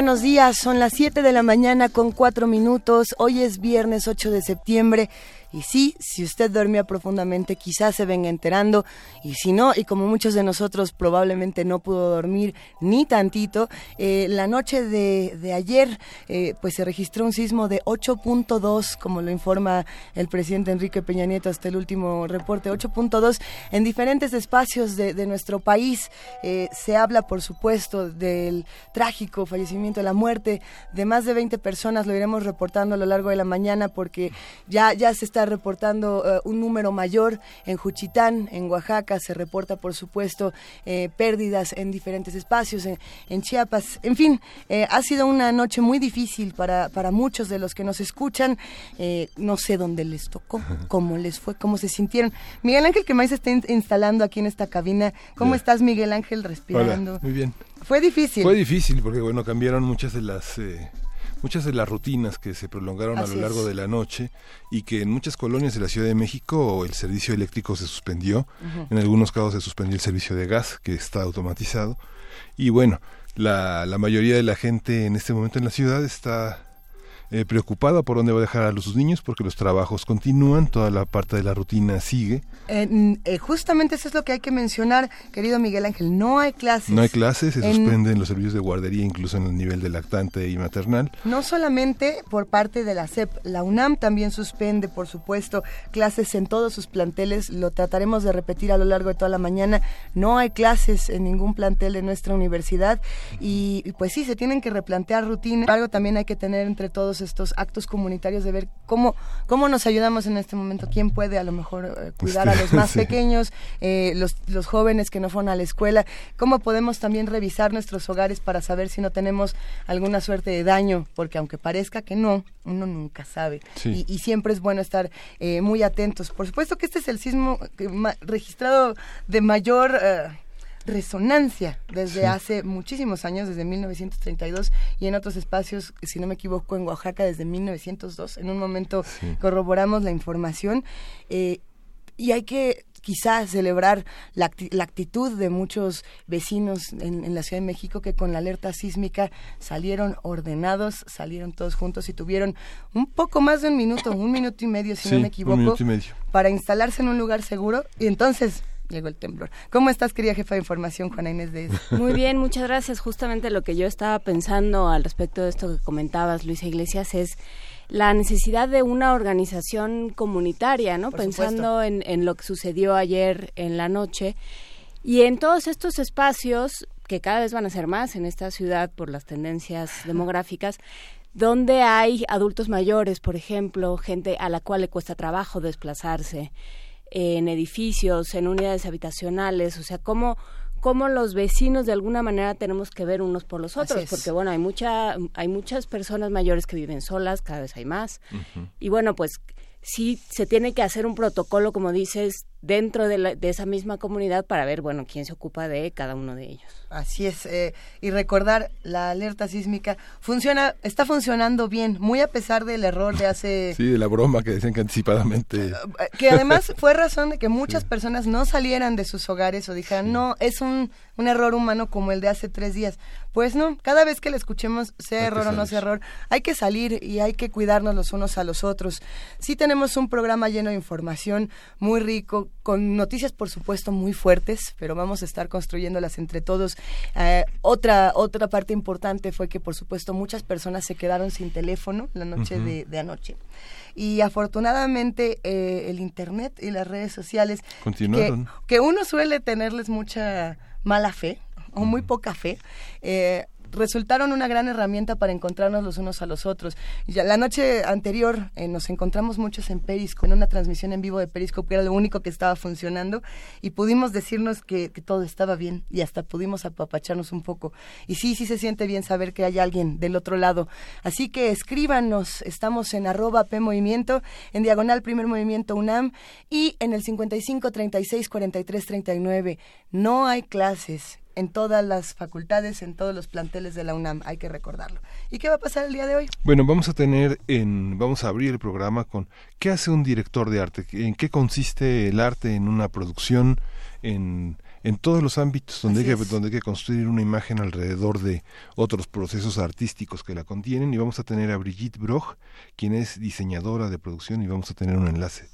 Buenos días, son las 7 de la mañana con 4 minutos. Hoy es viernes 8 de septiembre y sí, si usted dormía profundamente, quizás se venga enterando. Y si no, y como muchos de nosotros probablemente no pudo dormir ni tantito, eh, la noche de, ayer eh, pues se registró un sismo de 8.2, como lo informa el presidente Enrique Peña Nieto hasta el último reporte, 8.2 en diferentes espacios de, nuestro país. Eh, se habla, por supuesto, del trágico fallecimiento, la muerte de más de 20 personas. Lo iremos reportando a lo largo de la mañana porque ya, ya se está reportando eh, un número mayor en Juchitán, en Oaxaca, se reporta por supuesto eh, pérdidas en diferentes espacios, en, Chiapas, en fin, eh, ha sido una noche muy difícil para, para muchos de los que nos escuchan, no sé dónde les tocó, cómo les fue, cómo se sintieron. Miguel Ángel que más está instalando aquí en esta cabina, ¿cómo estás Miguel Ángel respirando? muy bien. Fue difícil. Fue difícil porque bueno, cambiaron muchas de las muchas de las rutinas que se prolongaron a lo largo de la noche y que en muchas colonias de la Ciudad de México el servicio eléctrico se suspendió, en algunos casos se suspendió el servicio de gas que está automatizado. Y bueno, la, la mayoría de la gente en este momento en la ciudad está eh, preocupada por dónde va a dejar a los, sus niños porque los trabajos continúan, toda la parte de la rutina sigue. Eh, justamente eso es lo que hay que mencionar, querido Miguel Ángel, no hay clases. No hay clases, se suspenden los servicios de guardería incluso en el nivel de lactante y maternal. No solamente por parte de la SEP, la UNAM también suspende, por supuesto, clases en todos sus planteles, lo trataremos de repetir a lo largo de toda la mañana, no hay clases en ningún plantel de nuestra universidad y, y pues sí, se tienen que replantear rutinas, algo también hay que tener entre todos estos actos comunitarios de ver cómo, cómo nos ayudamos en este momento, quién puede a lo mejor eh, cuidar a los más pequeños, eh, los, los jóvenes que no fueron a la escuela, cómo podemos también revisar nuestros hogares para saber si no tenemos alguna suerte de daño, porque aunque parezca que no, uno nunca sabe. Y, siempre es bueno estar eh, muy atentos. Por supuesto que este es el sismo registrado de mayor resonancia desde hace muchísimos años, desde 1932 y en otros espacios, si no me equivoco, en Oaxaca desde 1902. En un momento corroboramos la información eh, y hay que quizás celebrar la, actitud de muchos vecinos en, la Ciudad de México que con la alerta sísmica salieron ordenados, salieron todos juntos y tuvieron un poco más de un minuto, un minuto y medio, si no me equivoco, para instalarse en un lugar seguro. Y entonces llegó el temblor. ¿Cómo estás, querida jefa de información, Juana Inés de Muy bien, muchas gracias. Justamente lo que yo estaba pensando al respecto de esto que comentabas, Luisa Iglesias, es la necesidad de una organización comunitaria, ¿no? Pensando en, en lo que sucedió ayer en la noche y en todos estos espacios que cada vez van a ser más en esta ciudad por las tendencias demográficas, donde hay adultos mayores, por ejemplo, gente a la cual le cuesta trabajo desplazarse, en edificios, en unidades habitacionales, o sea, cómo, cómo los vecinos de alguna manera tenemos que ver unos por los otros, porque bueno, hay mucha, hay muchas personas mayores que viven solas, cada vez hay más, y bueno, pues sí se tiene que hacer un protocolo, como dices, dentro de, de, esa misma comunidad para ver, bueno, quién se ocupa de cada uno de ellos. Así es, eh, y recordar la alerta sísmica funciona, está funcionando bien, muy a pesar del error de hace... Sí, de la broma que decían que anticipadamente... Eh, que además fue razón de que muchas personas no salieran de sus hogares o dijeran, no, es un, un error humano como el de hace tres días. Pues no, cada vez que le escuchemos, sea error o no sea error, hay que salir y hay que cuidarnos los unos a los otros. Sí tenemos un programa lleno de información muy rico, con noticias por supuesto muy fuertes, pero vamos a estar construyéndolas entre todos. Eh, otra, otra parte importante fue que por supuesto muchas personas se quedaron sin teléfono la noche de, anoche. Y afortunadamente eh, el Internet y las redes sociales, Continuaron. Que, uno suele tenerles mucha mala fe o muy poca fe, eh, resultaron una gran herramienta para encontrarnos los unos a los otros. Ya, la noche anterior eh, nos encontramos muchos en Periscope, en una transmisión en vivo de Periscope, que era lo único que estaba funcionando, y pudimos decirnos que, que, todo estaba bien y hasta pudimos apapacharnos un poco. Y sí, sí se siente bien saber que hay alguien del otro lado. Así que escríbanos, estamos en arroba P Movimiento, en diagonal Primer Movimiento UNAM y en el 55 36 43 39. No hay clases en todas las facultades, en todos los planteles de la UNAM, hay que recordarlo. ¿Y qué va a pasar el día de hoy? Bueno, vamos a tener en vamos a abrir el programa con ¿qué hace un director de arte? ¿En qué consiste el arte en una producción en en todos los ámbitos donde hay, que, donde hay que construir una imagen alrededor de otros procesos artísticos que la contienen y vamos a tener a Brigitte Broch, quien es diseñadora de producción y vamos a tener un enlace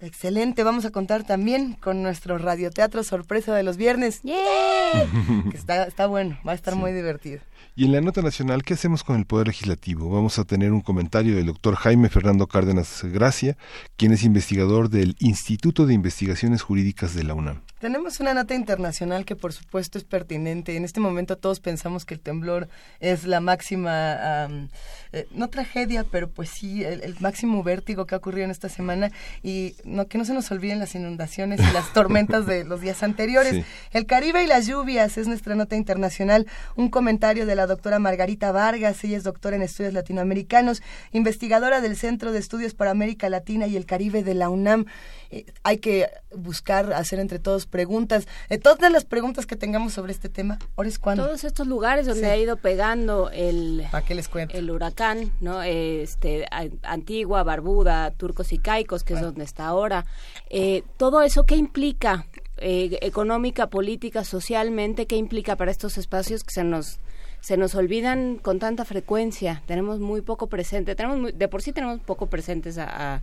Excelente, vamos a contar también con nuestro radioteatro sorpresa de los viernes. que está, está bueno, va a estar muy divertido. Y en la nota nacional, ¿qué hacemos con el Poder Legislativo? Vamos a tener un comentario del doctor Jaime Fernando Cárdenas Gracia, quien es investigador del Instituto de Investigaciones Jurídicas de la UNAM. Tenemos una nota internacional que por supuesto es pertinente. En este momento todos pensamos que el temblor es la máxima, eh, no tragedia, pero pues sí, el, máximo vértigo que ha ocurrido en esta semana y no, que no se nos olviden las inundaciones y las tormentas de los días anteriores. El Caribe y las lluvias es nuestra nota internacional. Un comentario de la doctora Margarita Vargas, ella es doctora en estudios latinoamericanos, investigadora del Centro de Estudios para América Latina y el Caribe de la UNAM. Eh, hay que buscar hacer entre todos preguntas. Eh, todas las preguntas que tengamos sobre este tema, ahora es cuando. Todos estos lugares donde ha ido pegando el, les el huracán, ¿no? Este, Antigua, Barbuda, Turcos y Caicos, que es donde está ahora. Eh, todo eso, ¿qué implica? económica, política, socialmente, ¿qué implica para estos espacios que se nos se nos olvidan con tanta frecuencia. Tenemos muy poco presente, tenemos de por sí tenemos poco presentes a,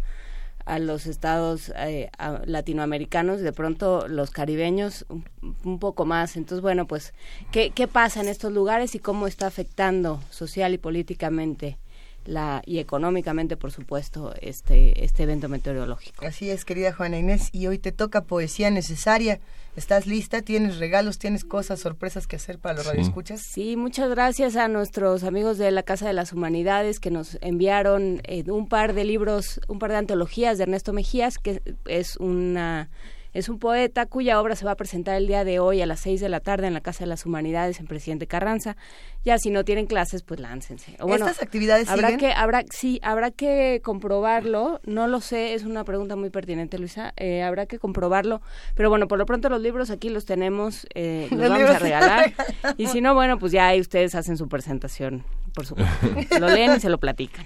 a los estados eh, latinoamericanos, de pronto los caribeños un, poco más. Entonces, bueno, pues, ¿qué, ¿qué pasa en estos lugares y cómo está afectando social y políticamente? La, y económicamente, por supuesto, este, este evento meteorológico. Así es, querida Juana Inés, y hoy te toca poesía necesaria ¿Estás lista? ¿Tienes regalos? ¿Tienes cosas, sorpresas que hacer para los radioescuchas? Sí, muchas gracias a nuestros amigos de la Casa de las Humanidades que nos enviaron eh, un par de libros, un par de antologías de Ernesto Mejías, que es una es un poeta cuya obra se va a presentar el día de hoy a las seis de la tarde en la Casa de las Humanidades en Presidente Carranza. Ya si no tienen clases, pues láncense. ¿Estas actividades habrá que habrá sí habrá que comprobarlo. No lo sé, es una pregunta muy pertinente, Luisa. Eh, habrá que comprobarlo. Pero bueno, por lo pronto los libros aquí los tenemos, eh, los, vamos a regalar. y si no, bueno, pues ya ahí ustedes hacen su presentación, por supuesto. lo leen y se lo platican.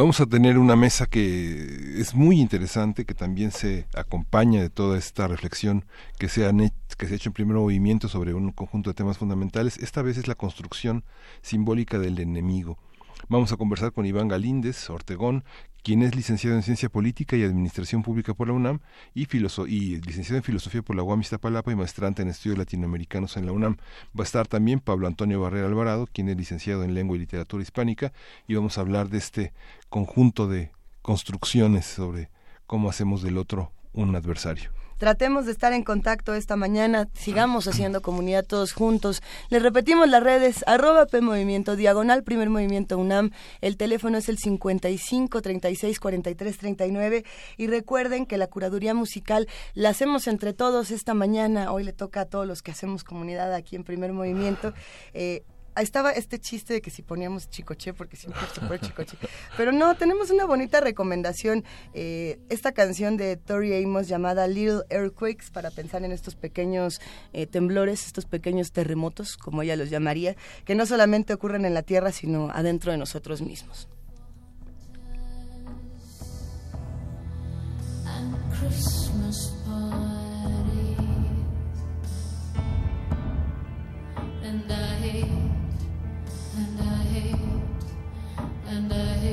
Vamos a tener una mesa que es muy interesante, que también se acompaña de toda esta reflexión que se, que ha hecho en primer movimiento sobre un conjunto de temas fundamentales. Esta vez es la construcción simbólica del enemigo. Vamos a conversar con Iván Galíndez Ortegón, quien es licenciado en Ciencia Política y Administración Pública por la UNAM y, licenciado en Filosofía por la UAM Iztapalapa y maestrante en Estudios Latinoamericanos en la UNAM. Va a estar también Pablo Antonio Barrera Alvarado, quien es licenciado en Lengua y Literatura Hispánica, y vamos a hablar de este conjunto de construcciones sobre cómo hacemos del otro un adversario. Tratemos de estar en contacto esta mañana, sigamos haciendo comunidad todos juntos. Les repetimos las redes, arroba P Movimiento, diagonal Primer Movimiento UNAM, el teléfono es el 55 36 43 39 y recuerden que la curaduría musical la hacemos entre todos esta mañana, hoy le toca a todos los que hacemos comunidad aquí en Primer Movimiento. Eh, estaba este chiste de que si poníamos chicoche, porque siempre se pone chicoche. Pero no, tenemos una bonita recomendación. Eh, esta canción de Tori Amos llamada Little Earthquakes para pensar en estos pequeños eh, temblores, estos pequeños terremotos, como ella los llamaría, que no solamente ocurren en la Tierra, sino adentro de nosotros mismos.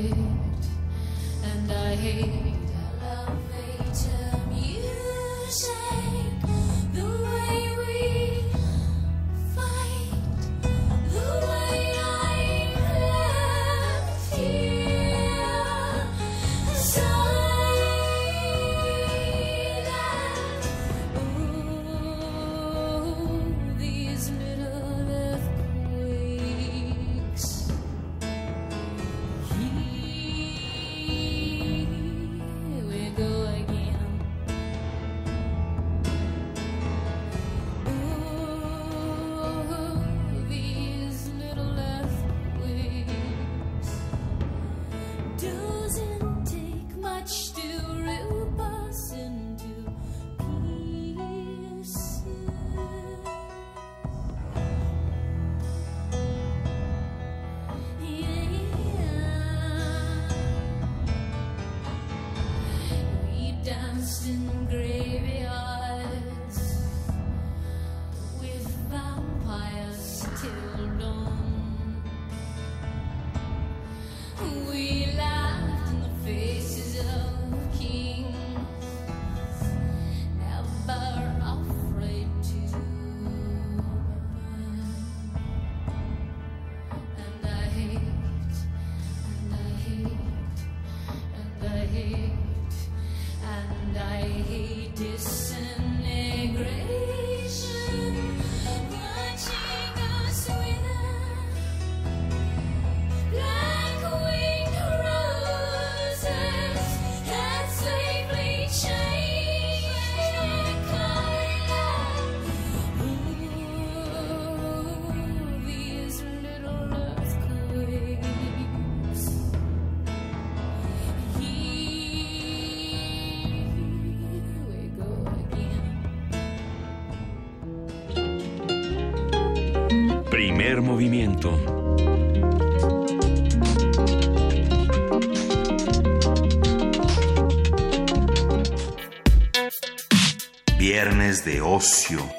Hate, and I hate movimiento. Viernes de ocio.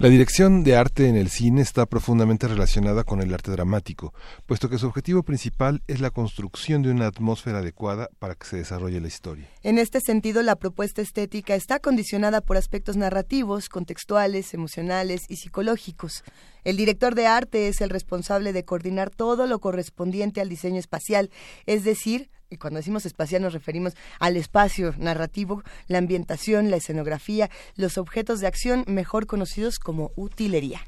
La dirección de arte en el cine está profundamente relacionada con el arte dramático, puesto que su objetivo principal es la construcción de una atmósfera adecuada para que se desarrolle la historia. En este sentido, la propuesta estética está condicionada por aspectos narrativos, contextuales, emocionales y psicológicos. El director de arte es el responsable de coordinar todo lo correspondiente al diseño espacial, es decir, y cuando decimos espacial nos referimos al espacio narrativo, la ambientación, la escenografía, los objetos de acción mejor conocidos como utilería.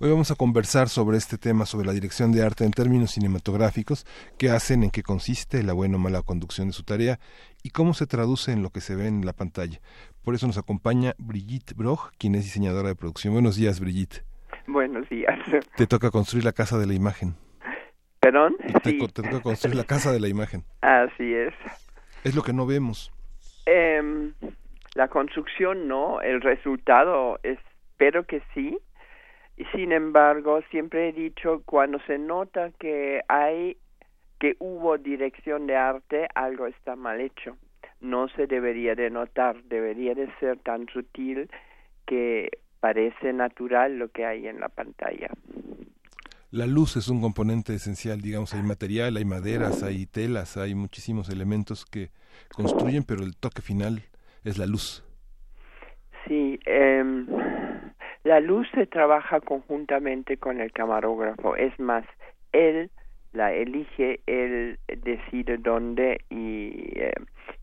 Hoy vamos a conversar sobre este tema, sobre la dirección de arte en términos cinematográficos, qué hacen, en qué consiste la buena o mala conducción de su tarea y cómo se traduce en lo que se ve en la pantalla. Por eso nos acompaña Brigitte Broch, quien es diseñadora de producción. Buenos días, Brigitte. Buenos días. Te toca construir la casa de la imagen. ¿Perdón? Te, toca construir la casa de la imagen. Así es. Es lo que no vemos. Em, la construcción no, el resultado espero que sí. Sin embargo, siempre he dicho cuando se nota que hay que hubo dirección de arte, algo está mal hecho. No se debería de notar, debería de ser tan sutil que parece natural lo que hay en la pantalla. La luz es un componente esencial, digamos, hay material, hay maderas, hay telas, hay muchísimos elementos que construyen, pero el toque final es la luz. Sí, eh, la luz se trabaja conjuntamente con el camarógrafo, es más, él la elige, él decide dónde y eh,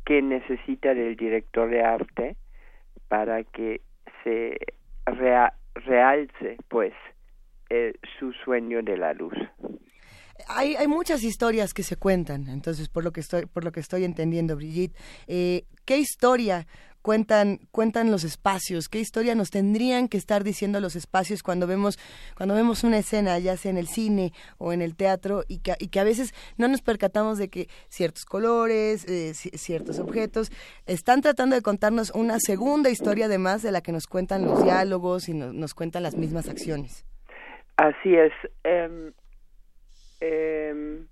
qué necesita del director de arte para que se realce, pues, eh, su sueño de la luz. Hay, hay, muchas historias que se cuentan, entonces por lo que estoy, por lo que estoy entendiendo, Brigitte, eh, ¿qué historia cuentan, cuentan los espacios? ¿Qué historia nos tendrían que estar diciendo los espacios cuando vemos, cuando vemos una escena, ya sea en el cine o en el teatro, y que, y que a veces no nos percatamos de que ciertos colores, eh, ciertos objetos, están tratando de contarnos una segunda historia además de la que nos cuentan los diálogos y nos cuentan las mismas acciones? Así es. Em, em,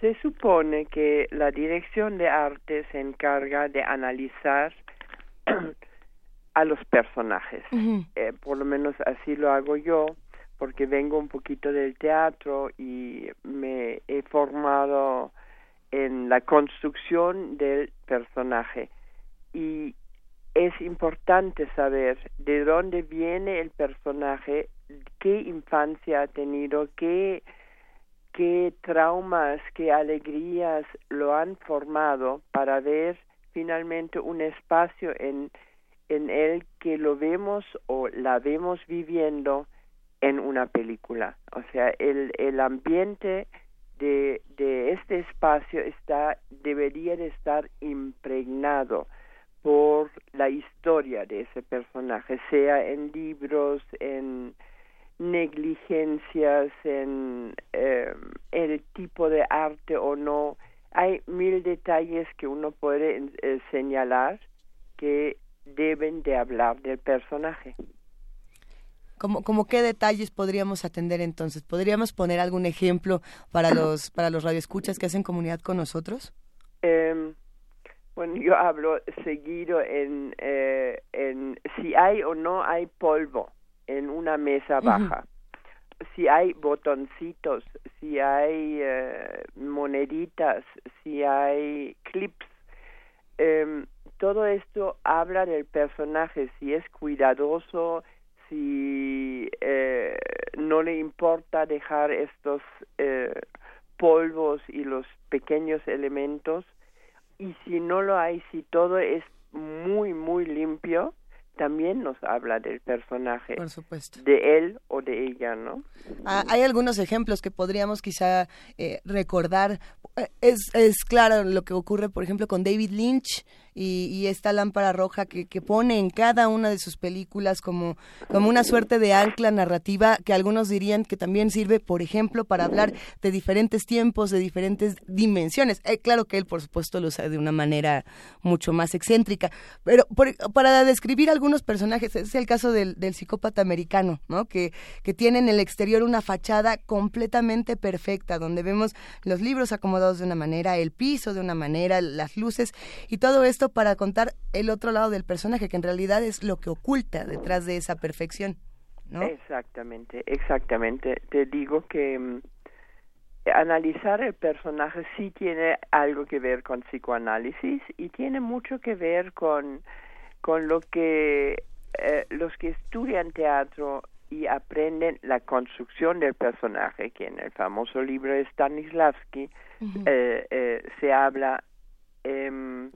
se supone que la dirección de arte se encarga de analizar a los personajes. Eh, por lo menos así lo hago yo, porque vengo un poquito del teatro y me he formado en la construcción del personaje. Y es importante saber de dónde viene el personaje qué infancia ha tenido, qué, qué traumas, qué alegrías lo han formado para ver finalmente un espacio en, en el que lo vemos o la vemos viviendo en una película. O sea, el, el ambiente de, de este espacio está, debería de estar impregnado por la historia de ese personaje, sea en libros, en, negligencias en eh, el tipo de arte o no. Hay mil detalles que uno puede eh, señalar que deben de hablar del personaje. ¿Cómo, como qué detalles podríamos atender entonces? ¿Podríamos poner algún ejemplo para los, para los radioescuchas que hacen comunidad con nosotros? Em, bueno, yo hablo seguido en, eh, en si hay o no hay polvo en una mesa baja. Si hay botoncitos, si hay eh, moneditas, si hay clips, em, todo esto habla del personaje, si es cuidadoso, si eh, no le importa dejar estos eh, polvos y los pequeños elementos y si no lo hay, si todo es muy, muy limpio, también nos habla del personaje. Por supuesto. De él o de ella, ¿no? Ah, hay algunos ejemplos que podríamos quizá eh, recordar. Eh, es, es claro lo que ocurre, por ejemplo, con David Lynch y, esta lámpara roja que, que, pone en cada una de sus películas como, como una suerte de ancla narrativa que algunos dirían que también sirve, por ejemplo, para hablar de diferentes tiempos, de diferentes dimensiones. Eh, claro que él, por supuesto, lo usa de una manera mucho más excéntrica, pero para describir algunos personajes, es el caso del, del psicópata americano, ¿no? Que, que tiene en el exterior una fachada completamente perfecta, donde vemos los libros acomodados de una manera, el piso de una manera, las luces y todo esto para contar el otro lado del personaje, que en realidad es lo que oculta detrás de esa perfección, ¿no? Exactamente, exactamente. Te digo que mm, analizar el personaje sí tiene algo que ver con psicoanálisis y tiene mucho que ver con, con lo que eh, los que estudian teatro y aprenden la construcción del personaje, que en el famoso libro de Stanislavski eh, eh, se habla eh,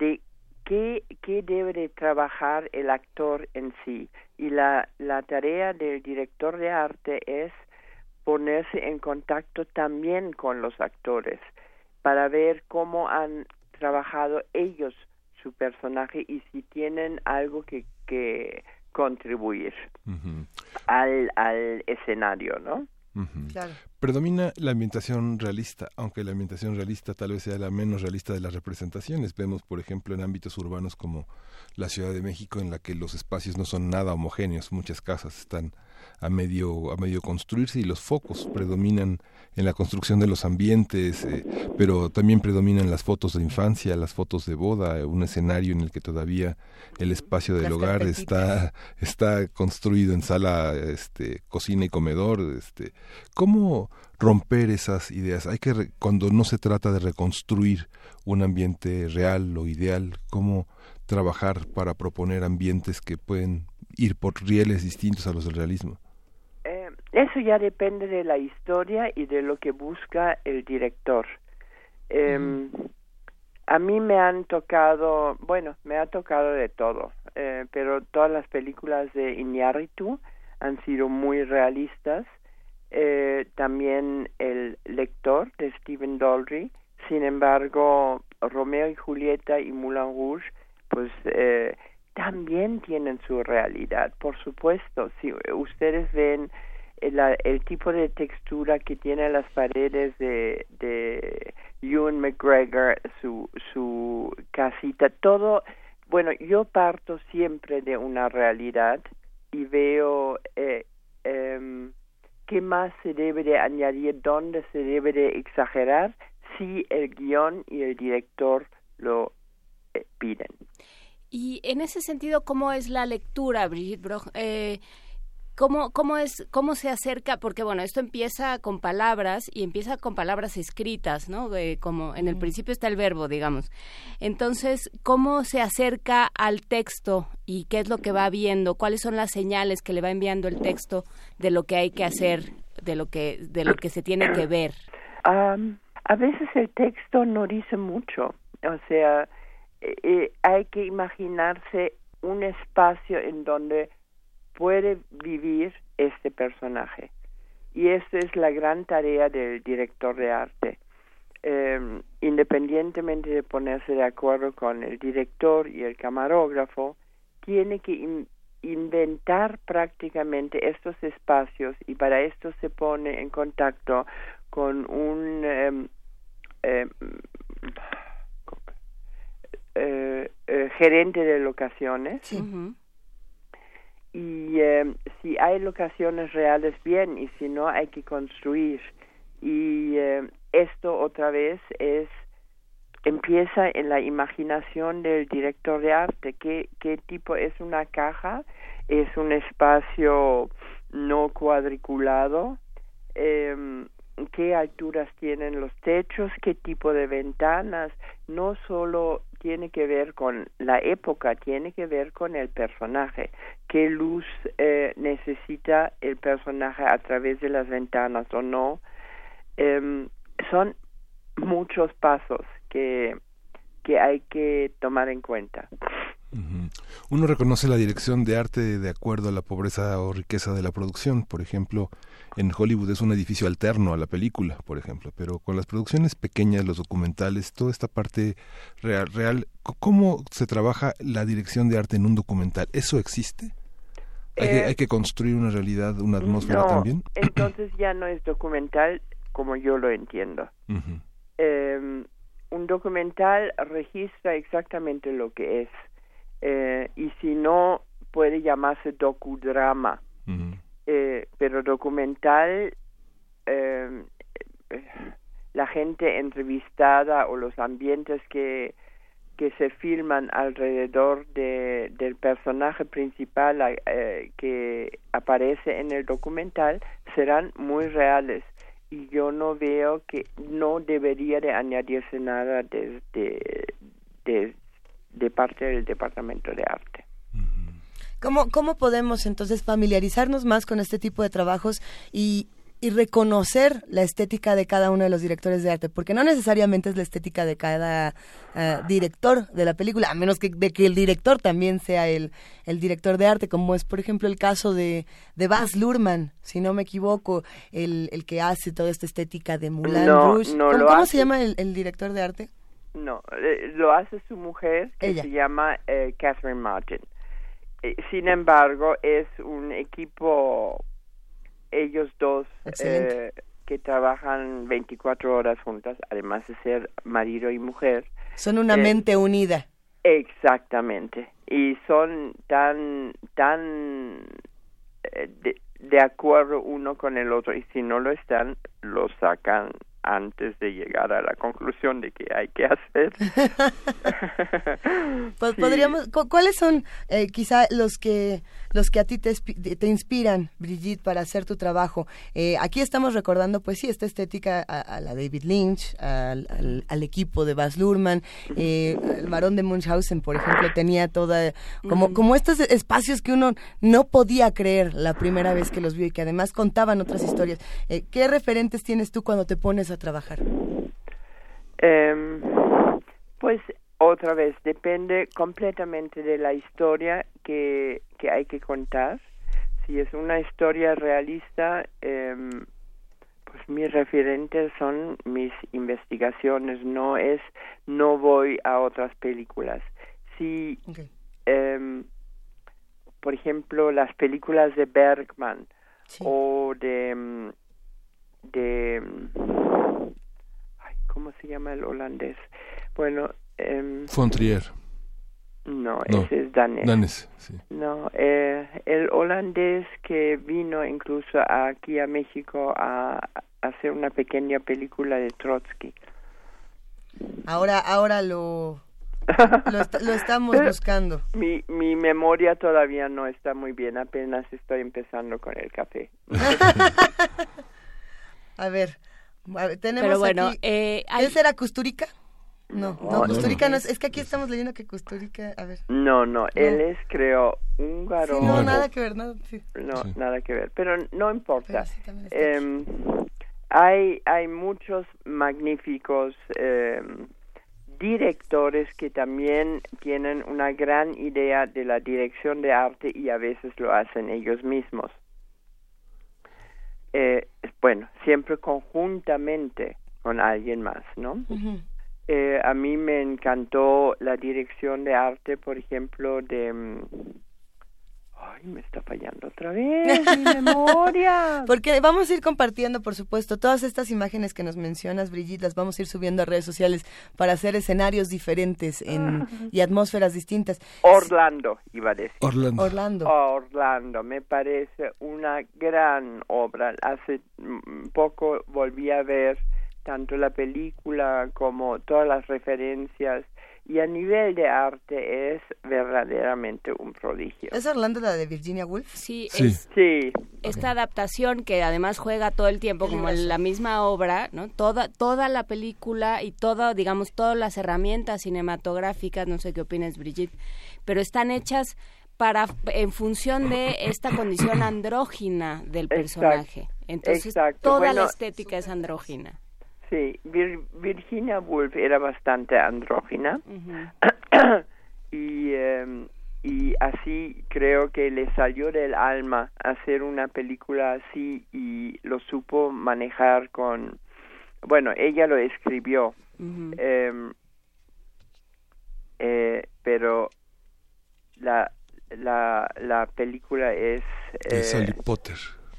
de qué, qué debe de trabajar el actor en sí. Y la, la tarea del director de arte es ponerse en contacto también con los actores para ver cómo han trabajado ellos su personaje y si tienen algo que, que contribuir al, al escenario, ¿no? Predomina la ambientación realista, aunque la ambientación realista tal vez sea la menos realista de las representaciones. Vemos, por ejemplo, en ámbitos urbanos como la Ciudad de México, en la que los espacios no son nada homogéneos, muchas casas están a medio, a medio construirse y los focos predominan en la construcción de los ambientes, eh, pero también predominan las fotos de infancia, las fotos de boda, un escenario en el que todavía el espacio del hogar está, está construido en sala, este, cocina y comedor. Este, ¿Cómo romper esas ideas? Hay que, cuando no se trata de reconstruir un ambiente real o ideal, ¿cómo trabajar para proponer ambientes que pueden ir por rieles distintos a los del realismo? Eso ya depende de la historia y de lo que busca el director. Em, a mí me han tocado, bueno, me ha tocado de todo, eh, pero todas las películas de Iñárritu han sido muy realistas. Eh, también El lector de Stephen Daldry. Sin embargo, Romeo y Julieta y Moulin Rouge, pues eh, también tienen su realidad. Por supuesto, si ustedes ven el, tipo de textura que tiene las paredes de, de Ewan McGregor, su, su casita, todo, bueno, yo parto siempre de una realidad y veo eh, em, qué más se debe de añadir, dónde se debe de exagerar, si el guion y el director lo eh, piden. Y en ese sentido, ¿cómo es la lectura, Brigitte Broch? Eh, ¿Cómo, cómo, es, ¿Cómo se acerca? Porque bueno, esto empieza con palabras y empieza con palabras escritas, ¿no? como en el principio está el verbo, digamos. Entonces, ¿cómo se acerca al texto y qué es lo que va viendo? ¿Cuáles son las señales que le va enviando el texto de lo que hay que hacer, de lo que, de lo que se tiene que ver? a veces el texto no dice mucho, o sea, eh, eh, hay que imaginarse un espacio en donde puede vivir este personaje. Y esta es la gran tarea del director de arte. Em, independientemente de ponerse de acuerdo con el director y el camarógrafo, tiene que inventar prácticamente estos espacios y para esto se pone en contacto con un em, eh, eh, gerente de locaciones. Y eh, si hay locaciones reales bien y si no hay que construir. Y eh, esto otra vez es empieza en la imaginación del director de arte. Qué qué tipo es una caja es un espacio no cuadriculado eh, qué alturas tienen los techos qué tipo de ventanas no solo tiene que ver con la época, tiene que ver con el personaje. ¿Qué luz eh, necesita el personaje a través de las ventanas o no? em, son muchos pasos que, que hay que tomar en cuenta. Uno reconoce la dirección de arte de acuerdo a la pobreza o riqueza de la producción. Por ejemplo, en Hollywood es un edificio alterno a la película, por ejemplo, pero con las producciones pequeñas, los documentales, toda esta parte real, real ¿cómo se trabaja la dirección de arte en un documental? ¿Eso existe? ¿Hay, que, hay que construir una realidad, una atmósfera también? Entonces ya no es documental como yo lo entiendo. Em, un documental registra exactamente lo que es eh, y si no puede llamarse docudrama. Eh, pero documental eh, la gente entrevistada o los ambientes que que se filman alrededor de, del personaje principal eh, que aparece en el documental serán muy reales. Y yo no veo que no debería de añadirse nada desde de, de parte del departamento de arte. ¿Cómo, ¿Cómo podemos entonces familiarizarnos más con este tipo de trabajos y, y reconocer la estética de cada uno de los directores de arte, porque no necesariamente es la estética de cada eh, director de la película, a menos que, de que el director también sea el, el director de arte, como es por ejemplo el caso de, de Baz Luhrmann, si no me equivoco, el, el que hace toda esta estética de Moulin Rouge. ¿Cómo, se llama el, director de arte? No, eh, lo hace su mujer, que se llama eh, Catherine Martin. Eh, sin embargo, es un equipo, ellos dos, eh, que trabajan 24 horas juntas, además de ser marido y mujer. Son una eh, mente unida. Exactamente. Y son tan, tan de, de acuerdo uno con el otro. Y si no lo están, lo sacan antes de llegar a la conclusión de que hay que hacer. pues podríamos, ¿cuáles son eh, quizá los que los que a ti te, te inspiran, Brigitte, para hacer tu trabajo? Eh, aquí estamos recordando, pues sí, esta estética a, la David Lynch, al, al, equipo de Baz Luhrmann, eh, el varón de Munchausen, por ejemplo, tenía toda como como estos espacios que uno no podía creer la primera vez que los vio y que además contaban otras historias. Eh, ¿Qué referentes tienes tú cuando te pones a trabajar? Em, pues otra vez, depende completamente de la historia que, que hay que contar. Si es una historia realista, em, pues mis referentes son mis investigaciones, no es, no voy a otras películas. Si, em, por ejemplo, las películas de Bergman o de de ¿cómo se llama el holandés? Bueno, eh, Fontrier. No, ese es danés. sí. No, eh, el holandés que vino incluso aquí a México a, hacer una pequeña película de Trotsky. Ahora, ahora lo, lo, estamos buscando. Mi, mi memoria todavía no está muy bien, apenas estoy empezando con el café. A ver, tenemos Pero bueno, aquí... Eh, ¿Él será Custurica? No, no, Custurica no, es, es que aquí estamos leyendo que Custurica, a ver. No, no, él es creo húngaro. Sí, no, nada que ver, no, no nada que ver, pero no importa. eh, hay hay muchos magníficos eh, directores que también tienen una gran idea de la dirección de arte y a veces lo hacen ellos mismos eh, bueno, siempre conjuntamente con alguien más, ¿no? Eh, a mí me encantó la dirección de arte, por ejemplo, de... Mm, Ay, me está fallando otra vez mi memoria. Porque vamos a ir compartiendo, por supuesto, todas estas imágenes que nos mencionas, Brigitte, las vamos a ir subiendo a redes sociales para hacer escenarios diferentes en, y atmósferas distintas. Orlando, iba a decir. Orlando. Orlando. Orlando, me parece una gran obra. Hace poco volví a ver tanto la película como todas las referencias y a nivel de arte es verdaderamente un prodigio. ¿Es Orlando la de Virginia Woolf? Sí, Es, sí. Esta adaptación que además juega todo el tiempo como en la misma obra, ¿no? Toda toda la película y toda, digamos, todas las herramientas cinematográficas, no sé qué opinas Brigitte, pero están hechas para en función de esta condición andrógina del personaje. Entonces, toda la estética es andrógina. Sí, Virginia Woolf era bastante andrógina. Y, em, y así creo que le salió del alma hacer una película así y lo supo manejar con, bueno, ella lo escribió, em, eh, pero la, la, la película es...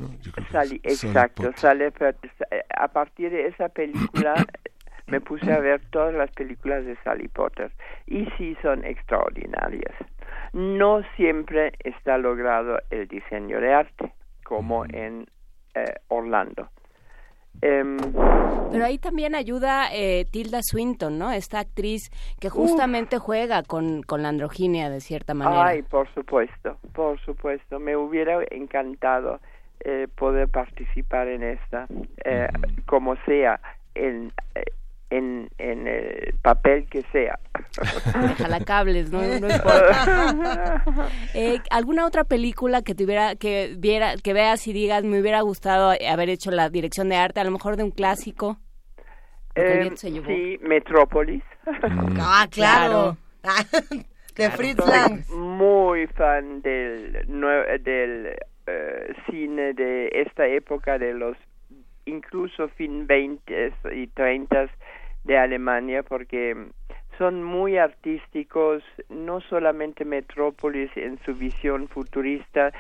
Eh, Sally Potter exacto, sale, a partir de esa película me puse a ver todas las películas de Sally Potter y sí son extraordinarias. No siempre está logrado el diseño de arte como en eh, Orlando. Em, Pero ahí también ayuda eh, Tilda Swinton, ¿no? Esta actriz que justamente juega con, con la androginia de cierta manera. Ay, por supuesto, por supuesto. Me hubiera encantado eh, poder participar en esta, eh, como sea, en, eh, en, en el papel que sea. cables, ¿no? no importa. ¿Alguna otra película que tuviera, que viera, que veas y digas, me hubiera gustado haber hecho la dirección de arte, a lo mejor de un clásico? sí, Metrópolis. Mm. Ah, claro. de Fritz Lang. Muy fan del, del eh, cine de esta época de los incluso fin 20 y 30 de Alemania porque son muy artísticos, no solamente Metrópolis en su visión futurista,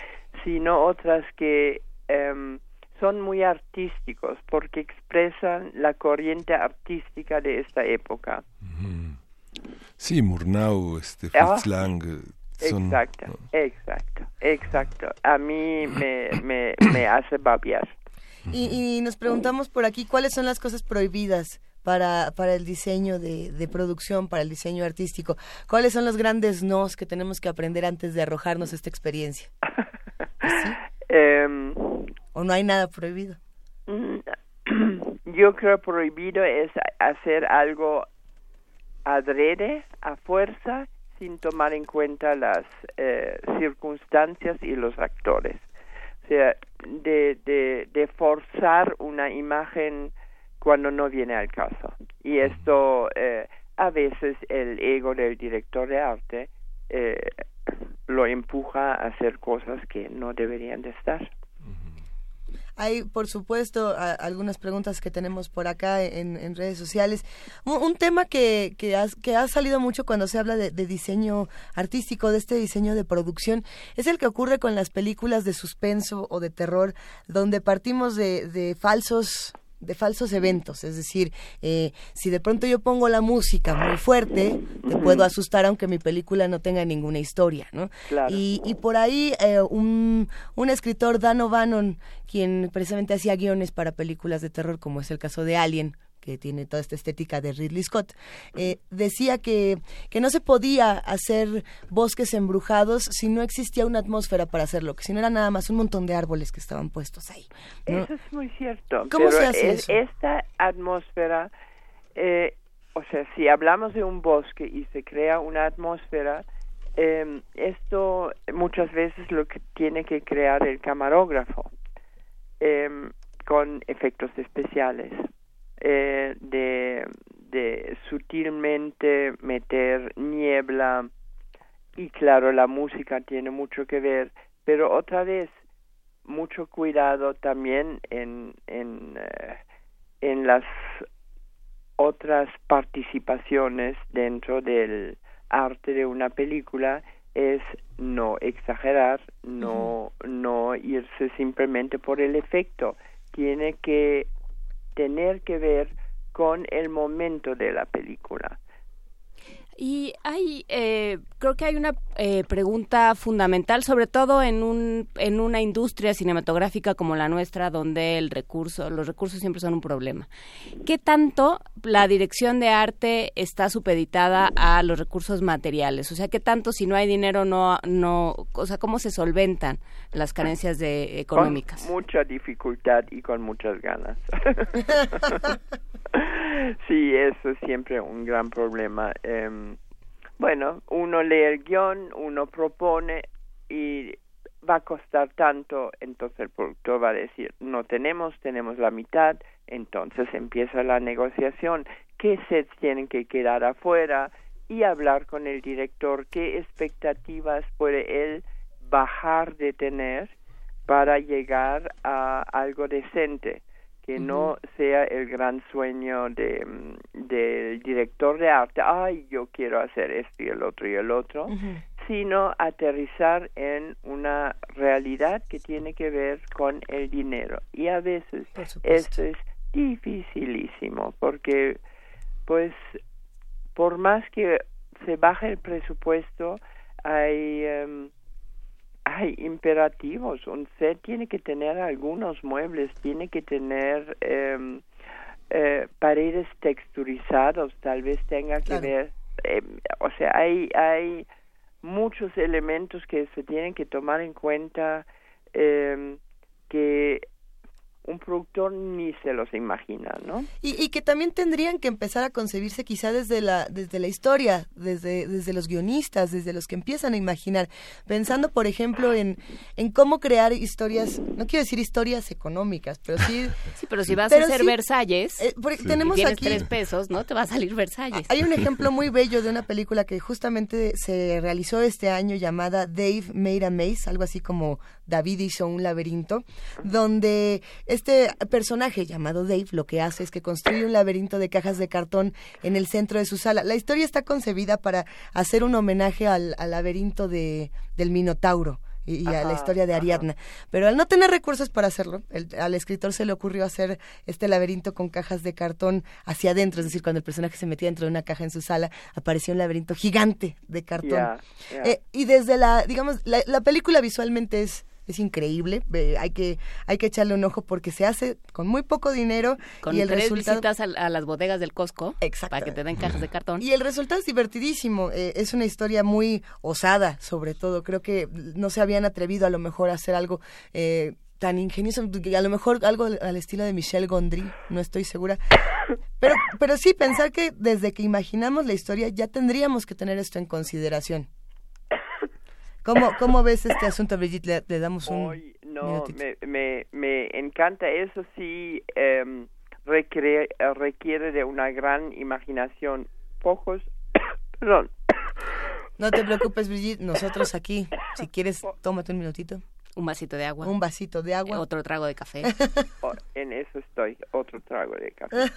sino otras que em, son muy artísticos porque expresan la corriente artística de esta época. Sí, Murnau, este, Fritz Lang, exacto, exacto, exacto. A mí me, me, me hace babiar. Y, y, nos preguntamos por aquí, ¿cuáles son las cosas prohibidas para, para el diseño de, de, producción, para el diseño artístico? ¿Cuáles son los grandes nos que tenemos que aprender antes de arrojarnos esta experiencia? Em, ¿O no hay nada prohibido? Mm, yo creo prohibido es hacer algo adrede, a fuerza, sin tomar en cuenta las eh, circunstancias y los actores. O sea, de, de, de forzar una imagen cuando no viene al caso. Y esto eh, a veces el ego del director de arte eh, lo empuja a hacer cosas que no deberían de estar. Hay, por supuesto, algunas preguntas que tenemos por acá en, redes sociales. Un, tema que, que, ha, salido mucho cuando se habla de, diseño artístico, de este diseño de producción, es el que ocurre con las películas de suspenso o de terror, donde partimos de, de falsos de falsos eventos, es decir, eh, si de pronto yo pongo la música muy fuerte, te puedo asustar aunque mi película no tenga ninguna historia, ¿no? Y, y por ahí eh, un, un escritor, Dan O'Bannon, quien precisamente hacía guiones para películas de terror, como es el caso de Alien, que tiene toda esta estética de Ridley Scott, eh, decía que, que no se podía hacer bosques embrujados si no existía una atmósfera para hacerlo, que si no era nada más un montón de árboles que estaban puestos ahí. Eso es muy cierto. ¿Cómo se hace eso? Esta atmósfera, eh, o sea, si hablamos de un bosque y se crea una atmósfera, eh, esto muchas veces lo que tiene que crear el camarógrafo con efectos especiales. Eh, de, de sutilmente meter niebla y claro la música tiene mucho que ver pero otra vez mucho cuidado también en en, eh, en las otras participaciones dentro del arte de una película es no exagerar, no, no irse simplemente por el efecto. Tiene que tener que ver con el momento de la película. Y hay, eh, creo que hay una eh, pregunta fundamental, sobre todo en, un, en una industria cinematográfica como la nuestra, donde el recurso, los recursos siempre son un problema. ¿Qué tanto la dirección de arte está supeditada a los recursos materiales? O sea, ¿qué tanto si no hay dinero no, no, o sea, cómo se solventan las carencias de, económicas? Con mucha dificultad y con muchas ganas. sí, eso es siempre un gran problema. Em, bueno, uno lee el guion, uno propone y va a costar tanto, entonces el productor va a decir, no tenemos, tenemos la mitad, entonces empieza la negociación, qué sets tienen que quedar afuera y hablar con el director qué expectativas puede él bajar de tener para llegar a algo decente que no sea el gran sueño de mm, del director de arte ay yo quiero hacer esto y el otro y el otro sino aterrizar en una realidad que tiene que ver con el dinero. Y a veces esto es dificilísimo porque pues por más que se baje el presupuesto hay em, hay imperativos. Un set tiene que tener algunos muebles, tiene que tener em, eh, paredes texturizadas, tal vez tenga que ver, em, o sea, hay, hay muchos elementos que se tienen que tomar en cuenta eh, que un productor ni se los imagina, ¿no? Y, que también tendrían que empezar a concebirse quizá desde la, desde la historia, desde, desde los guionistas, desde los que empiezan a imaginar, pensando, por ejemplo, en, en cómo crear historias, no quiero decir historias económicas, pero sí... sí, pero si vas a hacer Versalles, eh, tenemos tienes aquí, tres pesos, ¿no? Te va a salir Versalles. Hay un ejemplo muy bello de una película que justamente se realizó este año llamada Dave Made a Maze, algo así como David hizo un laberinto, donde este personaje llamado Dave lo que hace es que construye un laberinto de cajas de cartón en el centro de su sala. La historia está concebida para hacer un homenaje al, laberinto de, del Minotauro y, a la historia de Ariadna. Pero al no tener recursos para hacerlo, al escritor se le ocurrió hacer este laberinto con cajas de cartón hacia adentro, es decir, cuando el personaje se metía dentro de una caja en su sala, apareció un laberinto gigante de cartón. Eh, y desde la, digamos, la película visualmente es es increíble. hay que hay que echarle un ojo porque se hace con muy poco dinero con y el tres visitas a, las bodegas del Costco para que te den cajas de cartón. Y el resultado es divertidísimo. Eh, es una historia muy osada, sobre todo. Creo que no se habían atrevido a lo mejor a hacer algo eh, tan ingenioso, a lo mejor algo al estilo de Michel Gondry, no estoy segura. Pero, pero sí, pensar que desde que imaginamos la historia ya tendríamos que tener esto en consideración. ¿Cómo, cómo ves este asunto, Brigitte? Le, damos un. no, me, me, me, encanta. Eso sí eh, requiere, requiere de una gran imaginación. Pocos. Perdón. No te preocupes, Brigitte. Nosotros aquí, si quieres, tómate un minutito. Un vasito de agua. Un vasito de agua. Otro trago de café. Oh, en eso estoy. Otro trago de café.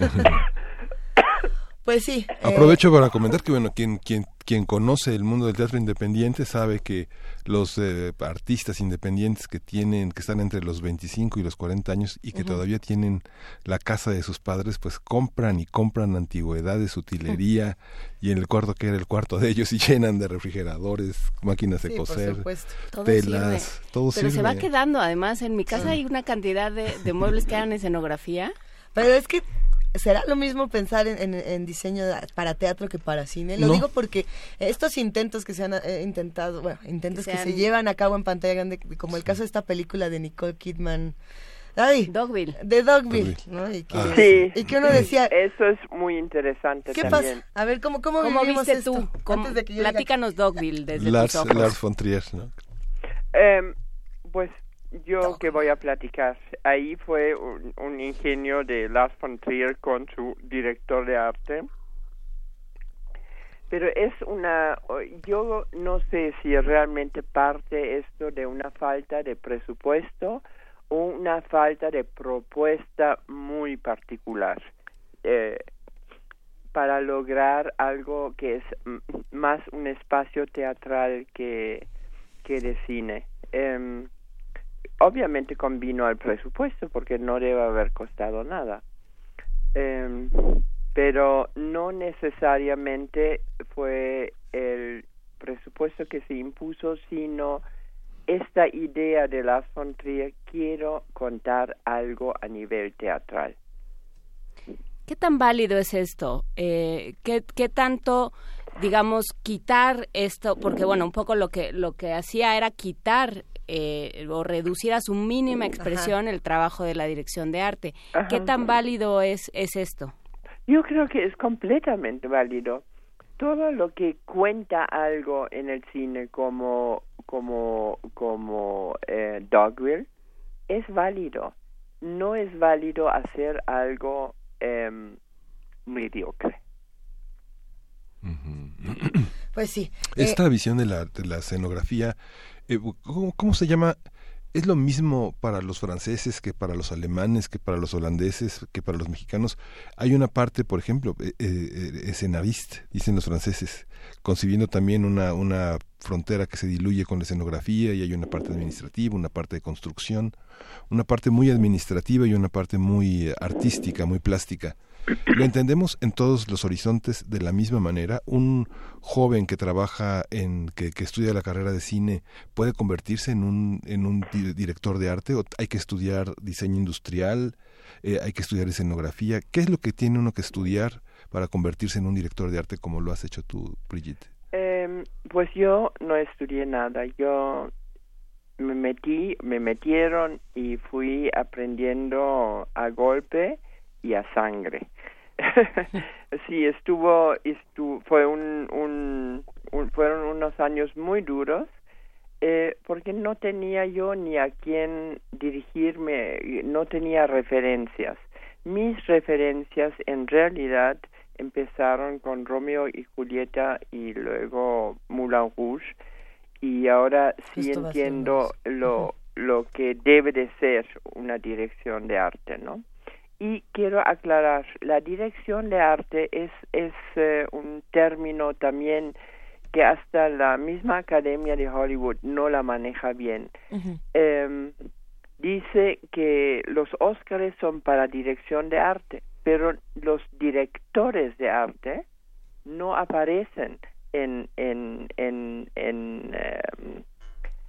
Pues sí. Aprovecho para comentar que, bueno, quien, quien, quien conoce el mundo del teatro independiente sabe que los eh, artistas independientes que tienen, que están entre los 25 y los 40 años y que todavía tienen la casa de sus padres, pues compran y compran antigüedades, utilería y en el cuarto que era el cuarto de ellos y llenan de refrigeradores, máquinas de coser, telas, todo Pero se va quedando, además, en mi casa hay una cantidad de, de muebles que eran escenografía. Pero es que ¿Será lo mismo pensar en, diseño para teatro que para cine? Lo digo porque estos intentos que se han eh, intentado, bueno, intentos que, se, llevan a cabo en pantalla grande, como el caso de esta película de Nicole Kidman, Ay, Dogville. De Dogville, ¿no? Y que, ah. sí. y que uno decía... Eso es muy interesante ¿Qué también. pasa? A ver, ¿cómo, cómo, viste tú? Antes de que Platícanos Dogville desde Lars, tus ojos. Lars von Trier, ¿no? Eh, pues yo que voy a platicar. Ahí fue un, ingenio de Lars von Trier con su director de arte. Pero es una, yo no sé si realmente parte esto de una falta de presupuesto o una falta de propuesta muy particular eh, para lograr algo que es más un espacio teatral que, que de cine. Eh, obviamente convino al presupuesto porque no debe haber costado nada. Eh, pero no necesariamente fue el presupuesto que se impuso, sino esta idea de la von quiero contar algo a nivel teatral. ¿Qué tan válido es esto? Eh, ¿qué, ¿Qué tanto digamos quitar esto porque bueno un poco lo que lo que hacía era quitar eh, o reducir a su mínima expresión el trabajo de la dirección de arte. ¿Qué tan válido es, es esto? Yo creo que es completamente válido. Todo lo que cuenta algo en el cine como, como, como eh, Dogville, es válido. No es válido hacer algo em, mediocre. Pues sí. Esta eh, visión de la, de la escenografía, eh, ¿cómo, se llama? ¿Es lo mismo para los franceses que para los alemanes, que para los holandeses, que para los mexicanos? Hay una parte, por ejemplo, eh, eh dicen los franceses, concibiendo también una, una frontera que se diluye con la escenografía y hay una parte administrativa, una parte de construcción, una parte muy administrativa y una parte muy artística, muy plástica. Lo entendemos en todos los horizontes de la misma manera. Un joven que trabaja en, que, estudia la carrera de cine, puede convertirse en un, en un director de arte o hay que estudiar diseño industrial, eh, hay que estudiar escenografía. ¿Qué es lo que tiene uno que estudiar para convertirse en un director de arte como lo has hecho tú, Brigitte? Em, pues yo no estudié nada. Yo me metí, me metieron y fui aprendiendo a golpe y a sangre. sí, estuvo, estuvo fue un, un, fueron unos años muy duros eh, porque no tenía yo ni a quién dirigirme, no tenía referencias. Mis referencias en realidad empezaron con Romeo y Julieta y luego Moulin Rouge y ahora sí entiendo lo, lo que debe de ser una dirección de arte, ¿no? Y quiero aclarar, la dirección de arte es, es eh, un término también que hasta la misma Academia de Hollywood no la maneja bien. Em, dice que los Óscares son para dirección de arte, pero los directores de arte no aparecen en en en en, em,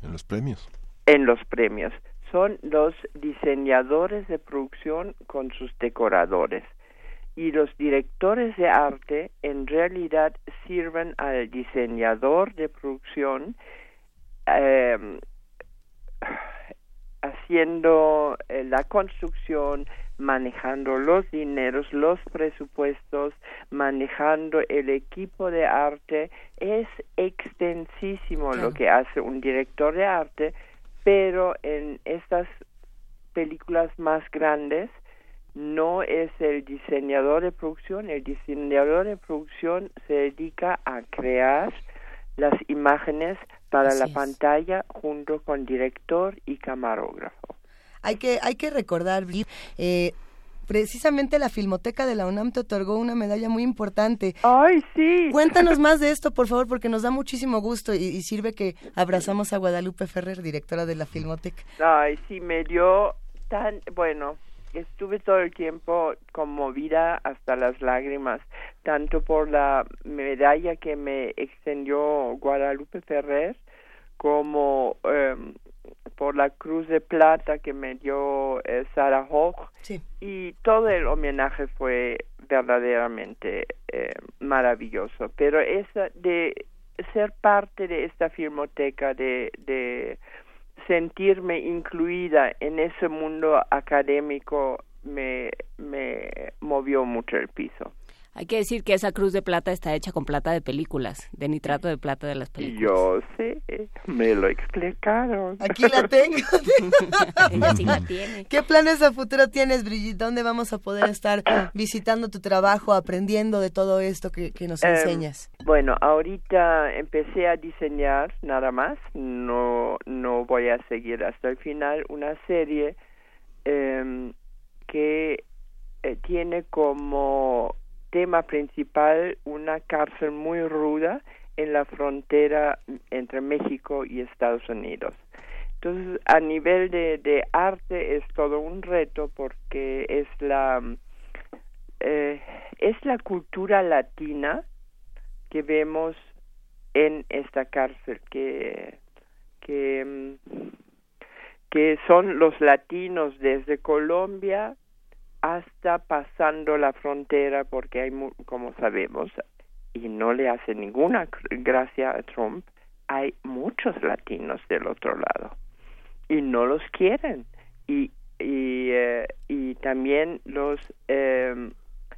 en los premios. En los premios son los diseñadores de producción con sus decoradores. Y los directores de arte en realidad sirven al diseñador de producción em, haciendo eh, la construcción, manejando los dineros, los presupuestos, manejando el equipo de arte. Es extensísimo lo que hace un director de arte pero en estas películas más grandes no es el diseñador de producción, el diseñador de producción se dedica a crear las imágenes para la pantalla junto con director y camarógrafo. Hay que, hay que recordar, eh, precisamente la Filmoteca de la UNAM te otorgó una medalla muy importante. ¡Ay, sí! Cuéntanos más de esto, por favor, porque nos da muchísimo gusto y, sirve que abrazamos a Guadalupe Ferrer, directora de la Filmoteca. Ay, sí, me dio tan... Bueno, estuve todo el tiempo conmovida hasta las lágrimas, tanto por la medalla que me extendió Guadalupe Ferrer, como em, por la Cruz de Plata que me dio eh, Sarah Hoch y todo el homenaje fue verdaderamente eh, maravilloso. Pero esa de ser parte de esta filmoteca, de, de sentirme incluida en ese mundo académico, me, me movió mucho el piso. Hay que decir que esa cruz de plata está hecha con plata de películas, de nitrato de plata de las películas. Yo sé, me lo explicaron. Aquí la tengo. Ella sí la tiene. ¿Qué planes a futuro tienes, Brigitte? ¿Dónde vamos a poder estar visitando tu trabajo, aprendiendo de todo esto que, nos em, enseñas? Bueno, ahorita empecé a diseñar nada más. No, no voy a seguir hasta el final una serie em, que eh, tiene como tema principal una cárcel muy ruda en la frontera entre México y Estados Unidos. Entonces, a nivel de, arte es todo un reto porque es la eh, es la cultura latina que vemos en esta cárcel que que que son los latinos desde Colombia hasta pasando la frontera porque hay, como sabemos, y no le hace ninguna gracia a Trump, hay muchos latinos del otro lado y no los quieren. Y y, eh, y también los eh,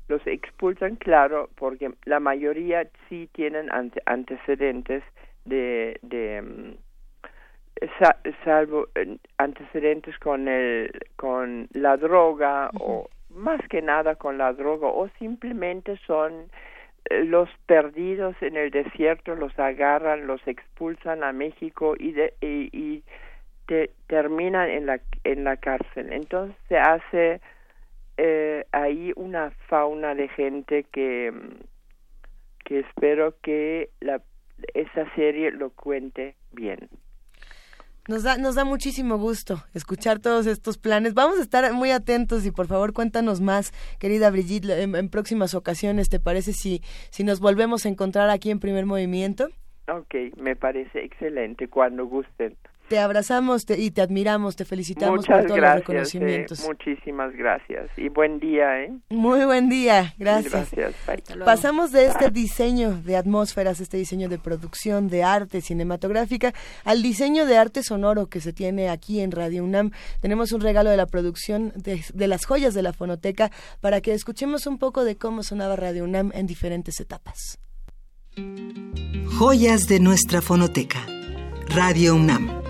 los expulsan claro porque la mayoría sí tienen antecedentes de de, salvo antecedentes con el con la droga o más que nada con la droga o simplemente son eh, los perdidos en el desierto los agarran los expulsan a México y de, y, terminan en la en la cárcel. Entonces se hace eh, ahí una fauna de gente que que espero que la esa serie lo cuente bien nos da, nos da muchísimo gusto escuchar todos estos planes. Vamos a estar muy atentos y por favor cuéntanos más, querida Brigitte, en, próximas ocasiones. ¿Te parece si, si nos volvemos a encontrar aquí en primer movimiento? Ok, me parece excelente, cuando gusten. Te abrazamos y te admiramos, te felicitamos por todos los reconocimientos. muchísimas gracias y buen día. ¿eh? Muy buen día, gracias. Pasamos de este diseño de atmósferas, este diseño de producción, de arte cinematográfica, al diseño de arte sonoro que se tiene aquí en Radio UNAM. Tenemos un regalo de la producción de, de las joyas de la fonoteca para que escuchemos un poco de cómo sonaba Radio UNAM en diferentes etapas. Joyas de nuestra fonoteca. Radio UNAM.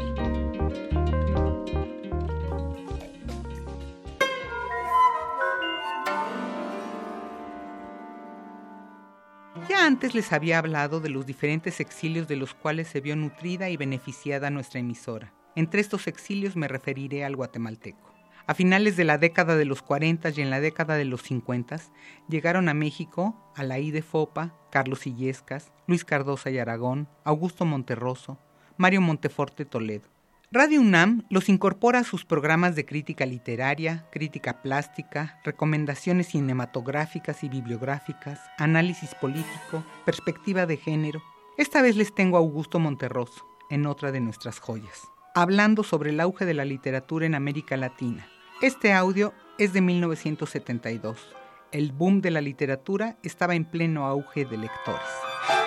Ya antes les había hablado de los diferentes exilios de los cuales se vio nutrida y beneficiada nuestra emisora. Entre estos exilios me referiré al guatemalteco. A finales de la década de los 40 y en la década de los 50 llegaron a México Alaí de Fopa, Carlos Illescas, Luis Cardosa y Aragón, Augusto Monterroso, Mario Monteforte Toledo. Radio UNAM los incorpora a sus programas de crítica literaria, crítica plástica, recomendaciones cinematográficas y bibliográficas, análisis político, perspectiva de género. Esta vez les tengo a Augusto Monterroso, en otra de nuestras joyas, hablando sobre el auge de la literatura en América Latina. Este audio es de 1972. El boom de la literatura estaba en pleno auge de lectores.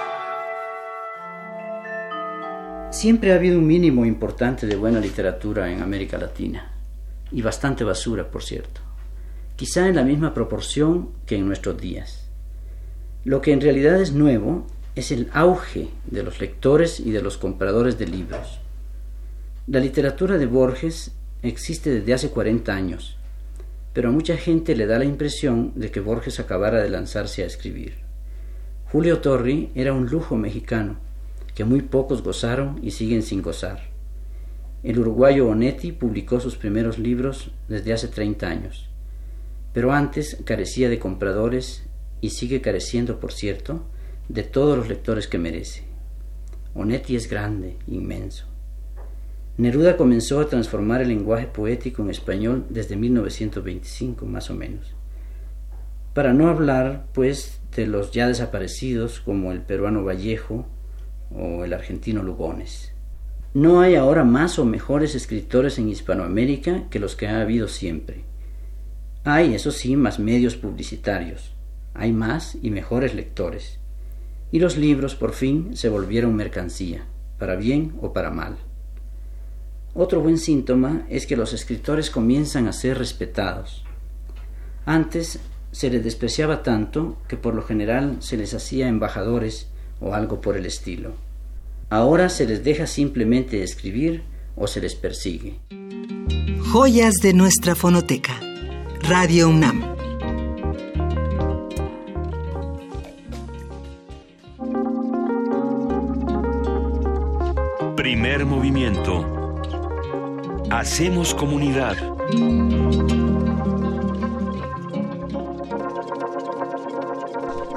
Siempre ha habido un mínimo importante de buena literatura en América Latina, y bastante basura, por cierto, quizá en la misma proporción que en nuestros días. Lo que en realidad es nuevo es el auge de los lectores y de los compradores de libros. La literatura de Borges existe desde hace 40 años, pero a mucha gente le da la impresión de que Borges acabara de lanzarse a escribir. Julio Torri era un lujo mexicano, que muy pocos gozaron y siguen sin gozar. El uruguayo Onetti publicó sus primeros libros desde hace 30 años, pero antes carecía de compradores y sigue careciendo, por cierto, de todos los lectores que merece. Onetti es grande, inmenso. Neruda comenzó a transformar el lenguaje poético en español desde 1925, más o menos. Para no hablar, pues, de los ya desaparecidos como el peruano Vallejo, o el argentino Lugones. No hay ahora más o mejores escritores en Hispanoamérica que los que ha habido siempre. Hay, eso sí, más medios publicitarios, hay más y mejores lectores. Y los libros, por fin, se volvieron mercancía, para bien o para mal. Otro buen síntoma es que los escritores comienzan a ser respetados. Antes se les despreciaba tanto que por lo general se les hacía embajadores o algo por el estilo. Ahora se les deja simplemente escribir o se les persigue. Joyas de nuestra fonoteca. Radio UNAM. Primer movimiento. Hacemos comunidad.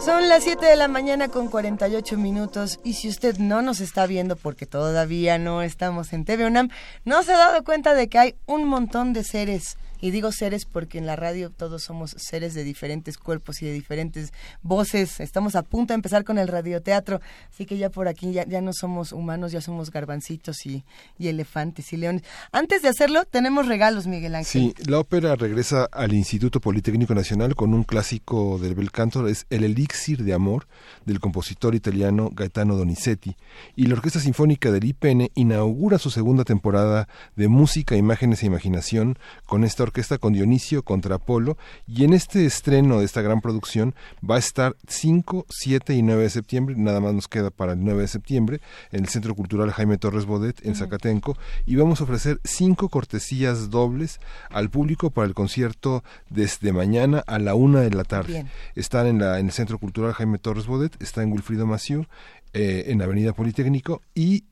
Son las 7 de la mañana con 48 minutos y si usted no nos está viendo porque todavía no estamos en TV UNAM, no se ha dado cuenta de que hay un montón de seres y digo seres porque en la radio todos somos seres de diferentes cuerpos y de diferentes voces. Estamos a punto de empezar con el radioteatro, así que ya por aquí ya, ya no somos humanos, ya somos garbancitos y, y elefantes y leones. Antes de hacerlo, tenemos regalos, Miguel Ángel. Sí, la ópera regresa al Instituto Politécnico Nacional con un clásico del bel canto, es El Elixir de Amor, del compositor italiano Gaetano Donizetti. Y la Orquesta Sinfónica del IPN inaugura su segunda temporada de música, imágenes e imaginación con esta orquesta orquesta con Dionisio contra Apolo y en este estreno de esta gran producción va a estar 5, 7 y 9 de septiembre, nada más nos queda para el 9 de septiembre, en el Centro Cultural Jaime Torres Bodet en Zacatenco y vamos a ofrecer cinco cortesías dobles al público para el concierto desde mañana a la una de la tarde. Están en, la, en el Centro Cultural Jaime Torres Bodet, está en Wilfrido Maciú, eh, en Avenida Politécnico y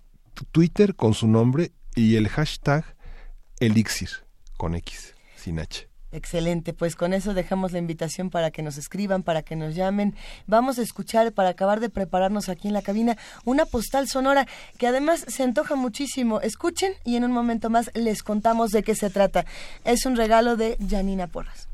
Twitter con su nombre y el hashtag Elixir con X, Excelente, pues con eso dejamos la invitación para que nos escriban, para que nos llamen. Vamos a escuchar, para acabar de prepararnos aquí en la cabina, una postal sonora que además se antoja muchísimo. Escuchen y en un momento más les contamos de qué se trata. Es un regalo de Janina Porras.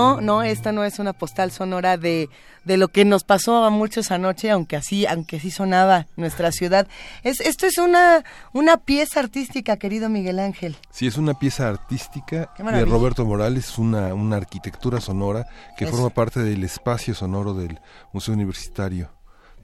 No, no, esta no es una postal sonora de, de lo que nos pasó a muchos anoche, aunque así, aunque así sonaba nuestra ciudad. Es, esto es una, una pieza artística, querido Miguel Ángel. Sí, es una pieza artística de Roberto Morales, una, una arquitectura sonora que forma parte del espacio sonoro del Museo Universitario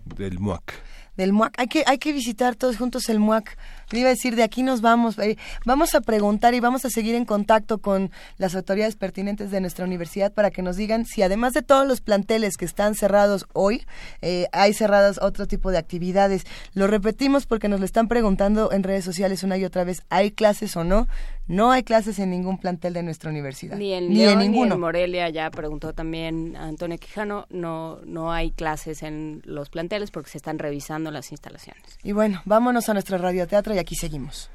del MUAC del MUAC. Hay que, hay que visitar todos juntos el MUAC. Le iba a decir, de aquí nos vamos. Eh, vamos a preguntar y vamos a seguir en contacto con las autoridades pertinentes de nuestra universidad para que nos digan si además de todos los planteles que están cerrados hoy, eh, hay cerradas otro tipo de actividades. Lo repetimos porque nos lo están preguntando en redes sociales una y otra vez, ¿hay clases o no? No hay clases en ningún plantel de nuestra universidad. Ni en, ni ninguno. Ni en Morelia, ya preguntó también Antonio Quijano, no, no hay clases en los planteles porque se están revisando las instalaciones. Y bueno, vámonos a nuestro radioteatro y aquí seguimos.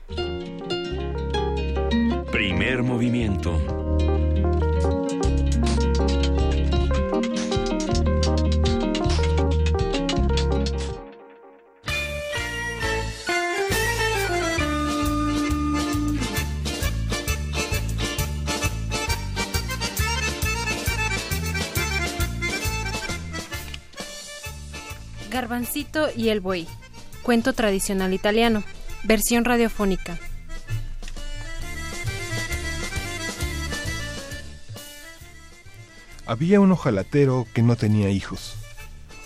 Primer movimiento. Garbancito y el buey. Cuento tradicional italiano. Versión radiofónica. Había un ojalatero que no tenía hijos.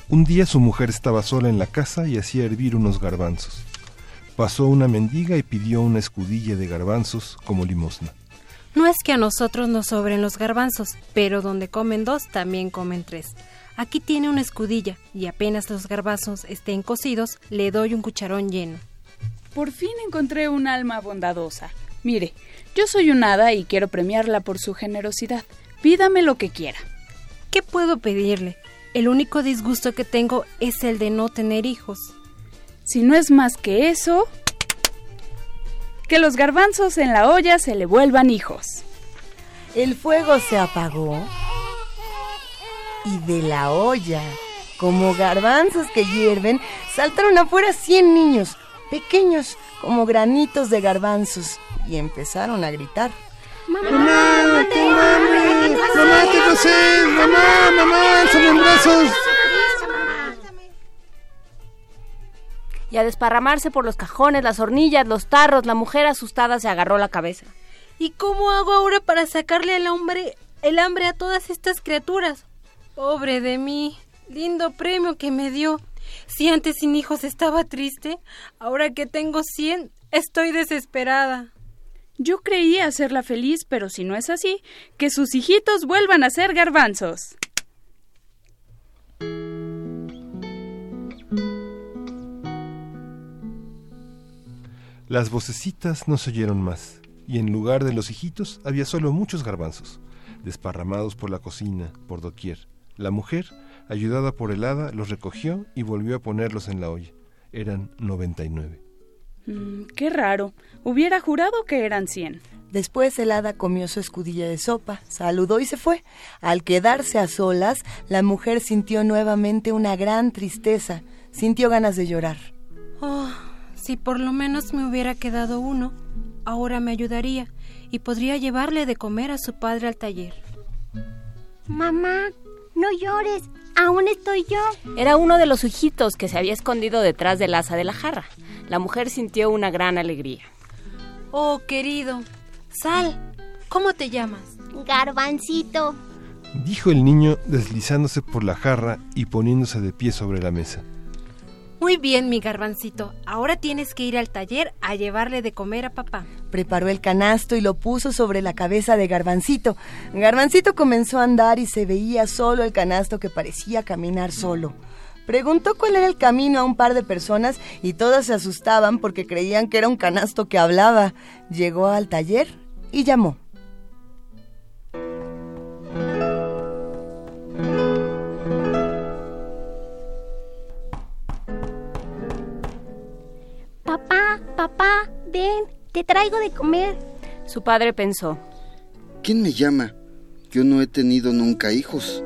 Un día su mujer estaba sola en la casa y hacía hervir unos garbanzos. Pasó una mendiga y pidió una escudilla de garbanzos como limosna. No es que a nosotros nos sobren los garbanzos, pero donde comen dos también comen tres. Aquí tiene una escudilla y apenas los garbazos estén cocidos, le doy un cucharón lleno. Por fin encontré un alma bondadosa. Mire, yo soy un hada y quiero premiarla por su generosidad. Pídame lo que quiera. ¿Qué puedo pedirle? El único disgusto que tengo es el de no tener hijos. Si no es más que eso, que los garbanzos en la olla se le vuelvan hijos. El fuego se apagó y de la olla, como garbanzos que hierven, saltaron afuera cien niños, pequeños como granitos de garbanzos, y empezaron a gritar. ¡Mamá, mamá, te ¡Mamá, te ¡Mamá, mamá, son brazos! Y a desparramarse por los cajones, las hornillas, los tarros, la mujer asustada se agarró la cabeza. ¿Y cómo hago ahora para sacarle al hombre el hambre a todas estas criaturas. Pobre de mí, lindo premio que me dio. Si antes sin hijos estaba triste, ahora que tengo cien, estoy desesperada. Yo creía hacerla feliz, pero si no es así, que sus hijitos vuelvan a ser garbanzos. Las vocecitas no se oyeron más, y en lugar de los hijitos había solo muchos garbanzos, desparramados por la cocina, por doquier. La mujer, ayudada por el hada, los recogió y volvió a ponerlos en la olla. Eran noventa y nueve. Mm, qué raro. Hubiera jurado que eran cien. Después el hada comió su escudilla de sopa, saludó y se fue. Al quedarse a solas, la mujer sintió nuevamente una gran tristeza, sintió ganas de llorar. Oh, si por lo menos me hubiera quedado uno, ahora me ayudaría y podría llevarle de comer a su padre al taller. Mamá, no llores, aún estoy yo. Era uno de los hijitos que se había escondido detrás del asa de la jarra. La mujer sintió una gran alegría. Oh, querido, Sal, ¿cómo te llamas? Garbancito. Dijo el niño deslizándose por la jarra y poniéndose de pie sobre la mesa. Muy bien, mi garbancito. Ahora tienes que ir al taller a llevarle de comer a papá. Preparó el canasto y lo puso sobre la cabeza de Garbancito. Garbancito comenzó a andar y se veía solo el canasto que parecía caminar solo. Preguntó cuál era el camino a un par de personas y todas se asustaban porque creían que era un canasto que hablaba. Llegó al taller y llamó. Papá, papá, ven, te traigo de comer. Su padre pensó. ¿Quién me llama? Yo no he tenido nunca hijos.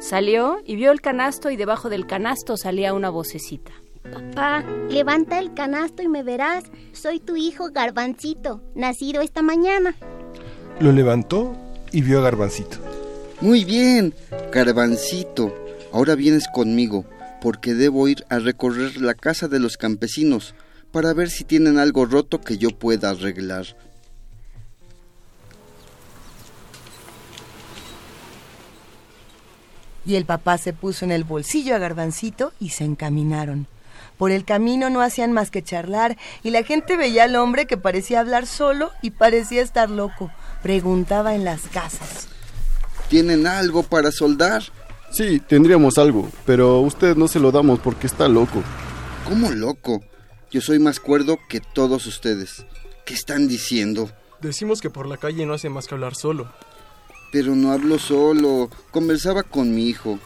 Salió y vio el canasto y debajo del canasto salía una vocecita. Papá, levanta el canasto y me verás. Soy tu hijo Garbancito, nacido esta mañana. Lo levantó y vio a Garbancito. Muy bien, Garbancito. Ahora vienes conmigo, porque debo ir a recorrer la casa de los campesinos para ver si tienen algo roto que yo pueda arreglar. Y el papá se puso en el bolsillo a Garbancito y se encaminaron. Por el camino no hacían más que charlar y la gente veía al hombre que parecía hablar solo y parecía estar loco. Preguntaba en las casas. ¿Tienen algo para soldar? Sí, tendríamos algo, pero usted no se lo damos porque está loco. ¿Cómo loco? Yo soy más cuerdo que todos ustedes. ¿Qué están diciendo? Decimos que por la calle no hace más que hablar solo. Pero no hablo solo, conversaba con mi hijo.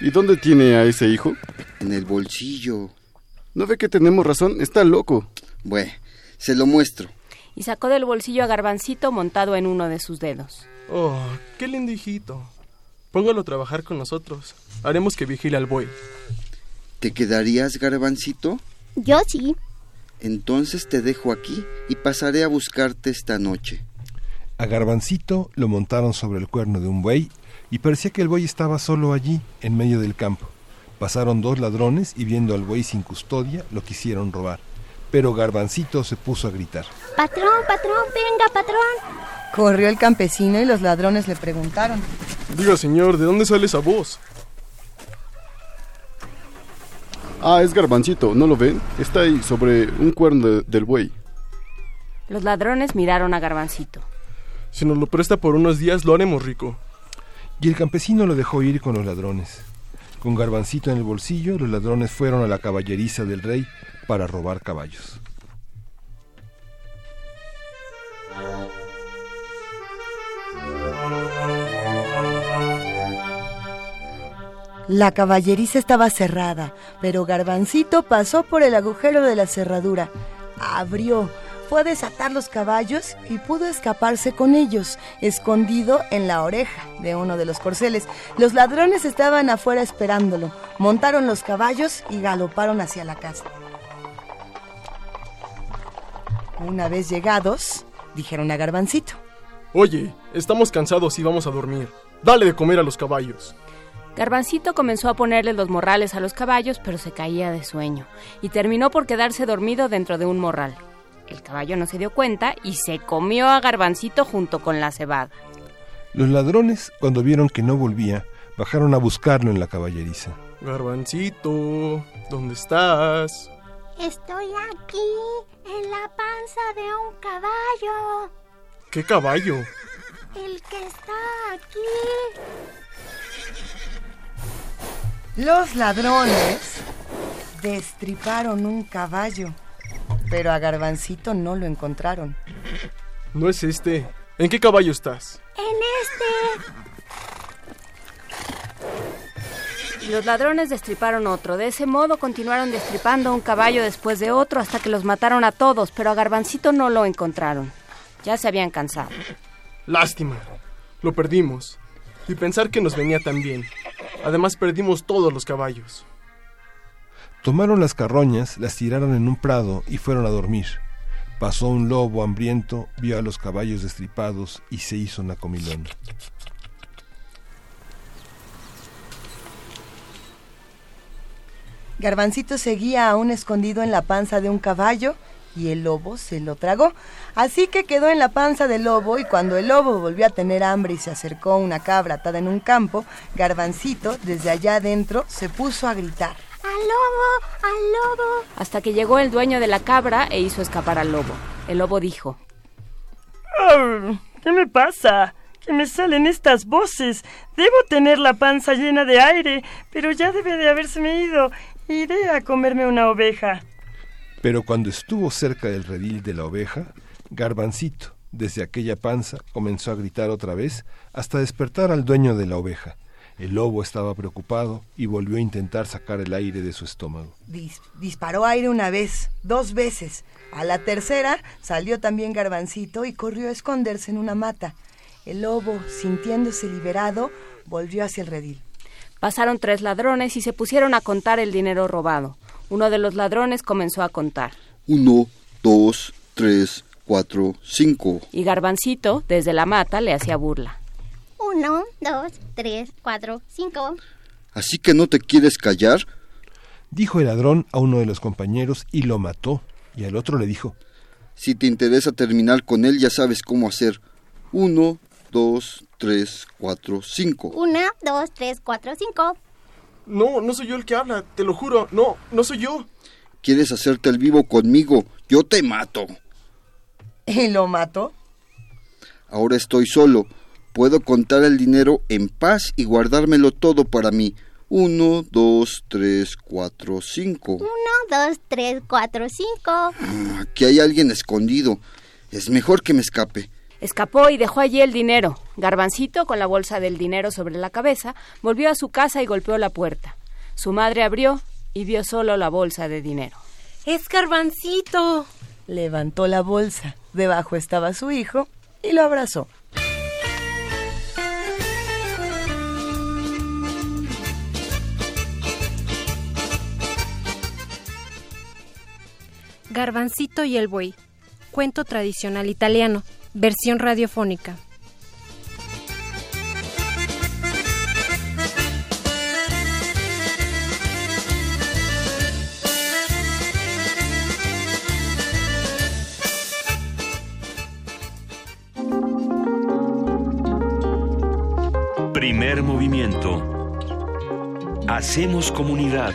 ¿Y dónde tiene a ese hijo? En el bolsillo. ¿No ve que tenemos razón? Está loco. Bueno, se lo muestro. Y sacó del bolsillo a Garbancito montado en uno de sus dedos. Oh, qué lindo hijito. Póngalo a trabajar con nosotros. Haremos que vigile al buey. ¿Te quedarías, Garbancito? Yo sí. Entonces te dejo aquí y pasaré a buscarte esta noche. A Garbancito lo montaron sobre el cuerno de un buey y parecía que el buey estaba solo allí, en medio del campo. Pasaron dos ladrones y viendo al buey sin custodia lo quisieron robar. Pero Garbancito se puso a gritar. Patrón, patrón, venga, patrón. Corrió el campesino y los ladrones le preguntaron. Diga, señor, ¿de dónde sale esa voz? Ah, es Garbancito, ¿no lo ven? Está ahí, sobre un cuerno del buey. Los ladrones miraron a Garbancito. Si nos lo presta por unos días, lo haremos rico. Y el campesino lo dejó ir con los ladrones. Con Garbancito en el bolsillo, los ladrones fueron a la caballeriza del rey para robar caballos. La caballeriza estaba cerrada, pero Garbancito pasó por el agujero de la cerradura. Abrió, fue a desatar los caballos y pudo escaparse con ellos, escondido en la oreja de uno de los corceles. Los ladrones estaban afuera esperándolo, montaron los caballos y galoparon hacia la casa. Una vez llegados, dijeron a Garbancito. Oye, estamos cansados y vamos a dormir. Dale de comer a los caballos. Garbancito comenzó a ponerle los morrales a los caballos, pero se caía de sueño y terminó por quedarse dormido dentro de un morral. El caballo no se dio cuenta y se comió a Garbancito junto con la cebada. Los ladrones, cuando vieron que no volvía, bajaron a buscarlo en la caballeriza. Garbancito, ¿dónde estás? Estoy aquí, en la panza de un caballo. ¿Qué caballo? El que está aquí. Los ladrones destriparon un caballo, pero a Garbancito no lo encontraron. No es este. ¿En qué caballo estás? En este. Los ladrones destriparon otro. De ese modo continuaron destripando un caballo después de otro hasta que los mataron a todos, pero a Garbancito no lo encontraron. Ya se habían cansado. Lástima. Lo perdimos. Y pensar que nos venía tan bien. Además perdimos todos los caballos. Tomaron las carroñas, las tiraron en un prado y fueron a dormir. Pasó un lobo hambriento, vio a los caballos destripados y se hizo una comilón. Garbancito seguía aún escondido en la panza de un caballo y el lobo se lo tragó. Así que quedó en la panza del lobo y cuando el lobo volvió a tener hambre y se acercó a una cabra atada en un campo, Garbancito, desde allá adentro, se puso a gritar. ¡Al lobo! ¡Al lobo! Hasta que llegó el dueño de la cabra e hizo escapar al lobo. El lobo dijo, ¿Qué me pasa? ¿Qué me salen estas voces? Debo tener la panza llena de aire, pero ya debe de habérseme ido. Iré a comerme una oveja. Pero cuando estuvo cerca del redil de la oveja, Garbancito, desde aquella panza, comenzó a gritar otra vez hasta despertar al dueño de la oveja. El lobo estaba preocupado y volvió a intentar sacar el aire de su estómago. disparó aire una vez, dos veces. A la tercera salió también Garbancito y corrió a esconderse en una mata. El lobo, sintiéndose liberado, volvió hacia el redil. Pasaron tres ladrones y se pusieron a contar el dinero robado. Uno de los ladrones comenzó a contar. Uno, dos, tres, cuatro, cinco. Y Garbancito, desde la mata, le hacía burla. Uno, dos, tres, cuatro, cinco. ¿Así que no te quieres callar? Dijo el ladrón a uno de los compañeros y lo mató. Y al otro le dijo. Si te interesa terminar con él, ya sabes cómo hacer. Uno, dos, tres, cuatro, cinco. Uno, dos, tres, cuatro, cinco. No, no soy yo el que habla, te lo juro. No, no soy yo. ¿Quieres hacerte el vivo conmigo? Yo te mato. ¿Y lo mato? Ahora estoy solo. Puedo contar el dinero en paz y guardármelo todo para mí. Uno, dos, tres, cuatro, cinco. Uno, dos, tres, cuatro, cinco. Ah, aquí hay alguien escondido. Es mejor que me escape. Escapó y dejó allí el dinero. Garbancito, con la bolsa del dinero sobre la cabeza, volvió a su casa y golpeó la puerta. Su madre abrió y vio solo la bolsa de dinero. ¡Es Garbancito! Levantó la bolsa. Debajo estaba su hijo y lo abrazó. Garbancito y el buey. Cuento tradicional italiano. Versión radiofónica. Primer movimiento. Hacemos comunidad.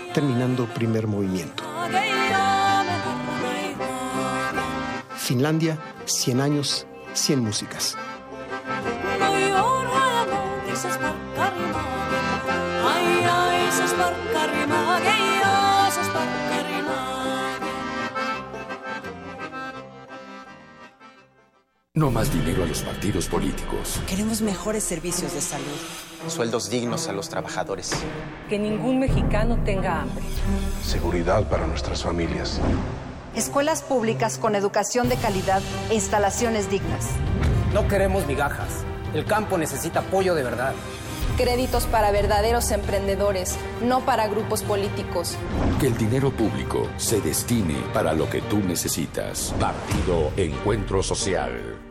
terminando primer movimiento. Finlandia, 100 años, 100 músicas. No más dinero a los partidos políticos. Queremos mejores servicios de salud. Sueldos dignos a los trabajadores. Que ningún mexicano tenga hambre. Seguridad para nuestras familias. Escuelas públicas con educación de calidad e instalaciones dignas. No queremos migajas. El campo necesita apoyo de verdad. Créditos para verdaderos emprendedores, no para grupos políticos. Que el dinero público se destine para lo que tú necesitas. Partido Encuentro Social.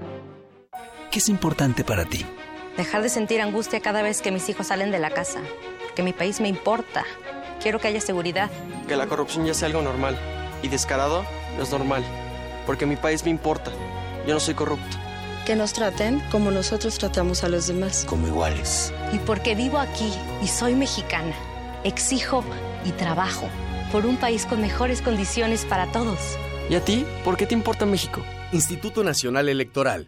¿Qué es importante para ti? Dejar de sentir angustia cada vez que mis hijos salen de la casa. Que mi país me importa. Quiero que haya seguridad. Que la corrupción ya sea algo normal. Y descarado no es normal. Porque mi país me importa. Yo no soy corrupto. Que nos traten como nosotros tratamos a los demás. Como iguales. Y porque vivo aquí y soy mexicana, exijo y trabajo por un país con mejores condiciones para todos. ¿Y a ti? ¿Por qué te importa México? Instituto Nacional Electoral,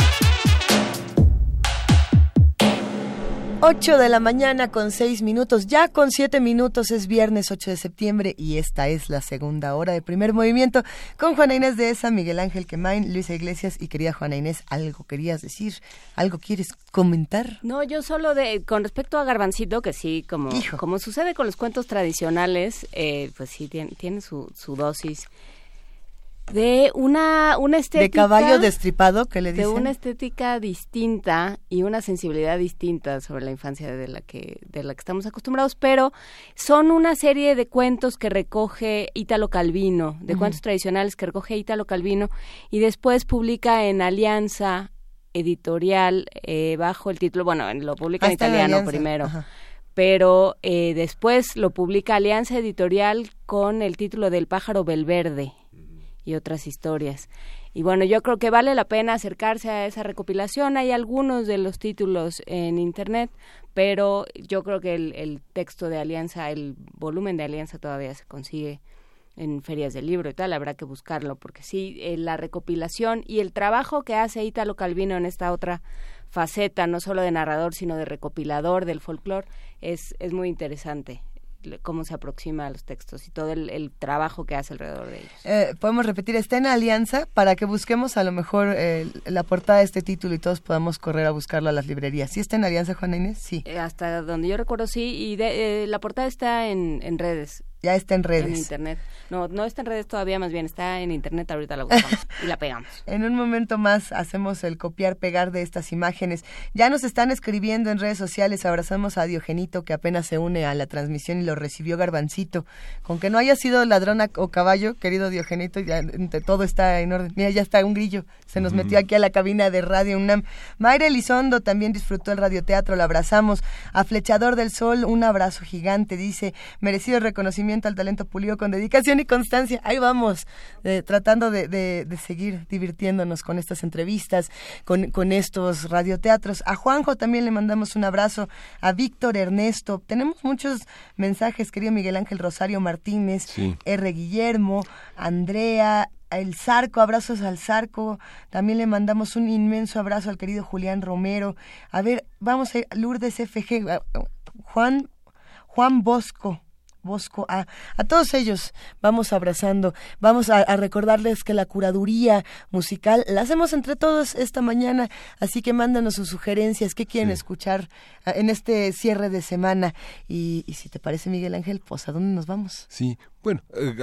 8 de la mañana con 6 minutos, ya con 7 minutos es viernes 8 de septiembre y esta es la segunda hora de primer movimiento con Juana Inés de esa, Miguel Ángel Quemain, Luisa Iglesias y querida Juana Inés, ¿algo querías decir? ¿Algo quieres comentar? No, yo solo de, con respecto a Garbancito, que sí, como, como sucede con los cuentos tradicionales, eh, pues sí, tiene, tiene su, su dosis de una, una estética... De caballo destripado, que le dicen? De una estética distinta y una sensibilidad distinta sobre la infancia de la que, de la que estamos acostumbrados, pero son una serie de cuentos que recoge Ítalo Calvino, de cuentos tradicionales que recoge Ítalo Calvino, y después publica en Alianza Editorial eh, bajo el título, bueno, lo publica en italiano primero. Pero eh, después lo publica Alianza Editorial con el título del pájaro Belverde, y otras historias. Y bueno, yo creo que vale la pena acercarse a esa recopilación. Hay algunos de los títulos en Internet, pero yo creo que el, texto de Alianza, el volumen de Alianza todavía se consigue en ferias del libro y tal, habrá que buscarlo, porque sí, eh, la recopilación y el trabajo que hace Italo Calvino en esta otra faceta, no solo de narrador, sino de recopilador del folclore, es, es muy interesante cómo se aproxima a los textos y todo el, trabajo que hace alrededor de ellos. Eh, podemos repetir, está en Alianza para que busquemos a lo mejor eh, la portada de este título y todos podamos correr a buscarlo a las librerías. ¿Sí está en Alianza, Juana Inés? Sí. Eh, hasta donde yo recuerdo, sí, y de, la portada está en, en redes. Ya está en redes. En internet. No, no está en redes todavía, más bien está en internet, ahorita la buscamos y la pegamos. En un momento más hacemos el copiar-pegar de estas imágenes. Ya nos están escribiendo en redes sociales, abrazamos a Diogenito que apenas se une a la transmisión y lo recibió Garbancito. Con que no haya sido ladrona o caballo, querido Diogenito, ya todo está en orden. Mira, ya está un grillo, se nos metió aquí a la cabina de Radio UNAM. Mayra Elizondo también disfrutó el radioteatro, la abrazamos. A Flechador del Sol, un abrazo gigante, dice, merecido reconocimiento al talento pulido con dedicación y constancia. Ahí vamos, eh, tratando de, seguir divirtiéndonos con estas entrevistas, con, con estos radioteatros. A Juanjo también le mandamos un abrazo, a Víctor Ernesto. Tenemos muchos mensajes, querido Miguel Ángel Rosario Martínez, R. Guillermo, Andrea, el Zarco, abrazos al Zarco. También le mandamos un inmenso abrazo al querido Julián Romero. A ver, vamos a Lourdes FG, Juan, Juan Bosco. Bosco, a, a todos ellos vamos abrazando, vamos a, recordarles que la curaduría musical la hacemos entre todos esta mañana, así que mándanos sus sugerencias, qué quieren escuchar en este cierre de semana y, y, si te parece Miguel Ángel, pues a dónde nos vamos. Sí, bueno, eh,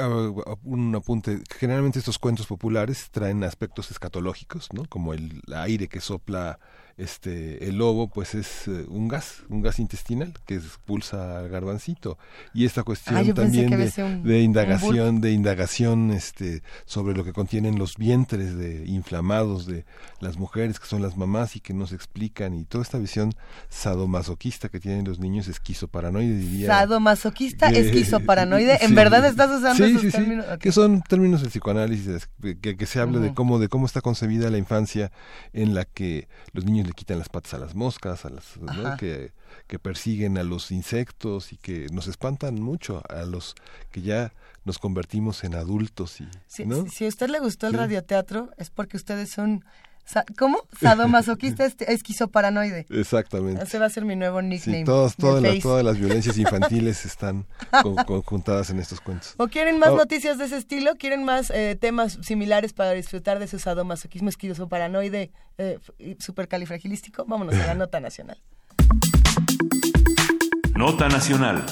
un apunte, generalmente estos cuentos populares traen aspectos escatológicos, ¿no? Como el aire que sopla este el lobo pues es eh, un gas, un gas intestinal que expulsa al garbancito. Y esta cuestión ah, también de, indagación, de indagación este sobre lo que contienen los vientres de inflamados de las mujeres que son las mamás y que nos explican y toda esta visión sadomasoquista que tienen los niños esquizoparanoide diría. Sadomasoquista, esquizoparanoide, en verdad estás usando esos términos. que son términos del psicoanálisis que, que se habla de cómo de cómo está concebida la infancia en la que los niños le quitan las patas a las moscas, a las que, que persiguen a los insectos y que nos espantan mucho a los que ya nos convertimos en adultos y si, si a usted le gustó el radioteatro es porque ustedes son ¿Cómo? Sadomasoquista esquizoparanoide. Exactamente. Ese va a ser mi nuevo nickname. Sí, todas, todas, las, violencias infantiles están conjuntadas en estos cuentos. ¿O quieren más oh. noticias de ese estilo? ¿Quieren más eh, temas similares para disfrutar de su sadomasoquismo esquizoparanoide eh, supercalifragilístico? Vámonos a la nota nacional. Nota nacional.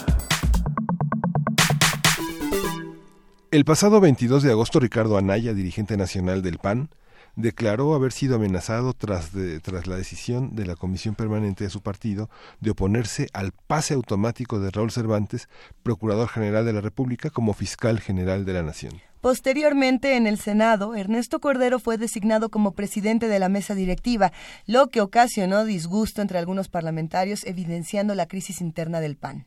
El pasado 22 de agosto, Ricardo Anaya, dirigente nacional del PAN, declaró haber sido amenazado tras, tras la decisión de la Comisión Permanente de su partido de oponerse al pase automático de Raúl Cervantes, Procurador General de la República, como Fiscal General de la Nación. Posteriormente, en el Senado, Ernesto Cordero fue designado como presidente de la mesa directiva, lo que ocasionó disgusto entre algunos parlamentarios, evidenciando la crisis interna del PAN.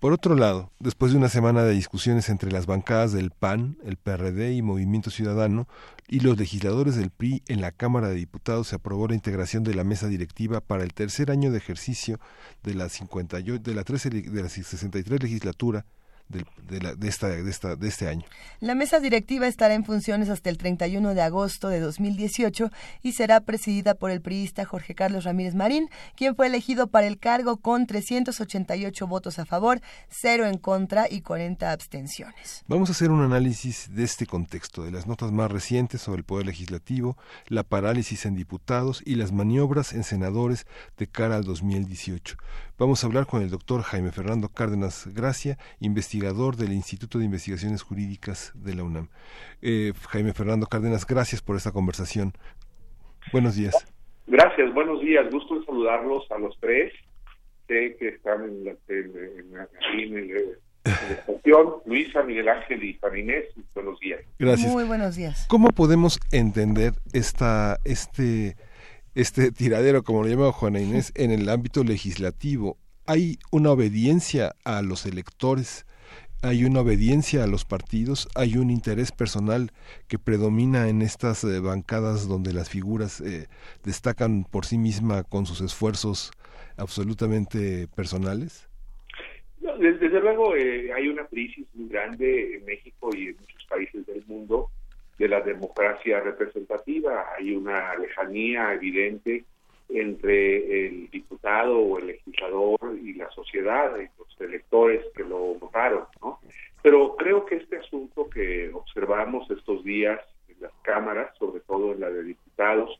Por otro lado, después de una semana de discusiones entre las bancadas del PAN, el PRD y Movimiento Ciudadano y los legisladores del PRI en la Cámara de Diputados se aprobó la integración de la mesa directiva para el tercer año de ejercicio de la, 58, de la, 13, de la 63 legislatura de, de, esta, de, esta, de este año. La mesa directiva estará en funciones hasta el 31 de agosto de 2018 y será presidida por el priista Jorge Carlos Ramírez Marín, quien fue elegido para el cargo con 388 votos a favor, 0 en contra y 40 abstenciones. Vamos a hacer un análisis de este contexto, de las notas más recientes sobre el Poder Legislativo, la parálisis en diputados y las maniobras en senadores de cara al 2018. Vamos a hablar con el doctor Jaime Fernando Cárdenas Gracia, investigador del Instituto de Investigaciones Jurídicas de la UNAM. Eh, Jaime Fernando Cárdenas, gracias por esta conversación. Buenos días. Gracias, buenos días. Gusto en saludarlos a los tres. Sé que están en la, en, la estación. Luisa, Miguel Ángel y Juan Inés, buenos días. Gracias. Muy buenos días. ¿Cómo podemos entender esta, este este tiradero, como lo llama Juana Inés, en el ámbito legislativo. Hay una obediencia a los electores, hay una obediencia a los partidos, hay un interés personal que predomina en estas eh, bancadas donde las figuras eh, destacan por sí misma con sus esfuerzos absolutamente personales. desde, luego eh, hay una crisis muy grande en México y en muchos países del mundo de la democracia representativa. Hay una lejanía evidente entre el diputado o el legislador y la sociedad, y los electores que lo votaron, ¿no? Pero creo que este asunto que observamos estos días en las cámaras, sobre todo en la de diputados,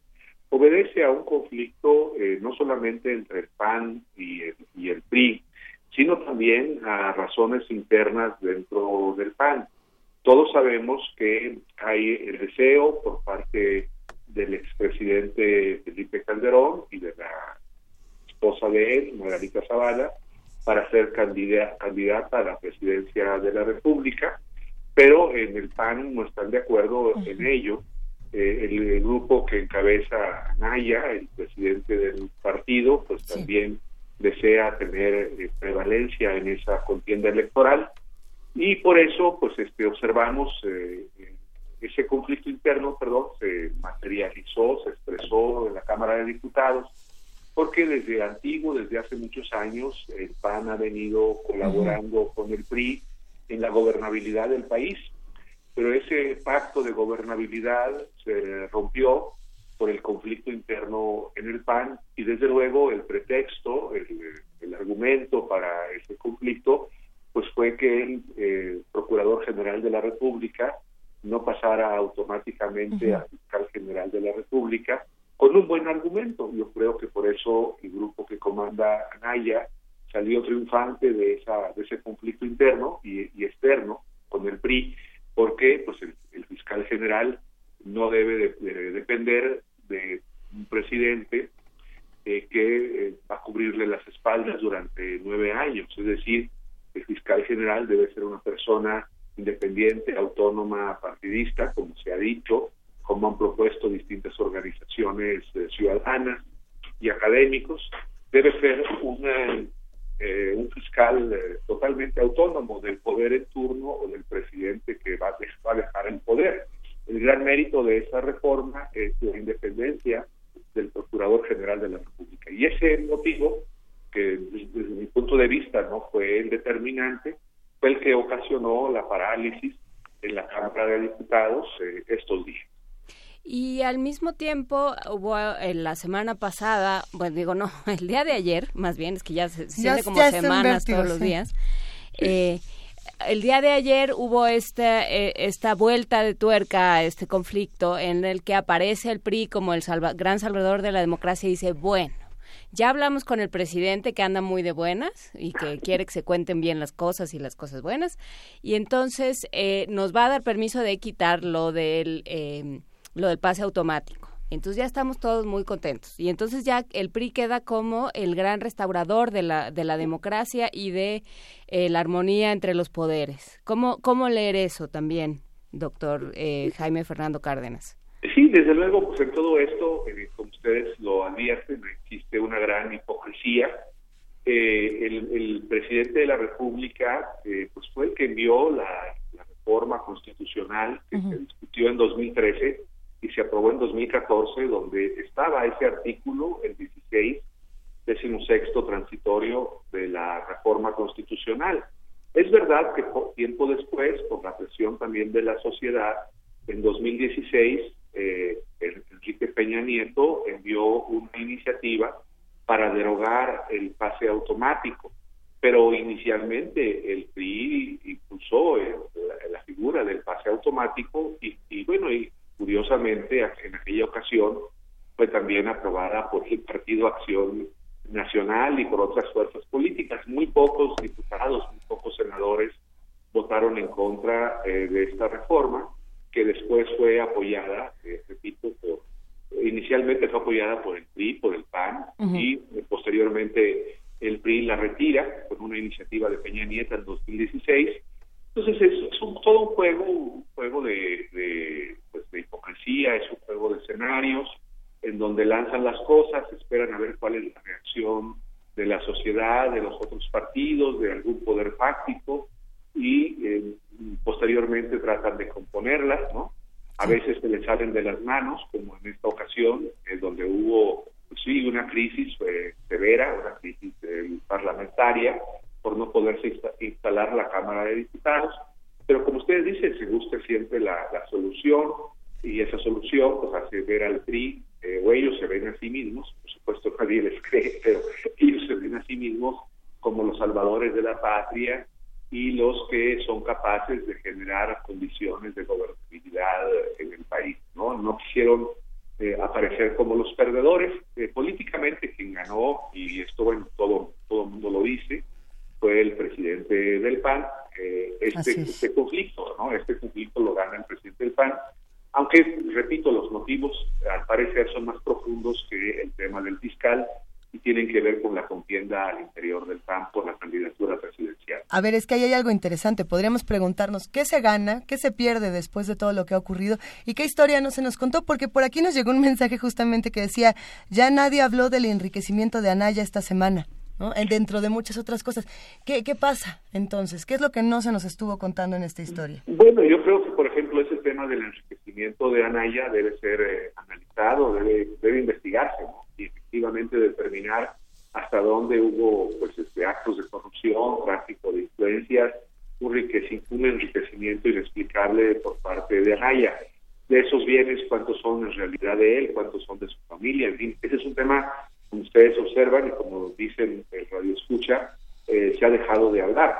obedece a un conflicto eh, no solamente entre el PAN y el, y el PRI, sino también a razones internas dentro del PAN. Todos sabemos que hay el deseo por parte del expresidente Felipe Calderón y de la esposa de él, Margarita Zavala, para ser candidata, candidata a la presidencia de la República, pero en el PAN no están de acuerdo en ello. Eh, el, grupo que encabeza Naya, el presidente del partido, pues también desea tener eh, prevalencia en esa contienda electoral y por eso pues este observamos eh, ese conflicto interno perdón se materializó se expresó en la cámara de diputados porque desde antiguo desde hace muchos años el PAN ha venido colaborando con el PRI en la gobernabilidad del país. Pero ese pacto de gobernabilidad se rompió por el conflicto interno en el PAN y desde luego el pretexto, el, argumento para ese conflicto, pues fue que el eh, Procurador General de la República no pasara automáticamente al Fiscal General de la República con un buen argumento. Yo creo que por eso el grupo que comanda Anaya salió triunfante de, esa, de ese conflicto interno y, externo con el PRI, porque pues el, fiscal general no debe de depender de un presidente eh, que eh, va a cubrirle las espaldas durante nueve años. Es decir, el fiscal general debe ser una persona independiente, autónoma, partidista, como se ha dicho, como han propuesto distintas organizaciones eh, ciudadanas y académicos. Debe ser una, un fiscal totalmente autónomo del poder en turno o del presidente que va a dejar el poder. El gran mérito de esa reforma es la independencia del Procurador General de la República. Y ese motivo, que desde mi punto de vista no fue el determinante, fue el que ocasionó la parálisis en la Cámara de Diputados eh, estos días. Y al mismo tiempo hubo en eh, la semana pasada, bueno digo no, el día de ayer, más bien es que ya se, siente como semanas todos los días. Eh, el día de ayer hubo esta, eh, esta vuelta de tuerca a este conflicto en el que aparece el PRI como el gran salvador de la democracia y dice, bueno, ya hablamos con el presidente que anda muy de buenas y que quiere que se cuenten bien las cosas y las cosas buenas. Y entonces eh, nos va a dar permiso de quitar lo del, eh, lo del pase automático. Entonces ya estamos todos muy contentos. Y entonces ya el PRI queda como el gran restaurador de la, de la democracia y de eh, la armonía entre los poderes. ¿Cómo, cómo leer eso también, doctor eh, Jaime Fernando Cárdenas? Sí, desde luego, pues en todo esto, eh, como ustedes lo advierten, existe una gran hipocresía. el, presidente de la República pues fue el que envió la, reforma constitucional que se discutió en 2013 y se aprobó en 2014, donde estaba ese artículo, el 16, décimo sexto transitorio de la reforma constitucional. Es verdad que tiempo después, por la presión también de la sociedad, en 2016, eh, Enrique Peña Nieto envió una iniciativa para derogar el pase automático, pero inicialmente el PRI impulsó la, figura del pase automático y, y bueno, y curiosamente en aquella ocasión fue también aprobada por el Partido Acción Nacional y por otras fuerzas políticas. Muy pocos diputados, muy pocos senadores votaron en contra eh, de esta reforma, que después fue apoyada, eh, repito, por, inicialmente fue apoyada por el PRI, por el PAN, y eh, posteriormente el PRI la retira con una iniciativa de Peña Nieta en 2016. Entonces es, todo un juego, un juego de pues, de hipocresía, es un juego de escenarios en donde lanzan las cosas, esperan a ver cuál es la reacción de la sociedad, de los otros partidos, de algún poder fáctico y eh, posteriormente tratan de componerlas, ¿no? A veces se les salen de las manos, como en esta ocasión, en donde hubo, pues sí, una crisis eh, severa, una crisis eh, parlamentaria, por no poderse instalar la Cámara de Diputados pero como ustedes dicen, se busca siempre la, solución y esa solución pues hace ver al PRI, eh, o ellos se ven a sí mismos, por supuesto nadie les cree, pero ellos se ven a sí mismos como los salvadores de la patria y los que son capaces de generar condiciones de gobernabilidad en el país. No, no quisieron eh, aparecer como los perdedores. Eh, políticamente quien ganó, y esto bueno, todo, todo el mundo lo dice, fue el presidente del PAN. Eh, este, este conflicto, ¿no? Este conflicto lo gana el presidente del PAN, aunque, repito, los motivos al parecer son más profundos que el tema del fiscal y tienen que ver con la contienda al interior del PAN por la candidatura presidencial. A ver, es que ahí hay algo interesante. Podríamos preguntarnos qué se gana, qué se pierde después de todo lo que ha ocurrido y qué historia no se nos contó, porque por aquí nos llegó un mensaje justamente que decía, ya nadie habló del enriquecimiento de Anaya esta semana. Dentro de muchas otras cosas. ¿Qué, ¿Qué pasa entonces? ¿Qué es lo que no se nos estuvo contando en esta historia? Bueno, yo creo que, por ejemplo, ese tema del enriquecimiento de Anaya debe ser eh, analizado, debe, debe investigarse y efectivamente determinar hasta dónde hubo pues este actos de corrupción, tráfico de influencias un, un enriquecimiento inexplicable por parte de Anaya. De esos bienes, cuántos son en realidad de él, cuántos son de su familia, en fin, ese es un tema, como ustedes observan y como dicen el radio escucha, eh, se ha dejado de hablar.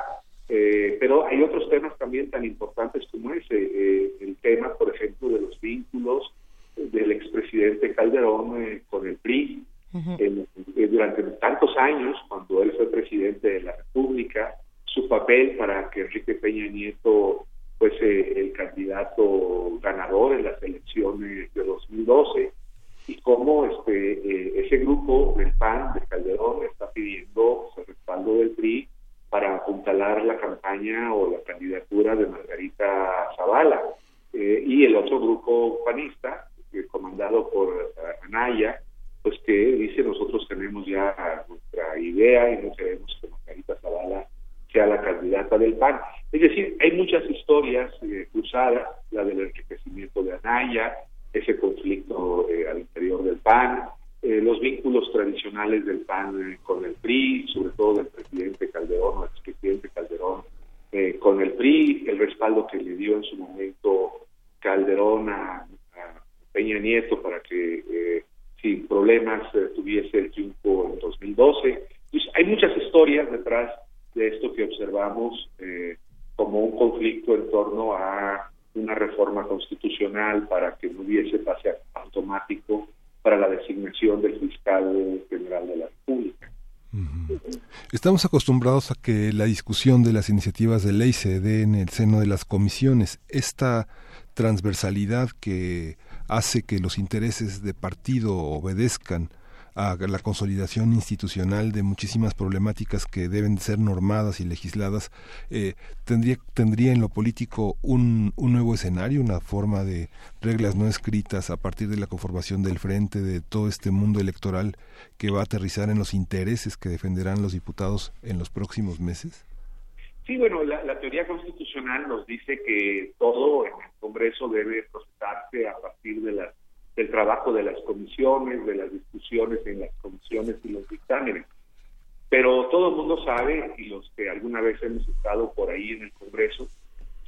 Eh, pero hay otros temas también tan importantes como ese, eh, el tema, por ejemplo, de los vínculos del expresidente Calderón con el PRI. Durante tantos años, cuando él fue presidente de la República, su papel para que Enrique Peña Nieto fuese el candidato ganador en las elecciones de 2012 y cómo este ese grupo del PAN de Calderón está pidiendo el respaldo del PRI para apuntalar la campaña o la candidatura de Margarita Zavala. Eh, y el otro grupo panista, eh, comandado por eh, Anaya, pues que dice nosotros tenemos ya nuestra idea y no queremos que Margarita Zavala sea la candidata del PAN. Es decir, hay muchas historias cruzadas, la del enriquecimiento de Anaya, ese conflicto al interior del PAN, eh, los vínculos tradicionales del PAN eh, con el PRI, sobre todo del presidente Calderón o expresidente Calderón eh, con el PRI, el respaldo que le dio en su momento Calderón a, Peña Nieto para que sin problemas tuviese el triunfo en 2012. Pues, hay muchas historias detrás de esto que observamos como un conflicto en torno a una reforma constitucional para que no hubiese pase automático para la designación del fiscal general de la República. Estamos acostumbrados a que la discusión de las iniciativas de ley se dé en el seno de las comisiones. Esta transversalidad que hace que los intereses de partido obedezcan a la consolidación institucional de muchísimas problemáticas que deben ser normadas y legisladas, eh, tendría, tendría en lo político un, un nuevo escenario, una forma de reglas no escritas a partir de la conformación del frente de todo este mundo electoral que va a aterrizar en los intereses que defenderán los diputados en los próximos meses? Sí, bueno, la, teoría constitucional nos dice que todo Congreso debe procesarse a partir de las del trabajo de las comisiones, de las discusiones en las comisiones y los dictámenes. Pero todo el mundo sabe, y los que alguna vez hemos estado por ahí en el Congreso,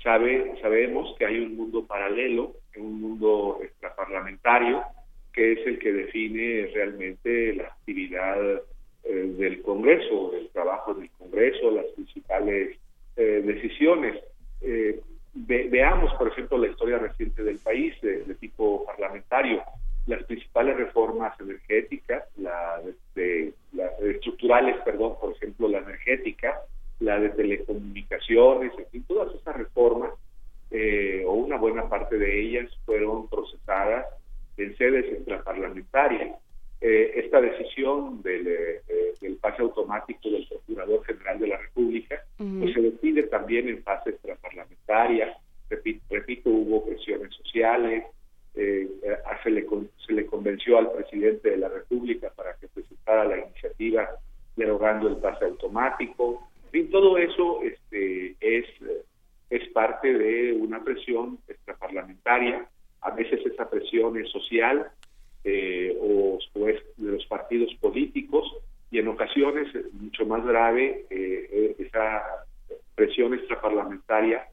sabe, sabemos que hay un mundo paralelo, un mundo extraparlamentario, que es el que define realmente la actividad eh, del Congreso, el trabajo del Congreso, las principales eh, decisiones. Eh, veamos, por ejemplo, la historia reciente del país de, tipo parlamentario. Las principales reformas energéticas, la de, las estructurales, perdón, por ejemplo, la energética, la de telecomunicaciones, en fin, todas esas reformas, eh, o una buena parte de ellas, fueron procesadas en sedes extraparlamentarias. Eh, esta decisión del, eh, del pase automático del Procurador General de la República pues se decide también en fase extraparlamentaria. Repito, repito hubo presiones sociales, eh, se, le, se le convenció al presidente de la República para que presentara la iniciativa derogando el pase automático. En fin, todo eso este, es, es parte de una presión extraparlamentaria. A veces esa presión es social, eh, o, es de los partidos políticos y en ocasiones mucho más grave eh, eh, esa presión extraparlamentaria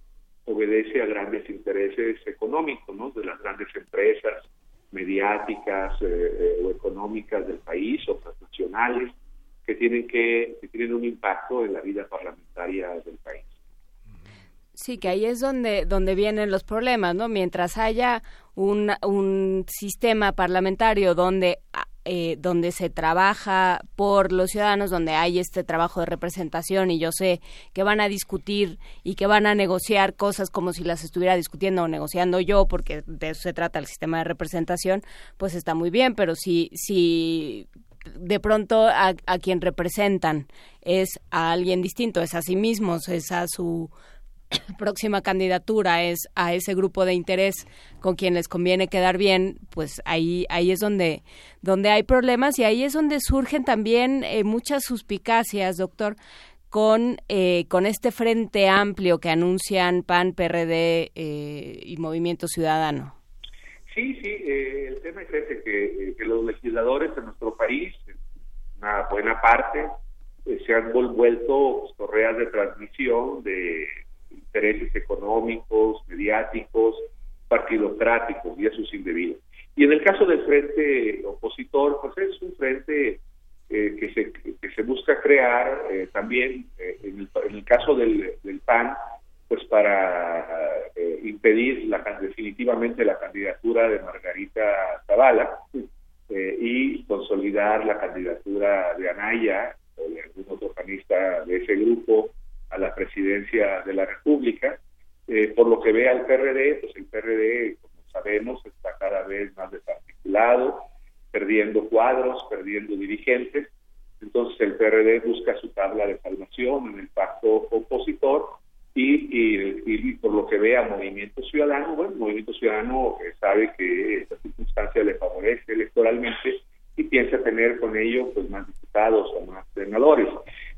obedece a grandes intereses económicos de las grandes empresas mediáticas o económicas del país o transnacionales que tienen que, que tienen un impacto en la vida parlamentaria del país. Sí, que ahí es donde, donde vienen los problemas, ¿no? Mientras haya un, un sistema parlamentario donde, ah, eh, donde se trabaja por los ciudadanos, donde hay este trabajo de representación y yo sé que van a discutir y que van a negociar cosas como si las estuviera discutiendo o negociando yo, porque de eso se trata el sistema de representación, pues está muy bien, pero si, si de pronto a, a quien representan es a alguien distinto, es a sí mismos, es a su próxima candidatura es a ese grupo de interés con quien les conviene quedar bien, pues ahí ahí es donde donde hay problemas y ahí es donde surgen también eh, muchas suspicacias, doctor, con eh, con este frente amplio que anuncian PAN, PRD eh, y Movimiento Ciudadano. Sí, sí, el tema es ese que, que los legisladores de nuestro país, una buena parte, se han vuelto correas de transmisión de intereses económicos, mediáticos, partidocráticos y eso es indebido. Y en el caso del frente opositor, pues es un frente eh, que, se, que se busca crear eh, también, eh, en, el, caso del, PAN, pues para impedir la, definitivamente la candidatura de Margarita Zavala y consolidar la candidatura de Anaya o de algún otro panista de ese grupo a la presidencia de la República. por lo que ve al PRD, pues el PRD, como sabemos, está cada vez más desarticulado, perdiendo cuadros, perdiendo dirigentes. Entonces el PRD busca su tabla de salvación en el pacto opositor y, y, por lo que vea Movimiento Ciudadano, bueno, Movimiento Ciudadano eh, sabe que esta circunstancia le favorece electoralmente y piensa tener con ello pues más diputados o más senadores.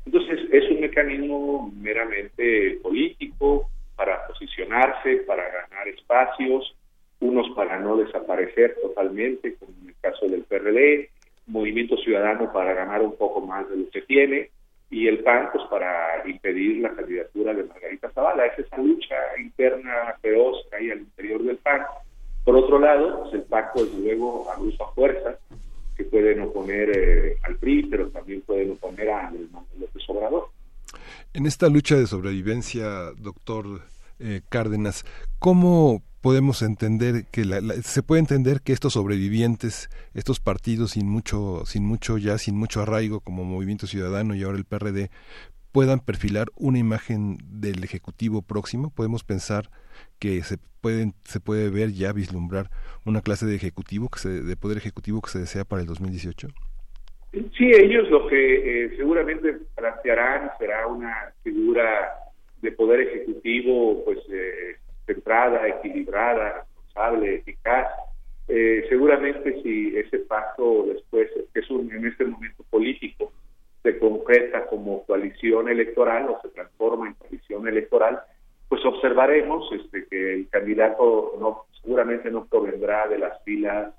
Entonces es un mecanismo meramente político para posicionarse, para ganar espacios, unos para no desaparecer totalmente, como en el caso del PRD, Movimiento Ciudadano para ganar un poco más de lo que tiene, y el PAN pues para impedir la candidatura de Margarita Zavala. Es esa lucha interna feroz que hay al interior del PAN. Por otro lado, pues el pacto desde luego agrupa fuerzas pueden oponer eh, al PRI, pero también pueden oponer a Andrés Manuel López Obrador. En esta lucha de sobrevivencia, doctor eh, Cárdenas, ¿cómo podemos entender que se puede entender que estos sobrevivientes, estos partidos sin mucho, sin mucho ya, sin mucho arraigo como Movimiento Ciudadano y ahora el PRD, puedan perfilar una imagen del ejecutivo próximo. Podemos pensar que se pueden, se puede ver ya vislumbrar una clase de ejecutivo que se, de poder ejecutivo que se desea para el 2018. Sí, ellos lo que eh, seguramente plantearán será una figura de poder ejecutivo, pues eh, centrada, equilibrada, responsable, eficaz. Eh, seguramente si ese pacto después, que es un, en este momento político, se concreta como coalición electoral o se transforma en coalición electoral, pues observaremos este, que el candidato no seguramente no provendrá de las filas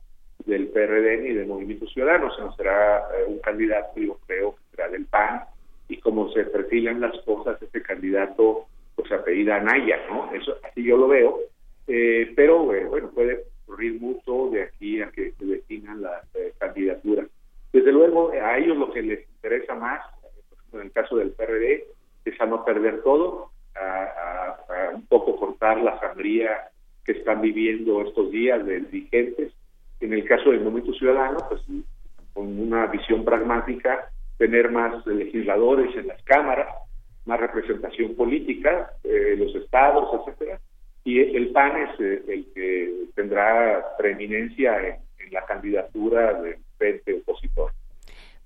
del PRD ni del Movimiento Ciudadano, sino será eh, un candidato, yo creo que será del PAN, y como se perfilan las cosas, este candidato pues apellida Anaya, ¿no? Eso así yo lo veo, eh, pero eh, bueno, puede ocurrir mucho de aquí a que se definan las eh, candidaturas. Desde luego, a ellos lo que les interesa más, en el caso del PRD, es a no perder todo, a, un poco cortar la sangría que están viviendo estos días de dirigentes. En el caso del Movimiento Ciudadano, pues con una visión pragmática, tener más legisladores en las cámaras, más representación política, eh, los estados, etcétera, y el PAN es eh, el que tendrá preeminencia en, la candidatura del frente opositor.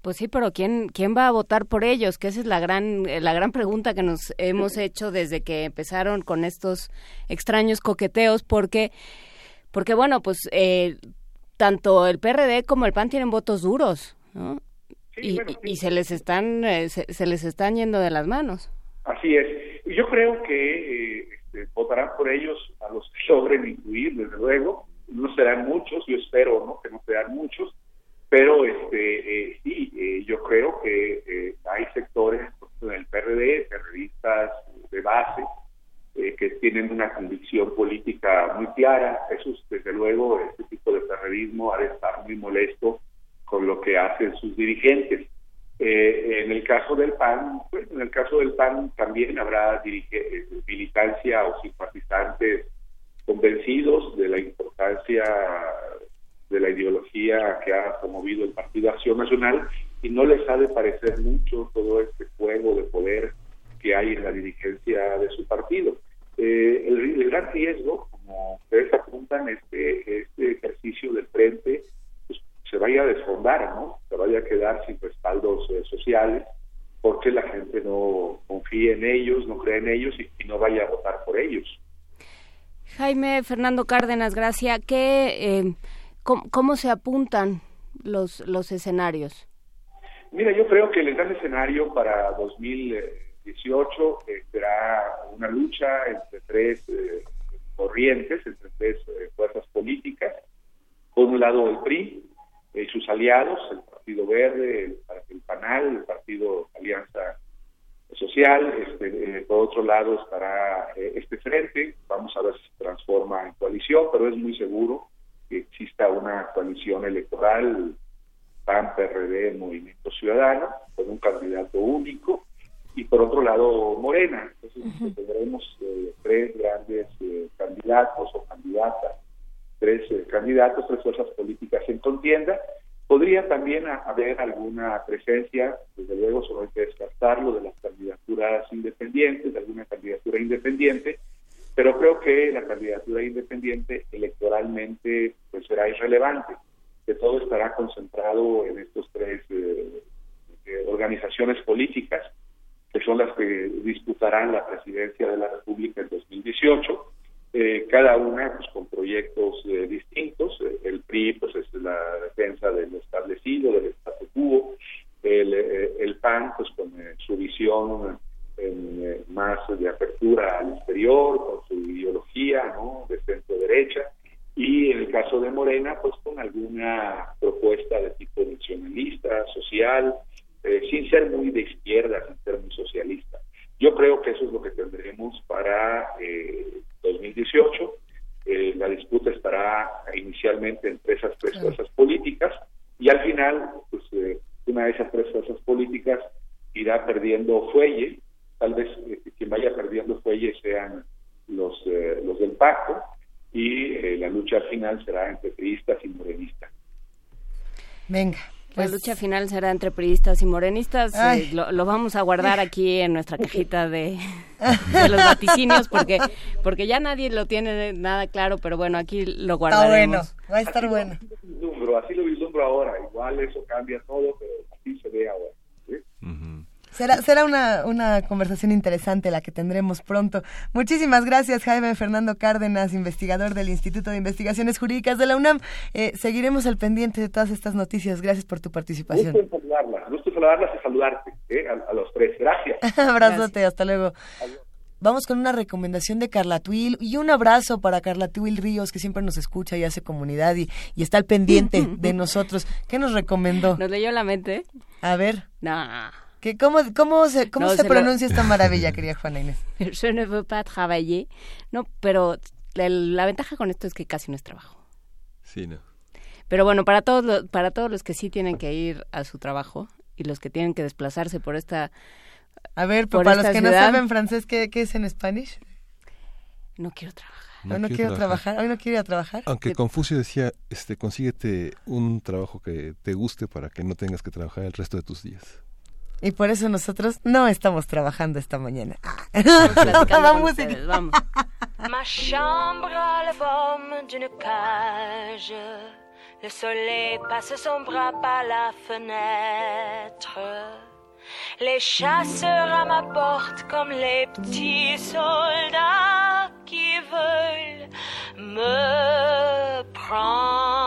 Pues sí, pero ¿quién, ¿quién va a votar por ellos? Que esa es la gran, eh, la gran pregunta que nos hemos hecho desde que empezaron con estos extraños coqueteos, porque, porque bueno, pues tanto el PRD como el PAN tienen votos duros, ¿no? y, se les están eh, se, les están yendo de las manos. Así es. Yo creo que eh, este, votarán por ellos a los que logren incluir, desde luego. No serán muchos, yo espero ¿no? que no sean muchos, pero este eh, sí, yo creo que hay sectores del PRD, periodistas de base, que tienen una convicción política muy clara. Eso, desde luego, este tipo de periodismo ha de estar muy molesto con lo que hacen sus dirigentes. Eh, en el caso del PAN, pues, en el caso del PAN también habrá militancia o simpatizantes convencidos de la importancia de la ideología que ha promovido el Partido Acción Nacional y no les ha de parecer mucho todo este juego de poder que hay en la dirigencia de su partido. Eh, el, el, gran riesgo, como ustedes apuntan, es que este ejercicio del frente se vaya a desfondar, ¿no? Se vaya a quedar sin respaldos eh, sociales porque la gente no confía en ellos, no cree en ellos y, no vaya a votar por ellos. Jaime Fernando Cárdenas, gracias. ¿Qué, eh, cómo, se apuntan los, los escenarios? Mira, yo creo que el gran escenario para 2018 eh, será una lucha entre tres corrientes, entre tres fuerzas políticas. Por un lado el PRI, y sus aliados, el Partido Verde, el, el PANAL, el Partido Alianza social. Este, por otro lado estará este frente, vamos a ver si se transforma en coalición, pero es muy seguro que exista una coalición electoral PAN, PRD, Movimiento Ciudadano, con un candidato único, y por otro lado Morena. Entonces tendremos eh, tres grandes eh, candidatos o candidatas, tres eh, candidatos, tres fuerzas políticas en contienda. Podría también haber alguna presencia, desde luego solo hay que descartarlo, de las candidaturas independientes, de alguna candidatura independiente, pero creo que la candidatura independiente electoralmente pues será irrelevante que todo estará concentrado en estos tres eh, eh, organizaciones políticas, que son las que disputarán la presidencia de la República en 2018, eh, cada una pues, con proyectos distintos. El PRI pues es la defensa del establecido, del statu quo, el, el PAN pues con su visión más de apertura al exterior, con su ideología ¿no? de centro derecha, y en el caso de Morena, pues con alguna propuesta de tipo nacionalista, social, eh, sin ser muy de izquierda, sin ser muy socialista. Yo creo que eso es lo que tendremos para eh, 2018. Eh, la disputa estará inicialmente entre esas tres fuerzas políticas y al final, pues eh, una de esas tres fuerzas políticas irá perdiendo fuelle. Tal vez quien vaya perdiendo fuelle sean los, los del pacto y eh, la lucha final será entre priistas y morenistas. Venga. La pues lucha final será entre priistas y morenistas. Eh, lo, vamos a guardar aquí en nuestra cajita de, los vaticinios porque porque ya nadie lo tiene nada claro, pero bueno, aquí lo guardaremos. Está bueno, va a estar bueno. así lo vislumbro ahora. Igual eso cambia todo, pero así se ve ahora. Será, será una, una conversación interesante la que tendremos pronto. Muchísimas gracias, Jaime Fernando Cárdenas, investigador del Instituto de Investigaciones Jurídicas de la UNAM. Eh, seguiremos al pendiente de todas estas noticias. Gracias por tu participación. Gusto saludarlas, gusto saludarlas y saludarte eh, a, los tres. Gracias. Abrazote, hasta luego. Vamos con una recomendación de Carla Tuil y un abrazo para Carla Tuil Ríos, que siempre nos escucha y hace comunidad y, y está al pendiente de nosotros. ¿Qué nos recomendó? ¿Nos leyó la mente? A ver. ¿Cómo, cómo se, cómo se, pronuncia esta maravilla, querida Juana Inés? Je ne veux pas travailler. No, pero la, ventaja con esto es que casi no es trabajo. Sí, no. Pero bueno, para todos, los, para todos los que sí tienen que ir a su trabajo y los que tienen que desplazarse por esta A ver, para los que no saben francés, ¿qué, es en español? No quiero trabajar. No, no quiero trabajar. Hoy no quiero ir a trabajar. Aunque Confucio decía, este, consíguete un trabajo que te guste para que no tengas que trabajar el resto de tus días. Y por eso nosotros no estamos trabajando esta mañana. Vamos, vamos. Ma chambre a la forme d'une cage. Le soleil passe son bras par la fenêtre. Les chasseurs à ma porte comme les petits soldats qui veulent me prendre.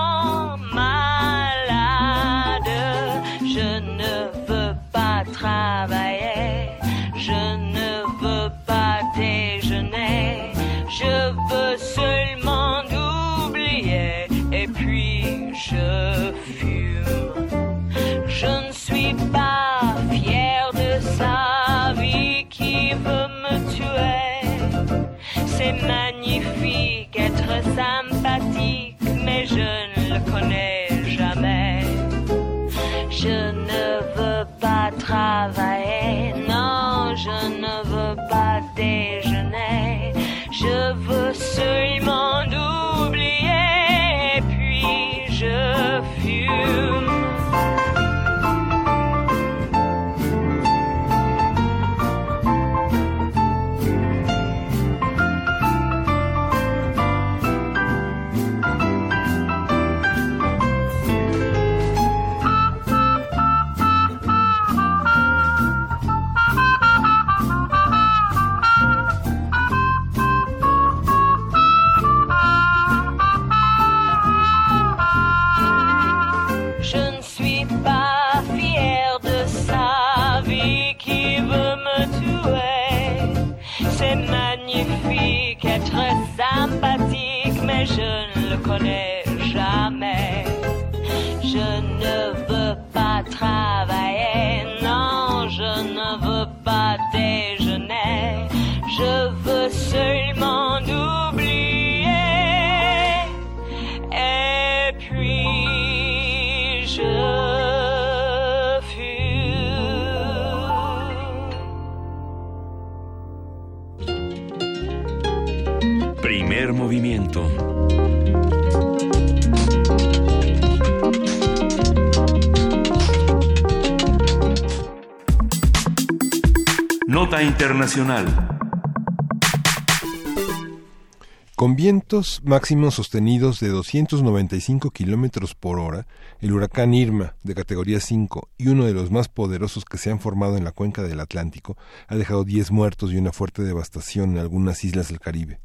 travailler, je ne veux pas déjeuner, je veux seulement oublier et puis je fume. Je ne suis pas fier de sa vie qui veut me tuer. C'est magnifique être sympathique, mais je ne le connais non, je ne veux pas déjeuner, je veux Internacional. Con vientos máximos sostenidos de 295 kilómetros por hora, el huracán Irma, de categoría 5 y uno de los más poderosos que se han formado en la cuenca del Atlántico, ha dejado 10 muertos y una fuerte devastación en algunas islas del Caribe.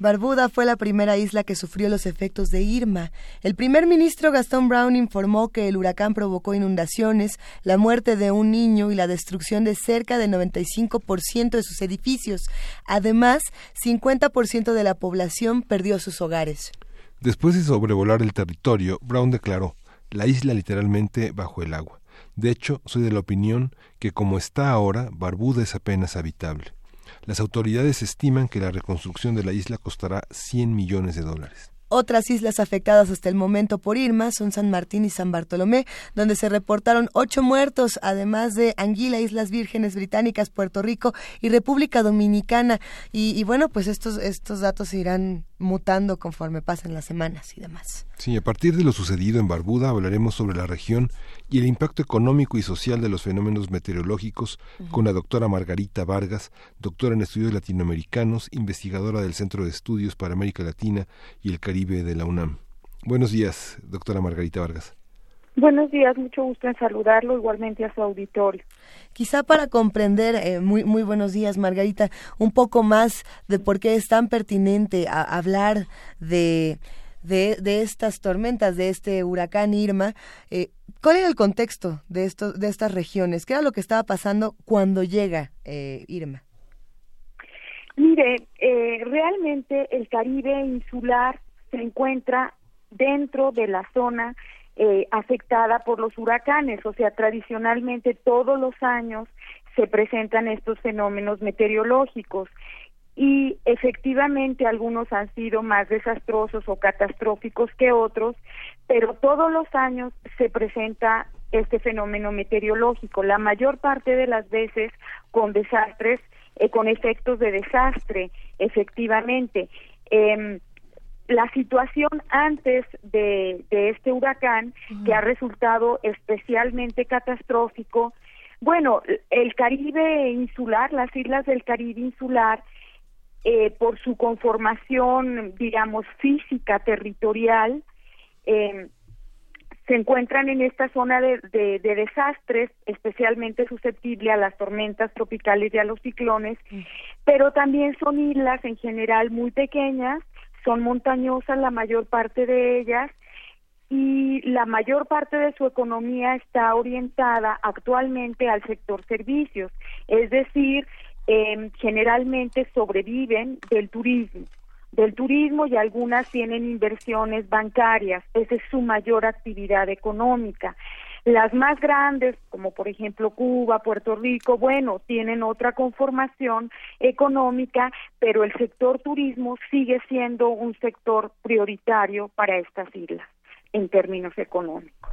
Barbuda fue la primera isla que sufrió los efectos de Irma. El primer ministro Gastón Brown informó que el huracán provocó inundaciones, la muerte de un niño y la destrucción de cerca del 95% de sus edificios. Además, 50% de la población perdió sus hogares. Después de sobrevolar el territorio, Brown declaró, la isla literalmente bajo el agua. De hecho, soy de la opinión que como está ahora, Barbuda es apenas habitable. Las autoridades estiman que la reconstrucción de la isla costará 100 millones de dólares. Otras islas afectadas hasta el momento por Irma son San Martín y San Bartolomé, donde se reportaron ocho muertos, además de Anguila, Islas Vírgenes Británicas, Puerto Rico y República Dominicana. Y, y bueno, pues estos, estos datos irán mutando conforme pasen las semanas y demás. Sí, a partir de lo sucedido en Barbuda hablaremos sobre la región y el impacto económico y social de los fenómenos meteorológicos con la doctora Margarita Vargas, doctora en estudios latinoamericanos, investigadora del Centro de Estudios para América Latina y el Caribe de la UNAM. Buenos días, doctora Margarita Vargas. Buenos días, mucho gusto en saludarlo, igualmente a su auditorio. Quizá para comprender, eh, muy, muy buenos días Margarita, un poco más de por qué es tan pertinente a, hablar de, de, de, estas tormentas, de este huracán Irma, eh, ¿cuál era el contexto de, esto, de estas regiones? ¿Qué era lo que estaba pasando cuando llega eh, Irma? Mire, eh, realmente el Caribe insular se encuentra dentro de la zona eh, afectada por los huracanes, o sea, tradicionalmente todos los años se presentan estos fenómenos meteorológicos y efectivamente algunos han sido más desastrosos o catastróficos que otros, pero todos los años se presenta este fenómeno meteorológico, la mayor parte de las veces con desastres, eh, con efectos de desastre, efectivamente. Eh, la situación antes de, de este huracán, que ha resultado especialmente catastrófico, bueno, el Caribe insular, las islas del Caribe insular, eh, por su conformación, digamos, física, territorial, eh, se encuentran en esta zona de, de, de, desastres, especialmente susceptible a las tormentas tropicales y a los ciclones, pero también son islas en general muy pequeñas, son montañosas la mayor parte de ellas y la mayor parte de su economía está orientada actualmente al sector servicios, es decir, eh, generalmente sobreviven del turismo del turismo y algunas tienen inversiones bancarias, esa es su mayor actividad económica. Las más grandes, como por ejemplo Cuba, Puerto Rico, bueno, tienen otra conformación económica, pero el sector turismo sigue siendo un sector prioritario para estas islas en términos económicos.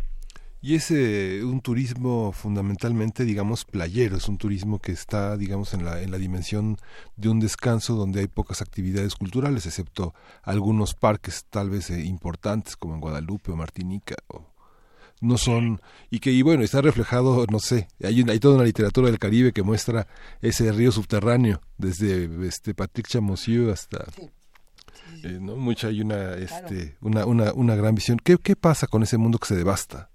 Y es eh, un turismo fundamentalmente, digamos, playero, es un turismo que está, digamos, en la, en la dimensión de un descanso donde hay pocas actividades culturales, excepto algunos parques tal vez eh, importantes como en Guadalupe o Martinica o no son y que y bueno está reflejado no sé hay hay toda una literatura del Caribe que muestra ese río subterráneo desde este Patrick Chamoisieux hasta sí. Eh, no mucha hay una este una, una una gran visión. Qué qué pasa con ese mundo que se devasta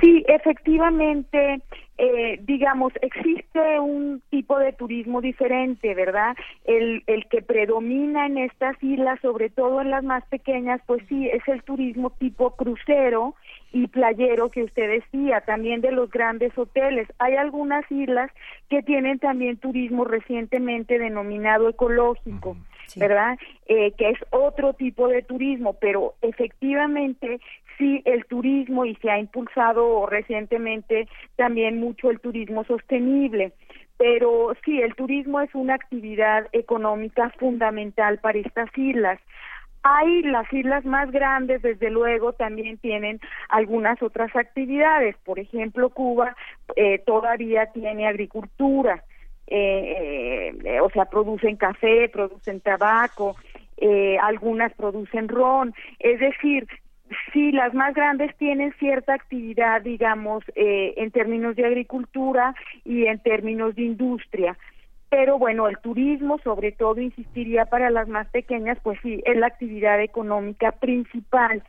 Sí, efectivamente, eh, digamos, existe un tipo de turismo diferente, ¿verdad? El, el que predomina en estas islas, sobre todo en las más pequeñas, pues sí, es el turismo tipo crucero y playero que usted decía, también de los grandes hoteles. Hay algunas islas que tienen también turismo recientemente denominado ecológico. ¿verdad? Eh, que es otro tipo de turismo, pero efectivamente sí el turismo y se ha impulsado recientemente también mucho el turismo sostenible. Pero sí, el turismo es una actividad económica fundamental para estas islas. Hay las islas más grandes, desde luego, también tienen algunas otras actividades. Por ejemplo, Cuba eh, todavía tiene agricultura, eh, eh, o sea, producen café, producen tabaco, eh, algunas producen ron. Es decir, sí, las más grandes tienen cierta actividad, digamos, eh, en términos de agricultura y en términos de industria, pero bueno, el turismo sobre todo insistiría para las más pequeñas, pues sí, es la actividad económica principal.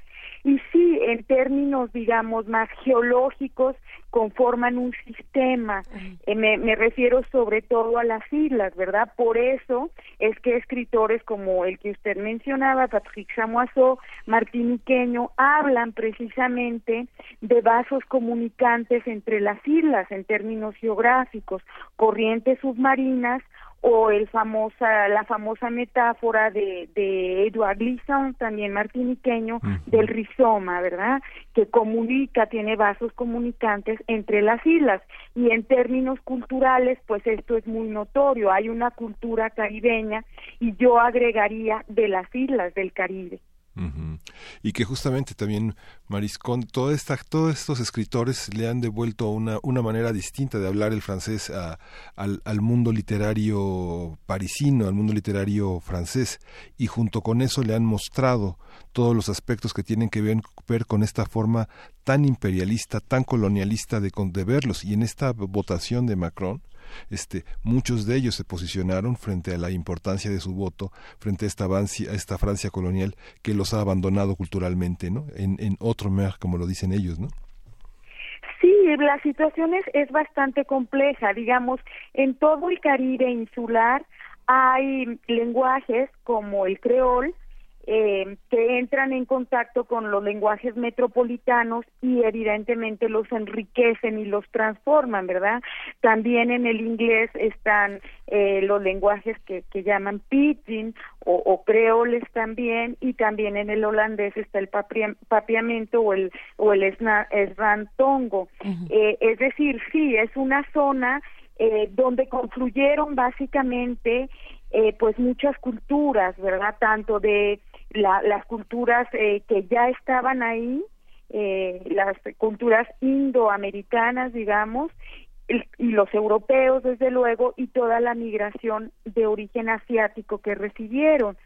Y sí, en términos, digamos, más geológicos, conforman un sistema. Eh, me, me, refiero sobre todo a las islas, ¿verdad? Por eso es que escritores como el que usted mencionaba, Patrick Chamoiseau, Martín Iqueño, hablan precisamente de vasos comunicantes entre las islas en términos geográficos, corrientes submarinas o el famosa la famosa metáfora de, de Edward Gleason, también martiniqueño, del rizoma, ¿verdad? Que comunica, tiene vasos comunicantes entre las islas. Y en términos culturales, pues esto es muy notorio. Hay una cultura caribeña y yo agregaría de las islas del Caribe. Y que justamente también Mariscón, esta, todos estos escritores le han devuelto una, una manera distinta de hablar el francés al, al, mundo literario parisino, al mundo literario francés, y junto con eso le han mostrado todos los aspectos que tienen que ver, ver con esta forma tan imperialista, tan colonialista de, de verlos. Y en esta votación de Macron, este, muchos de ellos se posicionaron frente a la importancia de su voto, frente a esta, Francia colonial que los ha abandonado culturalmente, ¿no? En, en otro mer, como lo dicen ellos, ¿no? Sí, la situación es, es bastante compleja. Digamos, en todo el Caribe insular hay lenguajes como el creol, eh, que entran en contacto con los lenguajes metropolitanos y evidentemente los enriquecen y los transforman, ¿verdad? También en el inglés están eh, los lenguajes que, que llaman pidgin o, o, creoles también y también en el holandés está el papiamento o el o el esrantongo. eh, es decir, sí, es una zona eh, donde confluyeron básicamente eh, pues muchas culturas, ¿verdad? Tanto de las culturas eh, que ya estaban ahí, eh, las culturas indoamericanas, digamos, y, y los europeos, desde luego, y toda la migración de origen asiático que recibieron.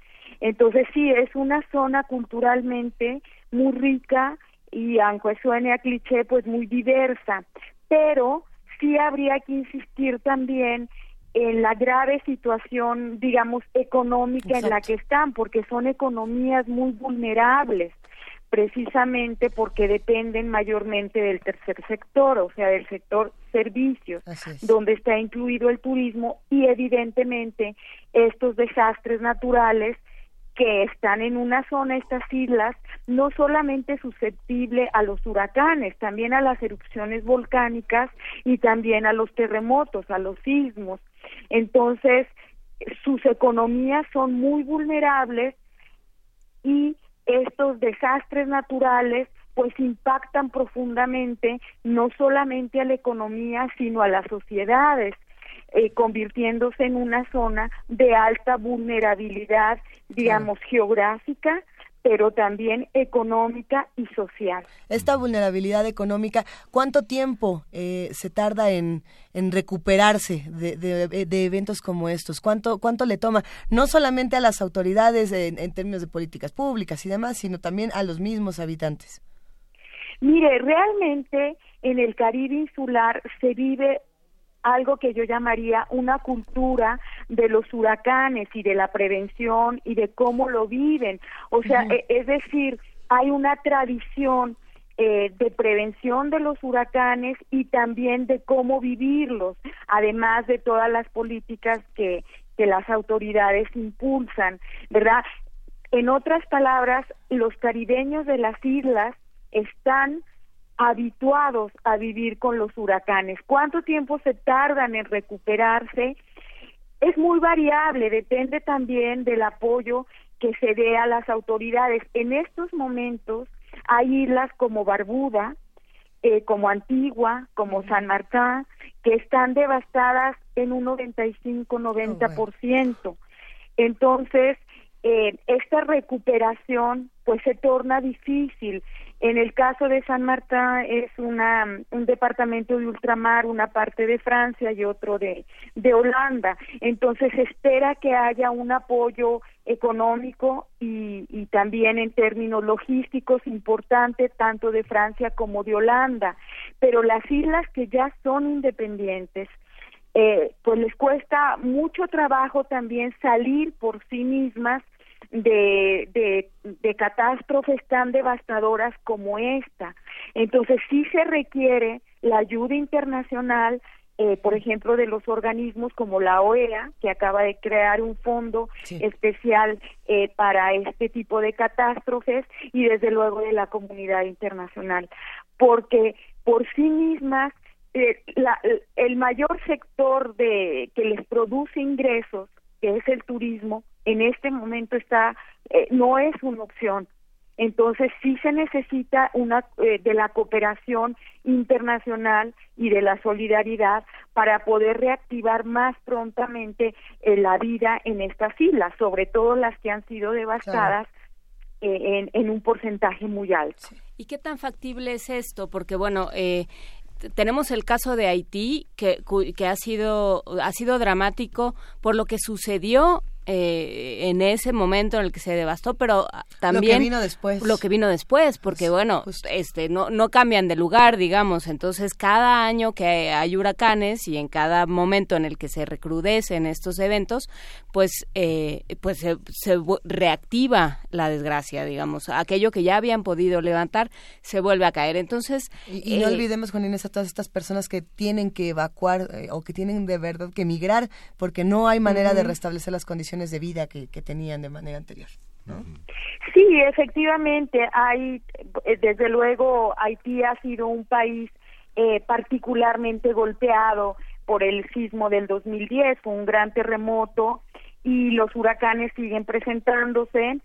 Entonces sí, es una zona culturalmente muy rica y aunque suene a cliché, pues muy diversa, pero sí habría que insistir también en la grave situación, digamos, económica en la que están, porque son economías muy vulnerables, precisamente porque dependen mayormente del tercer sector, o sea, del sector servicios, donde está incluido el turismo y evidentemente estos desastres naturales que están en una zona, estas islas, no solamente susceptible a los huracanes, también a las erupciones volcánicas y también a los terremotos, a los sismos. Entonces, sus economías son muy vulnerables y estos desastres naturales pues impactan profundamente no solamente a la economía sino a las sociedades eh, convirtiéndose en una zona de alta vulnerabilidad digamos geográfica pero también económica y social. Esta vulnerabilidad económica, ¿cuánto tiempo eh, se tarda en, en recuperarse de, de, eventos como estos? ¿Cuánto, ¿Cuánto le toma? No solamente a las autoridades en, en términos de políticas públicas y demás, sino también a los mismos habitantes. Mire, realmente en el Caribe insular se vive algo que yo llamaría una cultura de los huracanes y de la prevención y de cómo lo viven. O sea, e, es decir, hay una tradición eh, de prevención de los huracanes y también de cómo vivirlos, además de todas las políticas que, que las autoridades impulsan, ¿verdad? En otras palabras, los caribeños de las islas están habituados a vivir con los huracanes. ¿Cuánto tiempo se tardan en recuperarse? Es muy variable, depende también del apoyo que se dé a las autoridades. En estos momentos hay islas como Barbuda, eh, como Antigua, como San Martín, que están devastadas en un 95-90%. Entonces, eh, esta recuperación pues se torna difícil. En el caso de San Martín es una, un departamento de ultramar, una parte de Francia y otro de, de Holanda. Entonces se espera que haya un apoyo económico y, y también en términos logísticos importante tanto de Francia como de Holanda. Pero las islas que ya son independientes, eh, pues les cuesta mucho trabajo también salir por sí mismas de, de, de catástrofes tan devastadoras como esta. Entonces sí se requiere la ayuda internacional, eh, por ejemplo, de los organismos como la OEA, que acaba de crear un fondo especial eh, para este tipo de catástrofes, y desde luego de la comunidad internacional, porque por sí mismas eh, la, el mayor sector de que les produce ingresos, que es el turismo, en este momento está eh, no es una opción. Entonces sí se necesita una eh, de la cooperación internacional y de la solidaridad para poder reactivar más prontamente eh, la vida en estas islas, sobre todo las que han sido devastadas en, en, un porcentaje muy alto. ¿Y qué tan factible es esto? Porque bueno, tenemos el caso de Haití que, que ha sido ha sido dramático por lo que sucedió eh, en ese momento en el que se devastó, pero también lo que vino después. Lo que vino después, porque bueno, este no no cambian de lugar, digamos, entonces cada año que hay huracanes y en cada momento en el que se recrudecen estos eventos, pues eh, pues se, reactiva la desgracia, digamos, aquello que ya habían podido levantar se vuelve a caer. Entonces y, no eh, olvidemos con Inés a todas estas personas que tienen que evacuar o que tienen de verdad que emigrar porque no hay manera de restablecer las condiciones de vida que, tenían de manera anterior. Sí, efectivamente, hay, eh, desde luego, Haití ha sido un país eh, particularmente golpeado por el sismo del 2010, fue un gran terremoto y los huracanes siguen presentándose.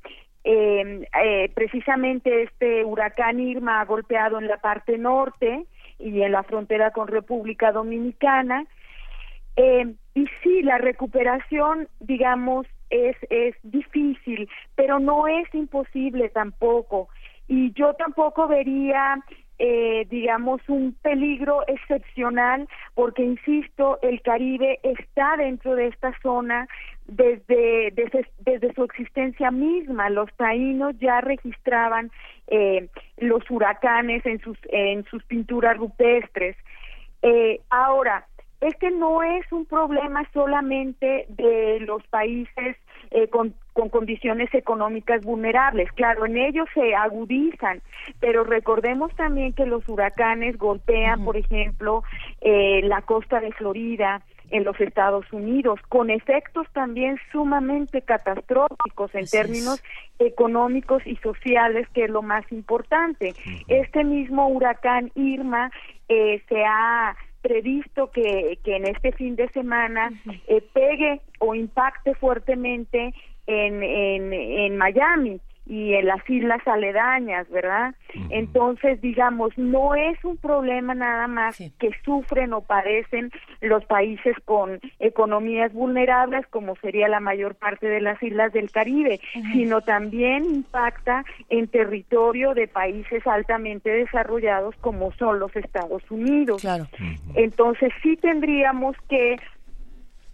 Em, eh, precisamente este huracán Irma ha golpeado en la parte norte y en la frontera con República Dominicana eh, y sí, la recuperación, digamos, es, es difícil, pero no es imposible tampoco. Y yo tampoco vería, eh, digamos, un peligro excepcional, porque, insisto, el Caribe está dentro de esta zona desde, desde, desde su existencia misma. Los taínos ya registraban eh, los huracanes en sus, en sus pinturas rupestres. Eh, ahora, este no es un problema solamente de los países eh, con, condiciones económicas vulnerables. Claro, en ellos se agudizan, pero recordemos también que los huracanes golpean, por ejemplo, eh, la costa de Florida, en los Estados Unidos, con efectos también sumamente catastróficos en términos económicos y sociales, que es lo más importante. Este mismo huracán Irma eh, se ha previsto que, que en este fin de semana eh, pegue o impacte fuertemente en, en, en Miami y en las islas aledañas, ¿verdad? Entonces, digamos, no es un problema nada más que sufren o padecen los países con economías vulnerables, como sería la mayor parte de las islas del Caribe, sino también impacta en territorio de países altamente desarrollados como son los Estados Unidos. Claro. Entonces, sí tendríamos que,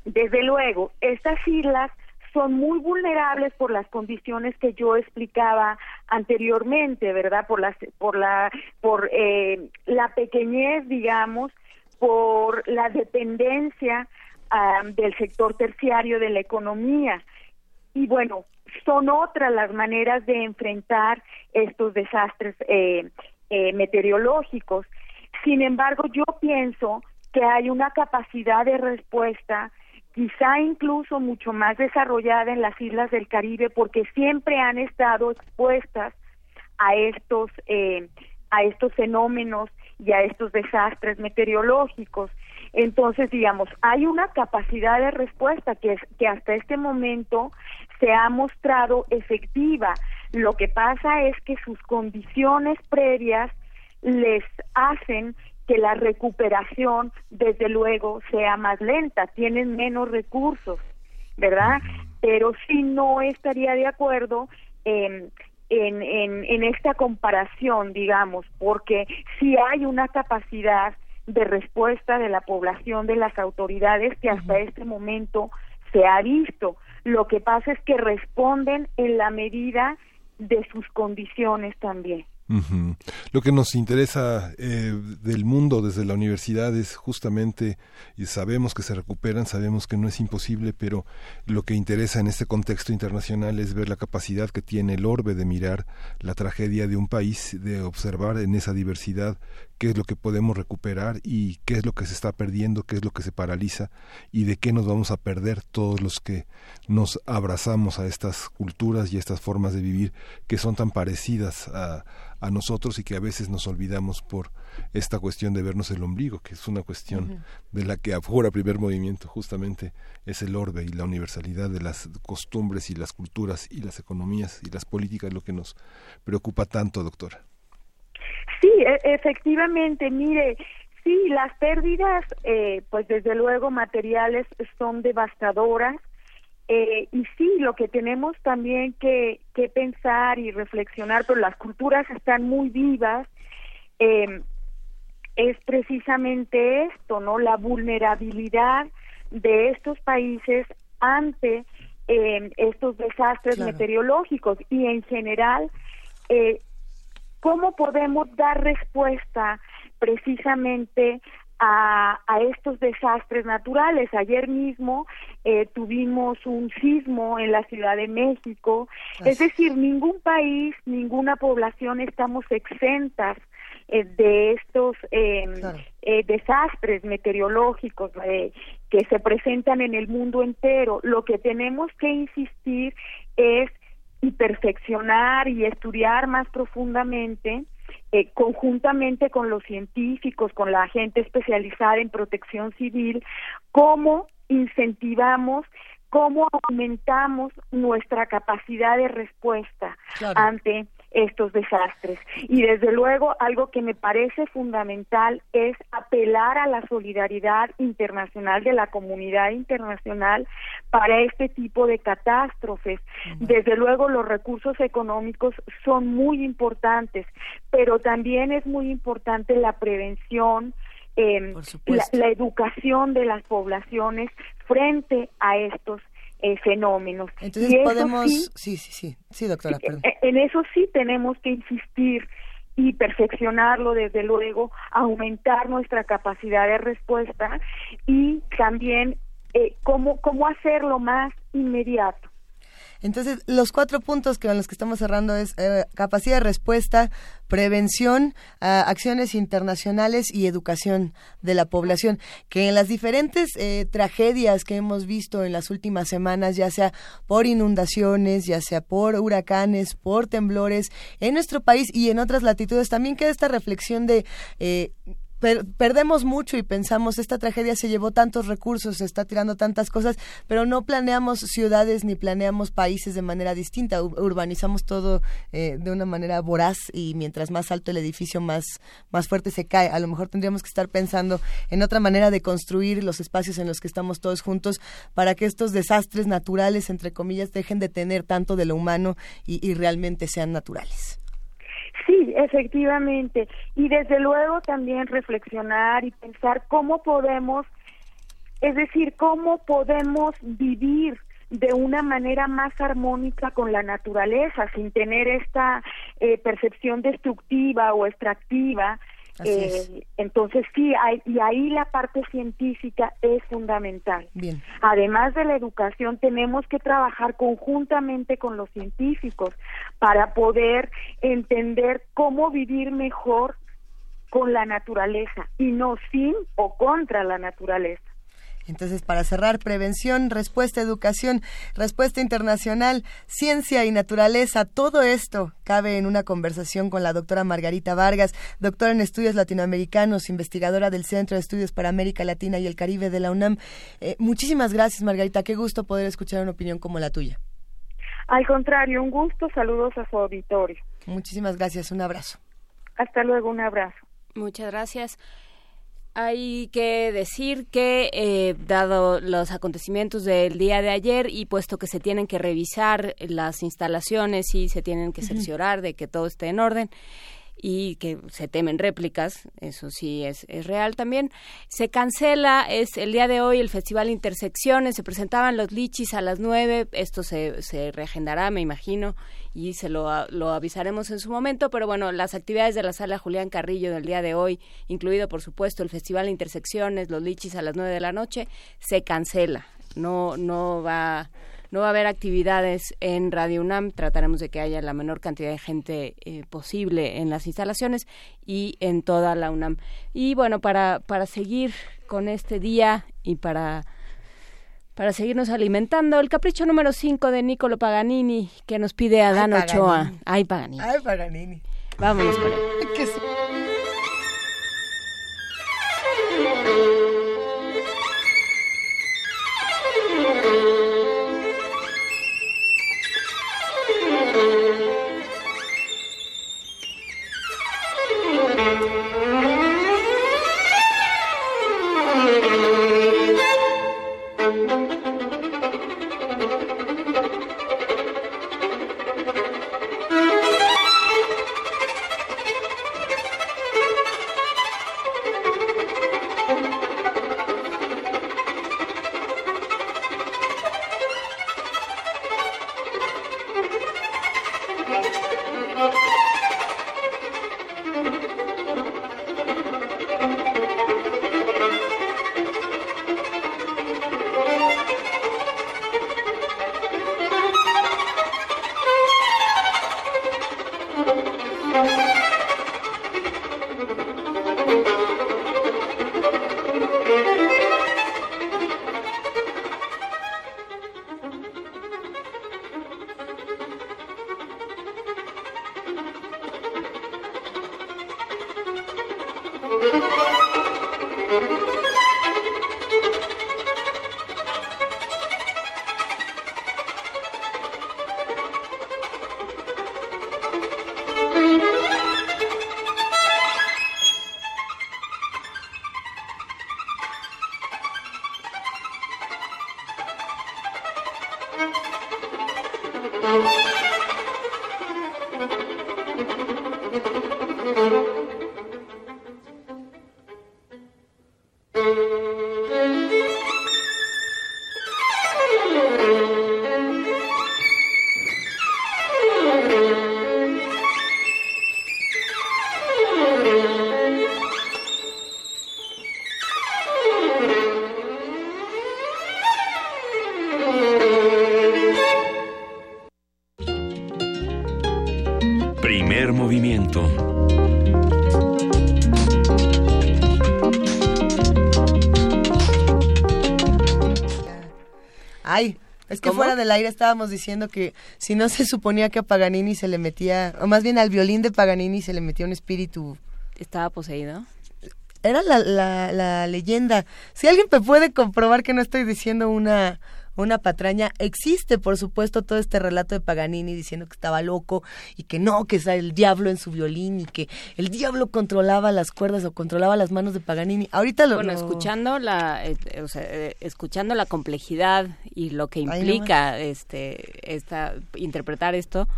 desde luego, estas islas son muy vulnerables por las condiciones que yo explicaba anteriormente, ¿verdad? Por las por la por eh, la pequeñez, digamos, por la dependencia del sector terciario de la economía. Y bueno, son otras las maneras de enfrentar estos desastres eh, eh, meteorológicos. Sin embargo, yo pienso que hay una capacidad de respuesta quizá incluso mucho más desarrollada en las islas del Caribe porque siempre han estado expuestas a estos eh, a estos fenómenos y a estos desastres meteorológicos. Entonces, digamos, hay una capacidad de respuesta que, es, que hasta este momento se ha mostrado efectiva. Lo que pasa es que sus condiciones previas les hacen que la recuperación, desde luego, sea más lenta, tienen menos recursos, ¿verdad? Pero sí no estaría de acuerdo en, en, en esta comparación, digamos, porque si hay una capacidad de respuesta de la población, de las autoridades que hasta este momento se ha visto. Lo que pasa es que responden en la medida de sus condiciones también. Lo que nos interesa eh, del mundo desde la universidad es justamente, y sabemos que se recuperan, sabemos que no es imposible, pero lo que interesa en este contexto internacional es ver la capacidad que tiene el orbe de mirar la tragedia de un país, de observar en esa diversidad qué es lo que podemos recuperar y qué es lo que se está perdiendo, qué es lo que se paraliza y de qué nos vamos a perder todos los que nos abrazamos a estas culturas y estas formas de vivir que son tan parecidas a, a nosotros y que a veces nos olvidamos por esta cuestión de vernos el ombligo, que es una cuestión de la que afora primer movimiento, justamente es el orbe y la universalidad de las costumbres y las culturas y las economías y las políticas lo que nos preocupa tanto, doctora. Sí, e, efectivamente, mire, sí, las pérdidas, eh, pues desde luego materiales son devastadoras. Eh, y sí, lo que tenemos también que, que pensar y reflexionar, pero las culturas están muy vivas, eh, es precisamente esto, ¿no? La vulnerabilidad de estos países ante eh, estos desastres meteorológicos y en general eh, ¿Cómo podemos dar respuesta precisamente a, estos desastres naturales. Ayer mismo eh, tuvimos un sismo en la Ciudad de México. Es decir, ningún país, ninguna población estamos exentas eh, de estos em, eh, desastres meteorológicos que se presentan en el mundo entero. Lo que tenemos que insistir es y perfeccionar y estudiar más profundamente eh, conjuntamente con los científicos, con la gente especializada en protección civil, cómo incentivamos, cómo aumentamos nuestra capacidad de respuesta ante estos desastres. Y desde luego algo que me parece fundamental es apelar a la solidaridad internacional de la comunidad internacional para este tipo de catástrofes. Desde luego los recursos económicos son muy importantes, pero también es muy importante la prevención, eh, la educación de las poblaciones frente a estos eh, fenómenos. Entonces podemos, sí, sí, sí, sí, doctora. Perdón. Eh, en eso sí tenemos que insistir y perfeccionarlo desde luego, aumentar nuestra capacidad de respuesta y también eh, cómo, cómo hacerlo más inmediato. Entonces, los cuatro puntos con los que estamos cerrando es eh, capacidad de respuesta, prevención, ah, acciones internacionales y educación de la población, que en las diferentes eh, tragedias que hemos visto en las últimas semanas, ya sea por inundaciones, ya sea por huracanes, por temblores, en nuestro país y en otras latitudes, también queda esta reflexión de eh, perdemos mucho y pensamos, esta tragedia se llevó tantos recursos, se está tirando tantas cosas, pero no planeamos ciudades ni planeamos países de manera distinta, urbanizamos todo eh, de una manera voraz y mientras más alto el edificio, más, más fuerte se cae. A lo mejor tendríamos que estar pensando en otra manera de construir los espacios en los que estamos todos juntos para que estos desastres naturales, entre comillas, dejen de tener tanto de lo humano y realmente sean naturales. Sí, efectivamente. Y desde luego también reflexionar y pensar cómo podemos, es decir, cómo podemos vivir de una manera más armónica con la naturaleza, sin tener esta eh, percepción destructiva o extractiva eh, entonces sí, hay, y ahí la parte científica es fundamental. Bien. Además de la educación, tenemos que trabajar conjuntamente con los científicos para poder entender cómo vivir mejor con la naturaleza y no sin o contra la naturaleza. Entonces, para cerrar, prevención, respuesta, educación, respuesta internacional, ciencia y naturaleza, todo esto cabe en una conversación con la doctora Margarita Vargas, doctora en estudios latinoamericanos, investigadora del Centro de Estudios para América Latina y el Caribe de la UNAM. Eh, muchísimas gracias, Margarita. Qué gusto poder escuchar una opinión como la tuya. Al contrario, un gusto. Saludos a su auditorio. Muchísimas gracias. Un abrazo. Hasta luego. Un abrazo. Muchas gracias. Hay que decir que, eh, dado los acontecimientos del día de ayer y puesto que se tienen que revisar las instalaciones y se tienen que cerciorar de que todo esté en orden, y que se temen réplicas, eso sí es, es, real también. Se cancela, es el día de hoy el Festival Intersecciones, se presentaban los lichis a las nueve, esto se, se reagendará, me imagino, y se lo, lo avisaremos en su momento, pero bueno, las actividades de la sala Julián Carrillo del día de hoy, incluido por supuesto el Festival Intersecciones, los lichis a las nueve de la noche, se cancela, no, no va no va a haber actividades en Radio UNAM, trataremos de que haya la menor cantidad de gente eh, posible en las instalaciones y en toda la UNAM. Y bueno, para, para seguir con este día y para para seguirnos alimentando. El capricho número 5 de Niccolo Paganini, que nos pide a Dan Ochoa. Ay, Paganini. Ay, Paganini. Vámonos con él. del aire estábamos diciendo que si no se suponía que a Paganini se le metía, o más bien al violín de Paganini se le metía un espíritu. ¿Estaba poseído? Era la, la, la leyenda. Si alguien me puede comprobar que no estoy diciendo una, una patraña. Existe, por supuesto, todo este relato de Paganini diciendo que estaba loco y que no, que es el diablo en su violín y que el diablo controlaba las cuerdas o controlaba las manos de Paganini. Ahorita lo... Bueno, escuchando la, eh, o sea, eh, escuchando la complejidad y lo que implica este, esta, interpretar esto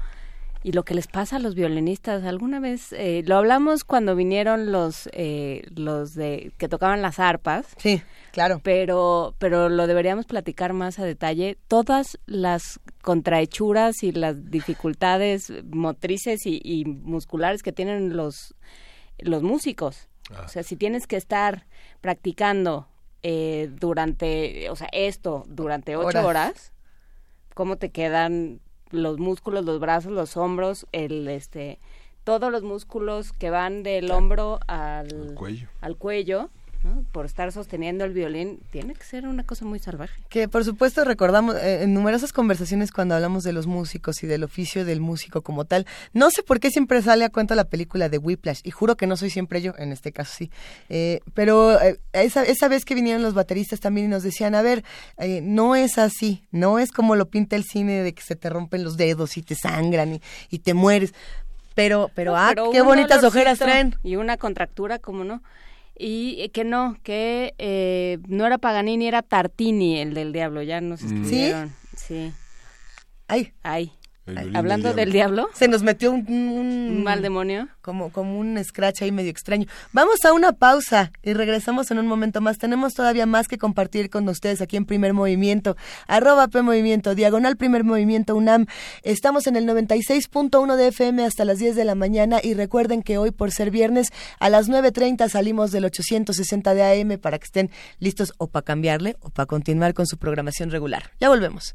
y lo que les pasa a los violinistas. Alguna vez eh, lo hablamos cuando vinieron los, eh, los de que tocaban las arpas. Sí, claro. Pero, pero lo deberíamos platicar más a detalle. Todas las contrahechuras y las dificultades motrices y, y musculares que tienen los, los músicos. O sea, si tienes que estar practicando eh, durante, o sea, esto durante ocho Horas. horas, ¿cómo te quedan los músculos, los brazos, los hombros, el, este, todos los músculos que van del hombro al, cuello. al cuello, por estar sosteniendo el violín, tiene que ser una cosa muy salvaje. Que por supuesto recordamos eh, en numerosas conversaciones cuando hablamos de los músicos y del oficio del músico como tal, no sé por qué siempre sale a cuenta la película de Whiplash, y juro que no soy siempre yo, en este caso sí, eh, pero eh, esa, esa vez que vinieron los bateristas también y nos decían, a ver, no es así, no es como lo pinta el cine de que se te rompen los dedos y te sangran y, y te mueres. Pero, pero, ah, qué bonitas ojeras traen. Y una contractura, como no y que no, que eh, no era Paganini, era Tartini el del diablo, ya nos mm. escribieron. ¿Sí? Sí. Ay. Ay. Hablando del diablo. Se nos metió un, mal demonio. Como, como un scratch ahí medio extraño. Vamos a una pausa y regresamos en un momento más. Tenemos todavía más que compartir con ustedes aquí en Primer Movimiento. Arroba P Movimiento, diagonal Primer Movimiento UNAM. Estamos en el 96.1 de FM hasta las 10 de la mañana y recuerden que hoy por ser viernes a las 9.30 salimos del 860 de AM para que estén listos o para cambiarle o para continuar con su programación regular. Ya volvemos.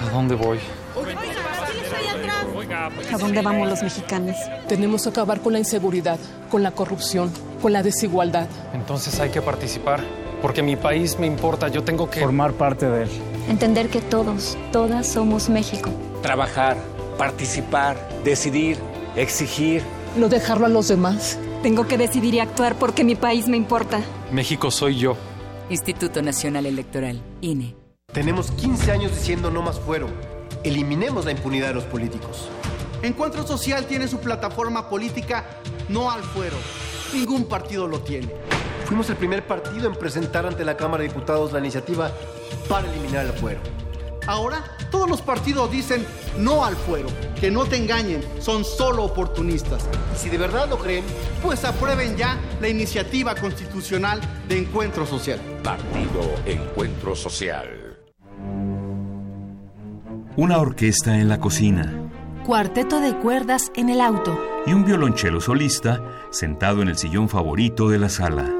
¿A dónde voy? ¿A dónde vamos los mexicanos? Tenemos que acabar con la inseguridad, con la corrupción, con la desigualdad. Entonces hay que participar, porque mi país me importa, yo tengo que... Formar parte de él. Entender que todos, todas somos México. Trabajar, participar, decidir, exigir. No dejarlo a los demás. Tengo que decidir y actuar porque mi país me importa. México soy yo. Instituto Nacional Electoral, INE. Tenemos 15 años diciendo no más fuero. Eliminemos la impunidad de los políticos. Encuentro Social tiene su plataforma política No al Fuero. Ningún partido lo tiene. Fuimos el primer partido en presentar ante la Cámara de Diputados la iniciativa para eliminar el fuero. Ahora todos los partidos dicen no al fuero. Que no te engañen, son solo oportunistas. Y si de verdad lo creen, pues aprueben ya la iniciativa constitucional de Encuentro Social. Partido Encuentro Social. Una orquesta en la cocina. Cuarteto de cuerdas en el auto. Y un violonchelo solista sentado en el sillón favorito de la sala.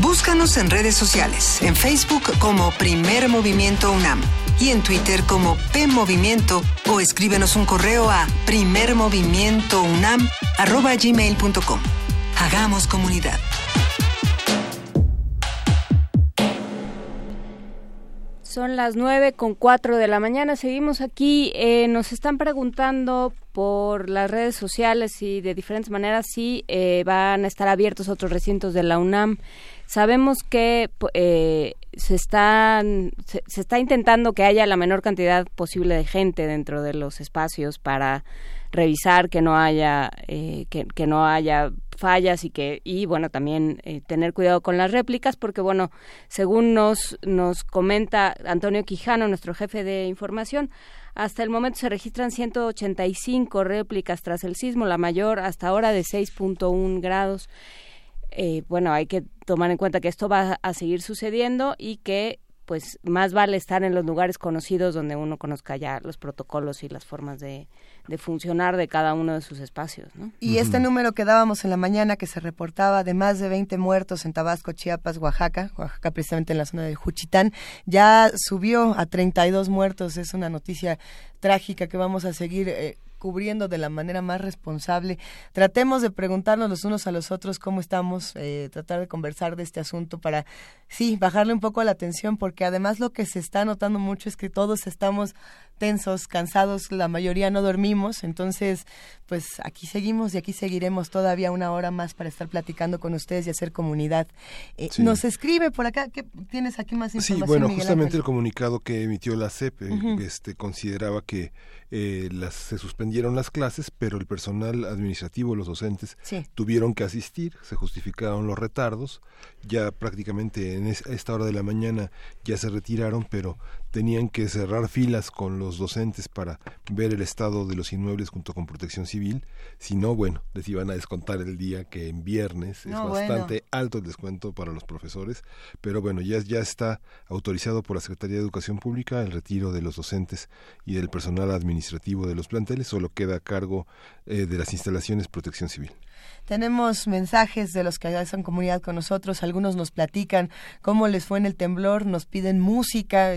Búscanos en redes sociales, en Facebook como Primer Movimiento UNAM y en Twitter como P Movimiento o escríbenos un correo a primermovimientounam@gmail.com. Hagamos comunidad. Son las nueve con cuatro de la mañana. Seguimos aquí. Eh, nos están preguntando por las redes sociales y de diferentes maneras si eh, van a estar abiertos otros recintos de la UNAM. Sabemos que eh, se, están, se, está intentando que haya la menor cantidad posible de gente dentro de los espacios para revisar que no haya eh, que, que, no haya fallas y que y bueno también eh, tener cuidado con las réplicas porque bueno según nos nos comenta Antonio Quijano nuestro jefe de información hasta el momento se registran 185 réplicas tras el sismo la mayor hasta ahora de 6.1 grados eh, bueno hay que tomar en cuenta que esto va a seguir sucediendo y que pues más vale estar en los lugares conocidos donde uno conozca ya los protocolos y las formas de, de funcionar de cada uno de sus espacios. ¿no? Y este número que dábamos en la mañana que se reportaba de más de 20 muertos en Tabasco, Chiapas, Oaxaca, Oaxaca precisamente en la zona de Juchitán, ya subió a 32 muertos. Es una noticia trágica que vamos a seguir eh, cubriendo de la manera más responsable. Tratemos de preguntarnos los unos a los otros cómo estamos, eh, tratar de conversar de este asunto para, sí, bajarle un poco la tensión, porque además lo que se está notando mucho es que todos estamos tensos, cansados, la mayoría no dormimos, entonces pues aquí seguimos y aquí seguiremos todavía una hora más para estar platicando con ustedes y hacer comunidad. Eh, Nos escribe por acá, ¿qué tienes aquí más información? Sí, bueno, justamente el comunicado que emitió la CEP eh, este, consideraba que eh, las, se suspendieron las clases, pero el personal administrativo, los docentes, tuvieron que asistir, se justificaron los retardos, ya prácticamente en esta hora de la mañana ya se retiraron, pero tenían que cerrar filas con los docentes para ver el estado de los inmuebles junto con protección civil, si no, bueno, les iban a descontar el día que en viernes es bastante alto el descuento para los profesores, pero bueno, ya, ya está autorizado por la Secretaría de Educación Pública el retiro de los docentes y del personal administrativo de los planteles, solo queda a cargo eh, de las instalaciones protección civil. Tenemos mensajes de los que hacen comunidad con nosotros, algunos nos platican cómo les fue en el temblor, nos piden música,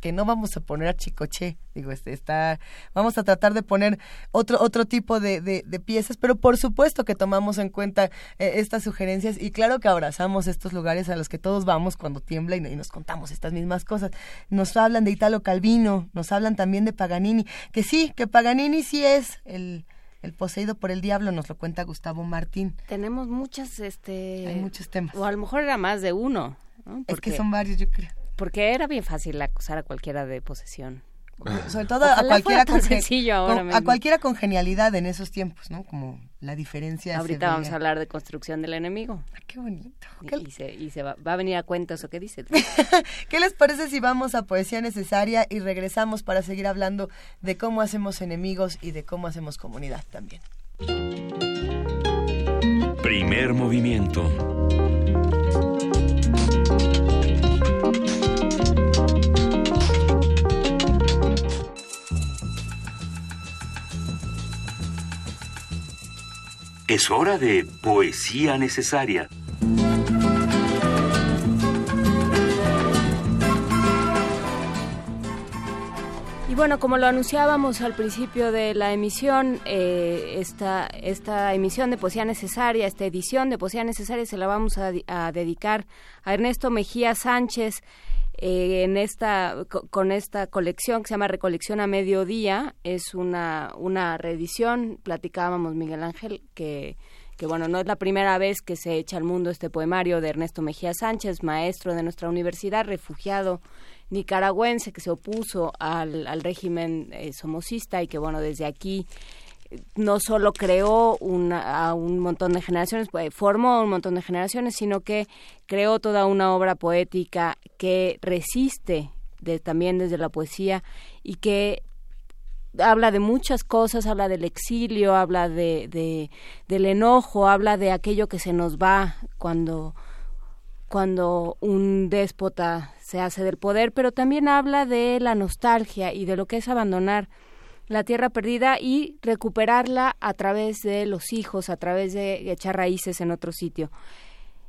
que no vamos a poner a Chicoche, digo, este, está, vamos a tratar de poner otro, otro tipo de, de, piezas, pero por supuesto que tomamos en cuenta eh, estas sugerencias y claro que abrazamos estos lugares a los que todos vamos cuando tiembla y, y, nos contamos estas mismas cosas. Nos hablan de Italo Calvino, nos hablan también de Paganini, que sí, que Paganini sí es el el poseído por el diablo nos lo cuenta Gustavo Martín. Tenemos muchas, este... Hay muchos temas. O a lo mejor era más de uno. es que son varios, yo creo. Porque era bien fácil acusar a cualquiera de posesión. Sobre todo a cualquiera, con, a cualquiera con genialidad en esos tiempos, ¿no? Como la diferencia. Ahorita vamos a hablar de construcción del enemigo. Ah, qué bonito. Y, se, y se va, va, a venir a cuento eso que dice. ¿Qué les parece si vamos a Poesía Necesaria y regresamos para seguir hablando de cómo hacemos enemigos y de cómo hacemos comunidad también? Primer movimiento. Es hora de poesía necesaria. Y bueno, como lo anunciábamos al principio de la emisión, eh, esta, esta emisión de Poesía Necesaria, esta edición de Poesía Necesaria se la vamos a, a dedicar a Ernesto Mejía Sánchez, eh, en esta con esta colección que se llama Recolección a Mediodía es una una reedición platicábamos Miguel Ángel que que bueno, no es la primera vez que se echa al mundo este poemario de Ernesto Mejía Sánchez, maestro de nuestra universidad, refugiado nicaragüense que se opuso al, al régimen eh, somocista y que bueno, desde aquí no solo creó a un montón de generaciones, pues, formó un montón de generaciones, sino que creó toda una obra poética que resiste también desde la poesía y que habla de muchas cosas, habla del exilio, habla de, del enojo, habla de aquello que se nos va cuando cuando un déspota se hace del poder, pero también habla de la nostalgia y de lo que es abandonar la tierra perdida y recuperarla a través de los hijos, a través de echar raíces en otro sitio.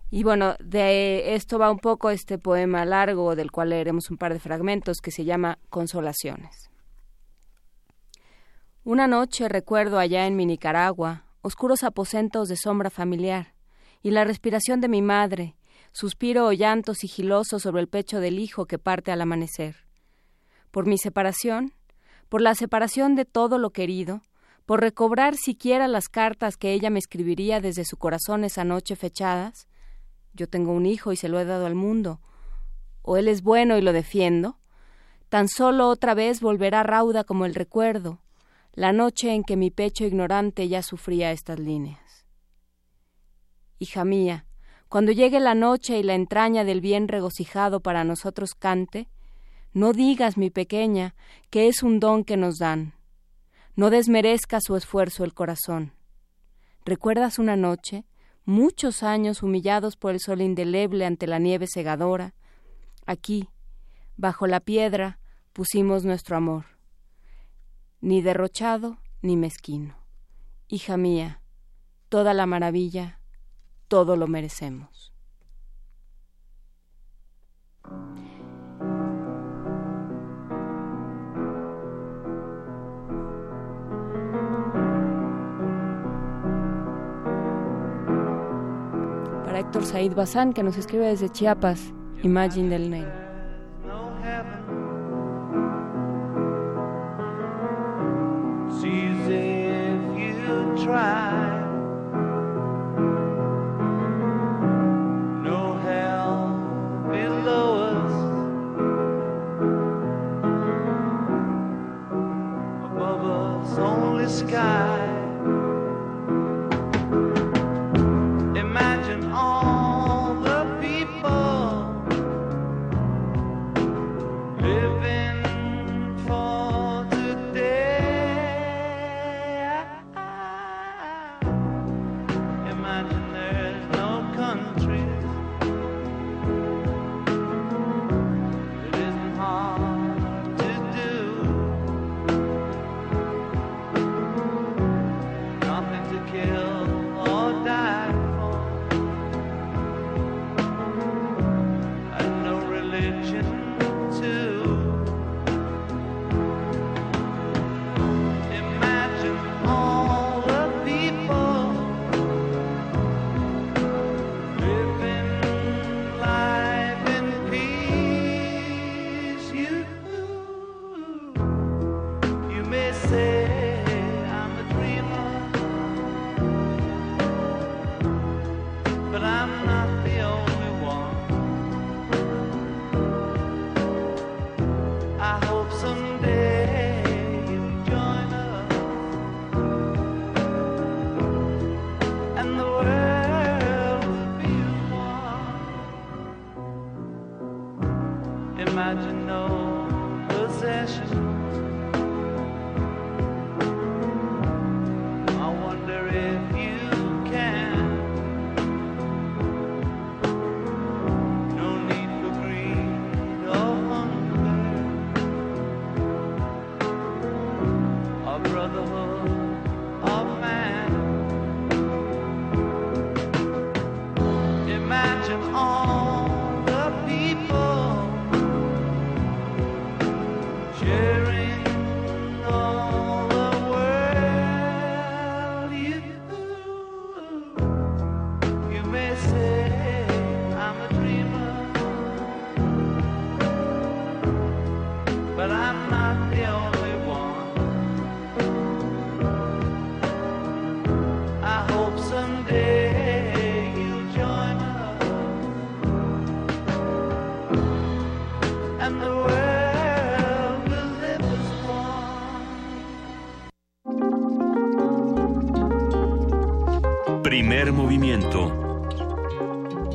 Y bueno, de esto va un poco este poema largo del cual leeremos un par de fragmentos que se llama Consolaciones. Una noche recuerdo allá en mi Nicaragua oscuros aposentos de sombra familiar y la respiración de mi madre, suspiro o llanto sigiloso sobre el pecho del hijo que parte al amanecer. Por mi separación, por la separación de todo lo querido, por recobrar siquiera las cartas que ella me escribiría desde su corazón esa noche fechadas, yo tengo un hijo y se lo he dado al mundo, o él es bueno y lo defiendo, tan solo otra vez volverá rauda como el recuerdo, la noche en que mi pecho ignorante ya sufría estas líneas. Hija mía, cuando llegue la noche y la entraña del bien regocijado para nosotros cante, no digas, mi pequeña, que es un don que nos dan. No desmerezca su esfuerzo el corazón. ¿Recuerdas una noche, muchos años humillados por el sol indeleble ante la nieve segadora? Aquí, bajo la piedra, pusimos nuestro amor. Ni derrochado ni mezquino. Hija mía, toda la maravilla todo lo merecemos. Héctor Said Bazán, que nos escribe desde Chiapas, Imagine del Name.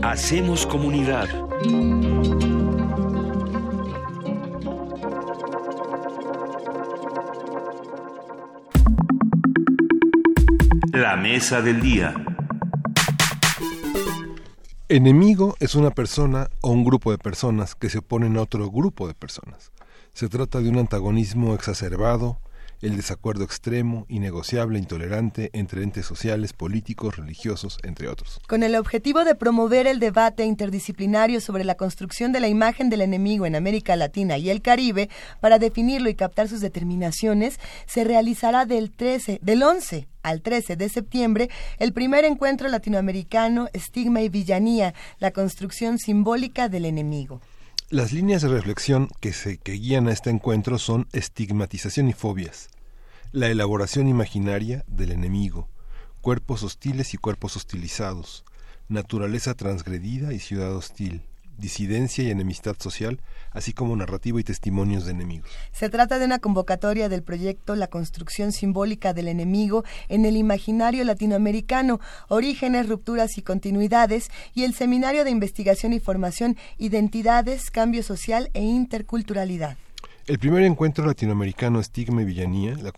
Hacemos comunidad. La mesa del día. Enemigo es una persona o un grupo de personas que se oponen a otro grupo de personas. Se trata de un antagonismo exacerbado, el desacuerdo extremo, innegociable, intolerante entre entes sociales, políticos, religiosos, entre otros. Con el objetivo de promover el debate interdisciplinario sobre la construcción de la imagen del enemigo en América Latina y el Caribe, para definirlo y captar sus determinaciones, se realizará del 13, del 11 al 13 de septiembre el primer encuentro latinoamericano Estigma y Villanía, la construcción simbólica del enemigo. Las líneas de reflexión que, se, que guían a este encuentro son estigmatización y fobias, la elaboración imaginaria del enemigo, cuerpos hostiles y cuerpos hostilizados, naturaleza transgredida y ciudad hostil, disidencia y enemistad social, así como narrativa y testimonios de enemigos. Se trata de una convocatoria del proyecto La construcción simbólica del enemigo en el imaginario latinoamericano, orígenes, rupturas y continuidades, y el Seminario de Investigación y Formación Identidades, Cambio Social e Interculturalidad. El primer encuentro latinoamericano Estigma y Villanía, la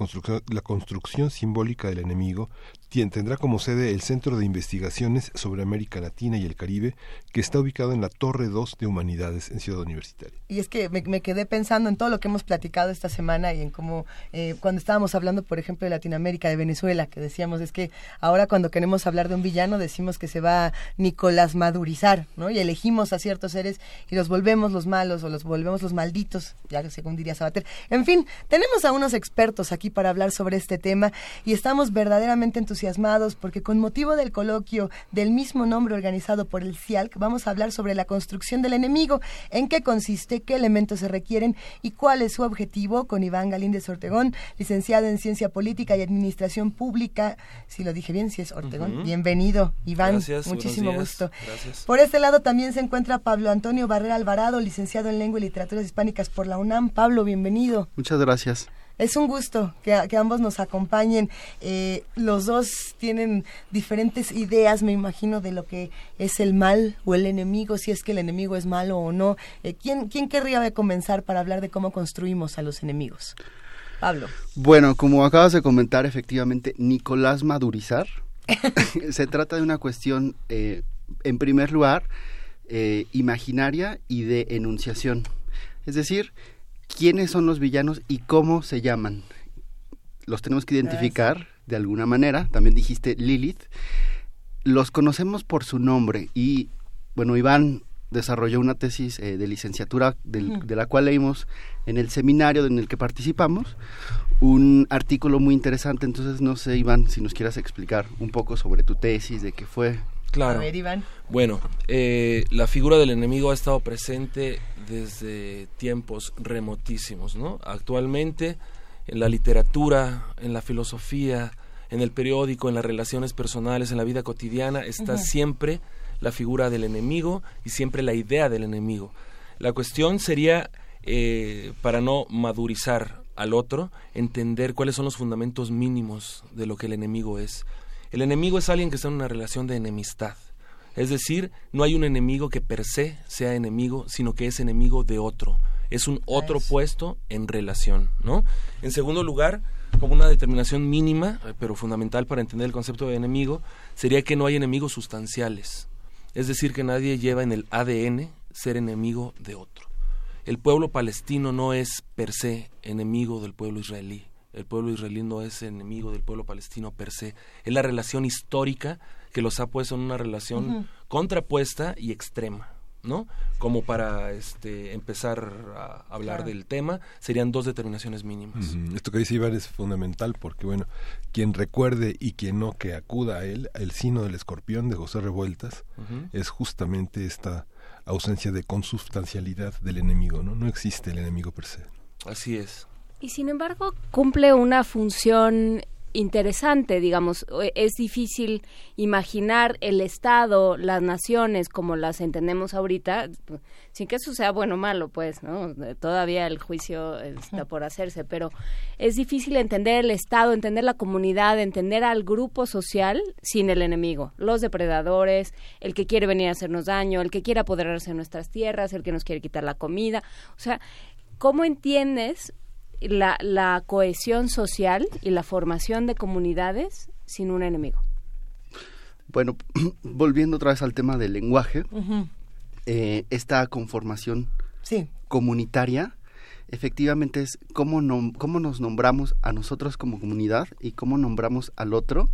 la construcción simbólica del enemigo, tendrá como sede el Centro de Investigaciones sobre América Latina y el Caribe, que está ubicado en la Torre 2 de Humanidades en Ciudad Universitaria. Y es que me, quedé pensando en todo lo que hemos platicado esta semana y en cómo, eh, cuando estábamos hablando, por ejemplo, de Latinoamérica, de Venezuela, que decíamos, es que ahora cuando queremos hablar de un villano, decimos que se va a Nicolás madurizar, ¿no? Y elegimos a ciertos seres y los volvemos los malos o los volvemos los malditos, ya según diría Sabater. En fin, tenemos a unos expertos aquí para hablar sobre este tema y estamos verdaderamente entusiasmados entusiasmados porque con motivo del coloquio del mismo nombre organizado por el CIALC vamos a hablar sobre la construcción del enemigo, en qué consiste, qué elementos se requieren y cuál es su objetivo con Iván Galíndez Ortegón, licenciado en Ciencia Política y Administración Pública. Si lo dije bien, si es Ortegón. Bienvenido, Iván. Gracias, Muchísimo gusto. Gracias. Por este lado también se encuentra Pablo Antonio Barrera Alvarado, licenciado en Lengua y Literaturas Hispánicas por la UNAM. Pablo, bienvenido. Muchas gracias. Es un gusto que, ambos nos acompañen. Eh, los dos tienen diferentes ideas, me imagino, de lo que es el mal o el enemigo, si es que el enemigo es malo o no. Eh, ¿quién, ¿Quién querría comenzar para hablar de cómo construimos a los enemigos? Pablo. Bueno, como acabas de comentar, efectivamente, Nicolás Madurizar. se trata de una cuestión, eh, en primer lugar, imaginaria y de enunciación. Es decir, quiénes son los villanos y cómo se llaman. Los tenemos que identificar de alguna manera. También dijiste Lilith. Los conocemos por su nombre y, bueno, Iván desarrolló una tesis eh, de licenciatura de la cual leímos en el seminario en el que participamos un artículo muy interesante. Entonces, no sé, Iván, si nos quieras explicar un poco sobre tu tesis, de qué fue. Claro. A ver, Iván. Bueno, eh, la figura del enemigo ha estado presente desde tiempos remotísimos, ¿no? Actualmente, en la literatura, en la filosofía, en el periódico, en las relaciones personales, en la vida cotidiana, está siempre la figura del enemigo y siempre la idea del enemigo. La cuestión sería, eh, para no madurizar al otro, entender cuáles son los fundamentos mínimos de lo que el enemigo es. El enemigo es alguien que está en una relación de enemistad. Es decir, no hay un enemigo que per se sea enemigo, sino que es enemigo de otro. Es un otro puesto en relación, ¿no? En segundo lugar, como una determinación mínima, eh, pero fundamental para entender el concepto de enemigo, sería que no hay enemigos sustanciales. Es decir, que nadie lleva en el ADN ser enemigo de otro. El pueblo palestino no es per se enemigo del pueblo israelí el pueblo israelí no es enemigo del pueblo palestino per se, es la relación histórica que los ha puesto en una relación contrapuesta y extrema. ¿no? Como para este, empezar a hablar del tema, serían dos determinaciones mínimas. Esto que dice Iván es fundamental porque, bueno, quien recuerde y quien no que acuda a él, el sino del escorpión de José Revueltas, es justamente esta ausencia de consubstancialidad del enemigo, ¿no? No existe el enemigo per se. Así es. Y sin embargo cumple una función interesante, digamos, es difícil imaginar el Estado, las naciones como las entendemos ahorita, sin que eso sea bueno o malo, pues, ¿no? Todavía el juicio está por hacerse, pero es difícil entender el Estado, entender la comunidad, entender al grupo social sin el enemigo, los depredadores, el que quiere venir a hacernos daño, el que quiere apoderarse de nuestras tierras, el que nos quiere quitar la comida, o sea, ¿cómo entiendes la, la cohesión social y la formación de comunidades sin un enemigo. Bueno, volviendo otra vez al tema del lenguaje, eh, esta conformación comunitaria efectivamente es cómo, cómo nos nombramos a nosotros como comunidad y cómo nombramos al otro.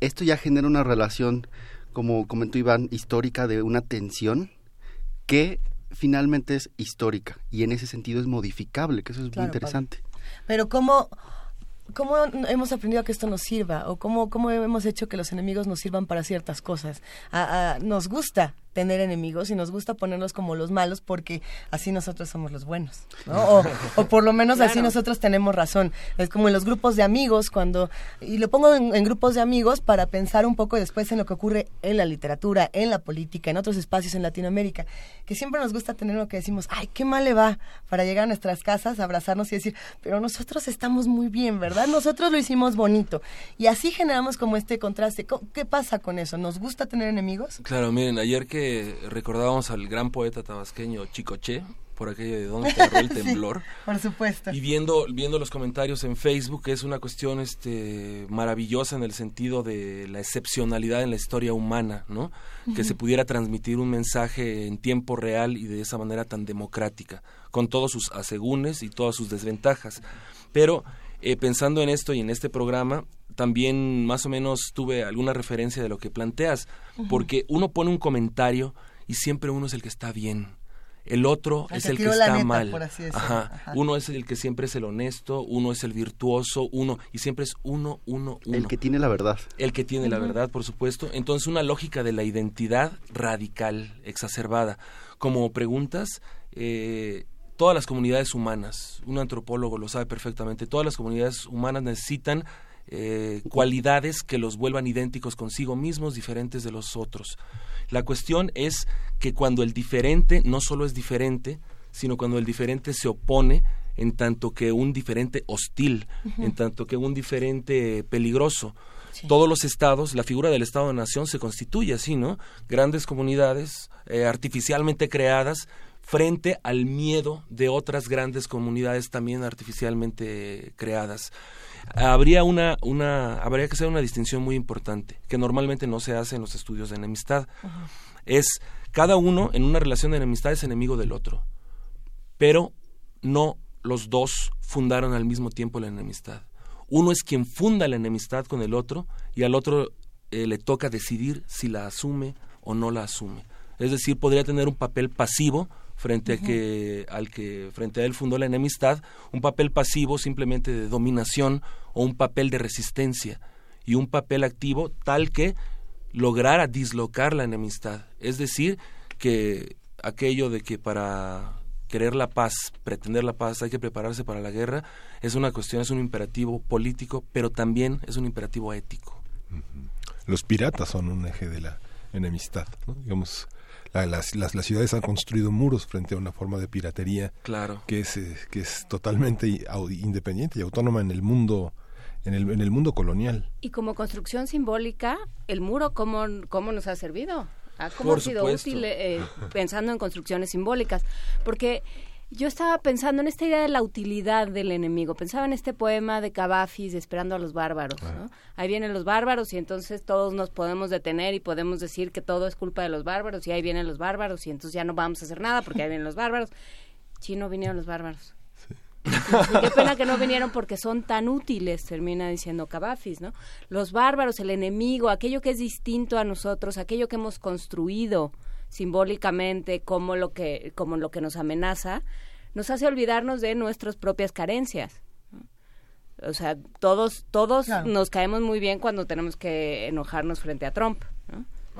Esto ya genera una relación, como comentó Iván, histórica de una tensión que finalmente es histórica y en ese sentido es modificable, que eso es muy interesante. Pero cómo ¿Cómo hemos aprendido a que esto nos sirva? ¿O cómo, cómo hemos hecho que los enemigos nos sirvan para ciertas cosas? nos gusta tener enemigos y nos gusta ponerlos como los malos porque así nosotros somos los buenos, ¿no? O, por lo menos así nosotros tenemos razón. Es como en los grupos de amigos cuando, y lo pongo en, grupos de amigos para pensar un poco después en lo que ocurre en la literatura, en la política, en otros espacios en Latinoamérica, que siempre nos gusta tener lo que decimos, ay, qué mal le va para llegar a nuestras casas, abrazarnos y decir, pero nosotros estamos muy bien, ¿verdad? Nosotros lo hicimos bonito. Y así generamos como este contraste. ¿Qué pasa con eso? ¿Nos gusta tener enemigos? Claro, miren, ayer que recordábamos al gran poeta tabasqueño Chicoche, por aquello de dónde agarró el temblor. por supuesto. Y viendo, viendo los comentarios en Facebook, es una cuestión este, maravillosa en el sentido de la excepcionalidad en la historia humana, ¿no? Que se pudiera transmitir un mensaje en tiempo real y de esa manera tan democrática, con todos sus asegúnes y todas sus desventajas. Pero eh, pensando en esto y en este programa, también más o menos tuve alguna referencia de lo que planteas, porque uno pone un comentario y siempre uno es el que está bien. El otro es el que está mal. Uno es el que siempre es el honesto, uno es el virtuoso, uno y siempre es uno, uno, uno. El que tiene la verdad. El que tiene la verdad, por supuesto. Entonces una lógica de la identidad radical, exacerbada. Como preguntas, eh, todas las comunidades humanas, un antropólogo lo sabe perfectamente, todas las comunidades humanas necesitan eh, cualidades que los vuelvan idénticos consigo mismos, diferentes de los otros. La cuestión es que cuando el diferente no solo es diferente, sino cuando el diferente se opone en tanto que un diferente hostil, en tanto que un diferente peligroso. Todos los estados, la figura del Estado-Nación se constituye así, ¿no? Grandes comunidades eh, artificialmente creadas frente al miedo de otras grandes comunidades también artificialmente creadas habría una, una, habría que hacer una distinción muy importante, que normalmente no se hace en los estudios de enemistad. Es cada uno en una relación de enemistad es enemigo del otro, pero no los dos fundaron al mismo tiempo la enemistad. Uno es quien funda la enemistad con el otro y al otro eh, le toca decidir si la asume o no la asume. Es decir, podría tener un papel pasivo frente a que al que frente a él fundó la enemistad, un papel pasivo simplemente de dominación o un papel de resistencia y un papel activo tal que lograra dislocar la enemistad, es decir, que aquello de que para querer la paz, pretender la paz, hay que prepararse para la guerra, es una cuestión, es un imperativo político, pero también es un imperativo ético. Los piratas son un eje de la enemistad, ¿no? digamos, las, las, ciudades han construido muros frente a una forma de piratería claro. que es eh, que es totalmente independiente y autónoma en el mundo en el, en el mundo colonial. Y como construcción simbólica, el muro cómo, cómo nos ha servido? ¿Cómo ha sido útil eh, pensando en construcciones simbólicas? Porque yo estaba pensando en esta idea de la utilidad del enemigo. Pensaba en este poema de Cavafis, Esperando a los bárbaros. Ahí vienen los bárbaros y entonces todos nos podemos detener y podemos decir que todo es culpa de los bárbaros y ahí vienen los bárbaros y entonces ya no vamos a hacer nada porque ahí vienen los bárbaros. Chino vinieron los bárbaros. qué pena que no vinieron porque son tan útiles, termina diciendo Cavafis, ¿no? Los bárbaros, el enemigo, aquello que es distinto a nosotros, aquello que hemos construido simbólicamente como lo que, como lo que nos amenaza, nos hace olvidarnos de nuestras propias carencias. O sea, todos, todos nos caemos muy bien cuando tenemos que enojarnos frente a Trump.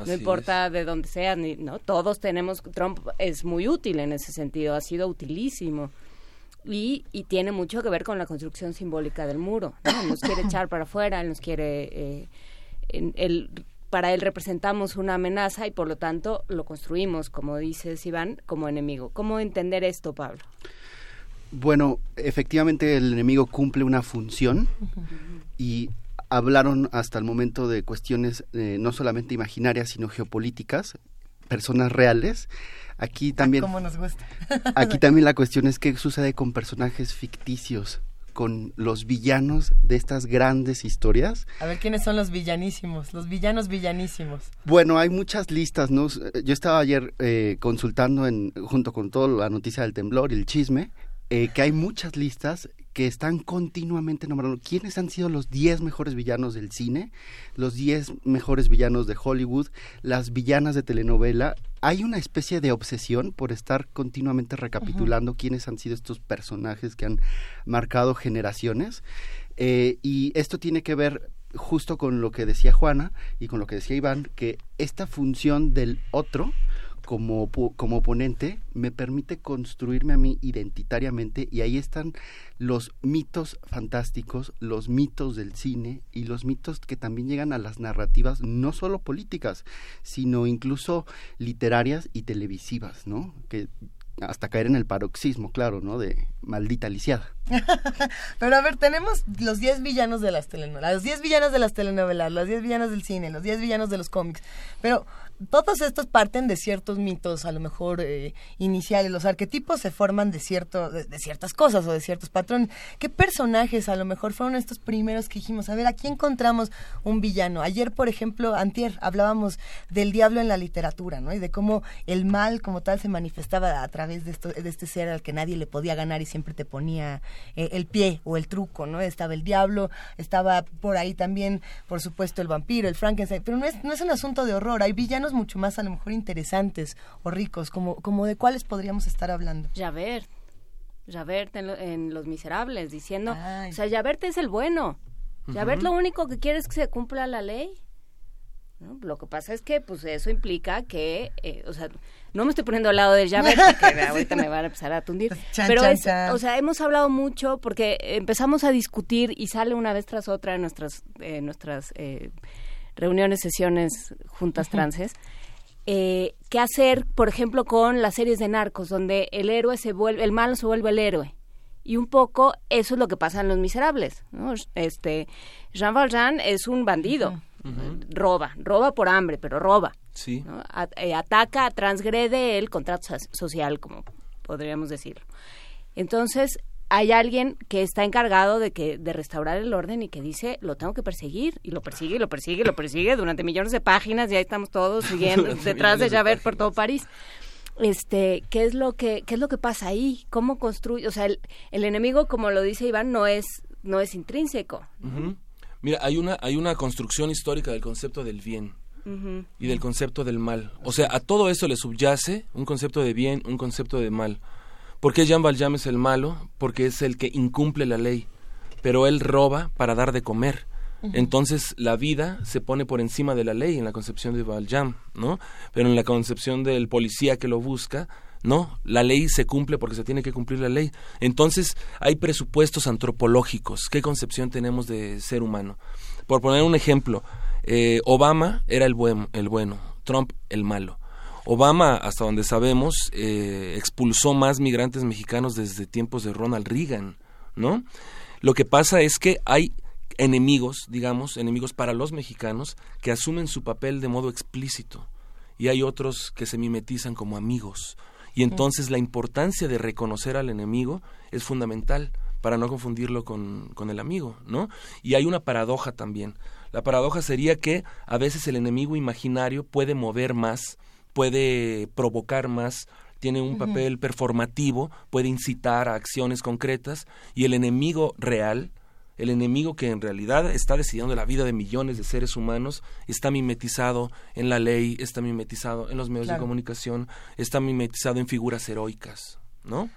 No, importa de dónde sea, ni, no, todos tenemos, Trump es muy útil en ese sentido, ha sido utilísimo. Y, y tiene mucho que ver con la construcción simbólica del muro. Nos quiere echar para afuera, nos quiere... Eh, el, para él representamos una amenaza y por lo tanto lo construimos, como dices Iván, como enemigo. ¿Cómo entender esto, Pablo? Bueno, efectivamente el enemigo cumple una función y hablaron hasta el momento de cuestiones eh, no solamente imaginarias, sino geopolíticas, personas reales. Aquí también... Como nos gusta. aquí también la cuestión es qué sucede con personajes ficticios con los villanos de estas grandes historias. A ver, ¿quiénes son los villanísimos? Los villanos villanísimos. Bueno, hay muchas listas, ¿no? Yo estaba ayer eh, consultando en, junto con toda la noticia del temblor y el chisme, eh, que hay muchas listas que están continuamente nombrando quiénes han sido los 10 mejores villanos del cine, los 10 mejores villanos de Hollywood, las villanas de telenovela. Hay una especie de obsesión por estar continuamente recapitulando quiénes han sido estos personajes que han marcado generaciones. Eh, y esto tiene que ver justo con lo que decía Juana y con lo que decía Iván, que esta función del otro como, como oponente me permite construirme a mí identitariamente y ahí están los mitos fantásticos, los mitos del cine y los mitos que también llegan a las narrativas no solo políticas, sino incluso literarias y televisivas, ¿no? Que hasta caer en el paroxismo, claro, ¿no? De maldita lisiada. Pero a ver, tenemos los 10 villanos de las telenovelas, los 10 villanos de las telenovelas, los 10 villanos del cine, los 10 villanos de los cómics. Pero todos estos parten de ciertos mitos, a lo mejor eh, iniciales. Los arquetipos se forman de, cierto, de, ciertas cosas o de ciertos patrones. ¿Qué personajes a lo mejor fueron estos primeros que dijimos? A ver, aquí encontramos un villano. Ayer, por ejemplo, antier, hablábamos del diablo en la literatura, ¿no? Y de cómo el mal como tal se manifestaba a través de, esto, de este ser al que nadie le podía ganar y siempre te ponía eh, el pie o el truco, ¿no? Estaba el diablo, estaba por ahí también, por supuesto, el vampiro, el Frankenstein. Pero no es, no es un asunto de horror. Hay villanos mucho más a lo mejor interesantes o ricos, como, como de cuáles podríamos estar hablando. Javert. Javert en, en Los Miserables, diciendo, o sea, Javert es el bueno. Javert lo único que quiere es que se cumpla la ley. Lo que pasa es que pues eso implica que, eh, o sea, no me estoy poniendo al lado de Javert porque ahorita me van a empezar a tundir, pero o sea, hemos hablado mucho porque empezamos a discutir y sale una vez tras otra en nuestras, eh, nuestras eh, reuniones, sesiones, juntas transes. Eh, ¿Qué hacer, por ejemplo, con las series de narcos, donde el héroe se vuelve, el malo se vuelve el héroe? Y un poco eso es lo que pasa en Los Miserables. Este, Jean Valjean es un bandido. Roba, roba por hambre, pero roba. Sí. Eh, ataca, transgrede el contrato social, como podríamos decirlo. Entonces, hay alguien que está encargado de que de restaurar el orden y que dice lo tengo que perseguir y lo persigue y lo persigue y lo persigue durante millones de páginas y ahí estamos todos siguiendo detrás de Javert por todo París. Este qué es lo que qué es lo que pasa ahí cómo construye o sea el, enemigo como lo dice Iván no es no es intrínseco. Mira hay una hay una construcción histórica del concepto del bien y del concepto del mal. O sea a todo eso le subyace un concepto de bien un concepto de mal ¿Por qué Jean Valjean es el malo? Porque es el que incumple la ley, pero él roba para dar de comer. Entonces la vida se pone por encima de la ley en la concepción de Valjean, ¿no? Pero en la concepción del policía que lo busca, no, la ley se cumple porque se tiene que cumplir la ley. Entonces hay presupuestos antropológicos. ¿Qué concepción tenemos de ser humano? Por poner un ejemplo, eh, Obama era el, buen, el bueno, Trump el malo. Obama, hasta donde sabemos, eh, expulsó más migrantes mexicanos desde tiempos de Ronald Reagan, ¿no? Lo que pasa es que hay enemigos, digamos, enemigos para los mexicanos que asumen su papel de modo explícito y hay otros que se mimetizan como amigos. Y entonces la importancia de reconocer al enemigo es fundamental para no confundirlo con, con el amigo, ¿no? Y hay una paradoja también. La paradoja sería que a veces el enemigo imaginario puede mover más puede provocar más, tiene un papel performativo, puede incitar a acciones concretas y el enemigo real, el enemigo que en realidad está decidiendo la vida de millones de seres humanos, está mimetizado en la ley, está mimetizado en los medios de comunicación, está mimetizado en figuras heroicas, ¿no?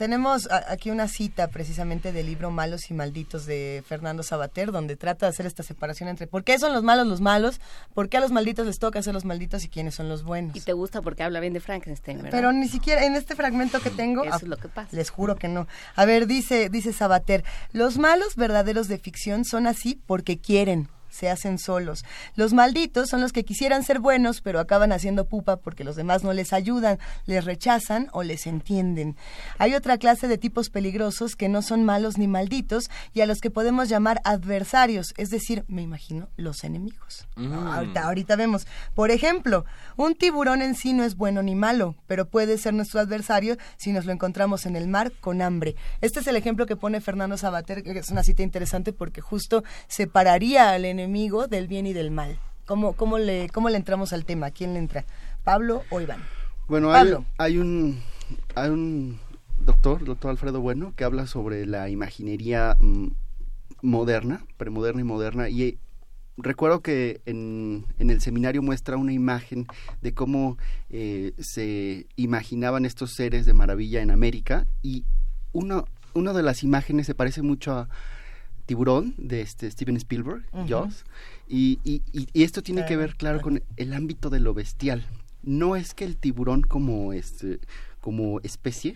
Tenemos aquí una cita precisamente del libro Malos y Malditos de Fernando Sabater, donde trata de hacer esta separación entre por qué son los malos los malos, por qué a los malditos les toca ser los malditos y quiénes son los buenos. Y te gusta porque habla bien de Frankenstein, ¿verdad? Pero ni siquiera en este fragmento que tengo... Eso es lo que pasa. Les juro que no. A ver, dice, dice Sabater, los malos verdaderos de ficción son así porque quieren, se hacen solos. Los malditos son los que quisieran ser buenos, pero acaban haciendo pupa porque los demás no les ayudan, les rechazan o les entienden. Hay otra clase de tipos peligrosos que no son malos ni malditos y a los que podemos llamar adversarios, es decir, me imagino, los enemigos. Mm. Ahorita, ahorita vemos. Por ejemplo, un tiburón en sí no es bueno ni malo, pero puede ser nuestro adversario si nos lo encontramos en el mar con hambre. Este es el ejemplo que pone Fernando Sabater, que es una cita interesante porque justo separaría al enemigo enemigo del bien y del mal. ¿Cómo, cómo, le, cómo le entramos al tema? ¿Quién le entra? ¿Pablo o Iván? Bueno, hay, hay, un, hay un doctor, doctor Alfredo Bueno, que habla sobre la imaginería mm, moderna, premoderna y moderna, y eh, recuerdo que en, en, el seminario muestra una imagen de cómo eh, se imaginaban estos seres de maravilla en América, y una, una de las imágenes se parece mucho a Tiburón de este Steven Spielberg, Jaws, y, y, y, esto tiene que ver, claro, con el ámbito de lo bestial. No es que el tiburón como, este, como especie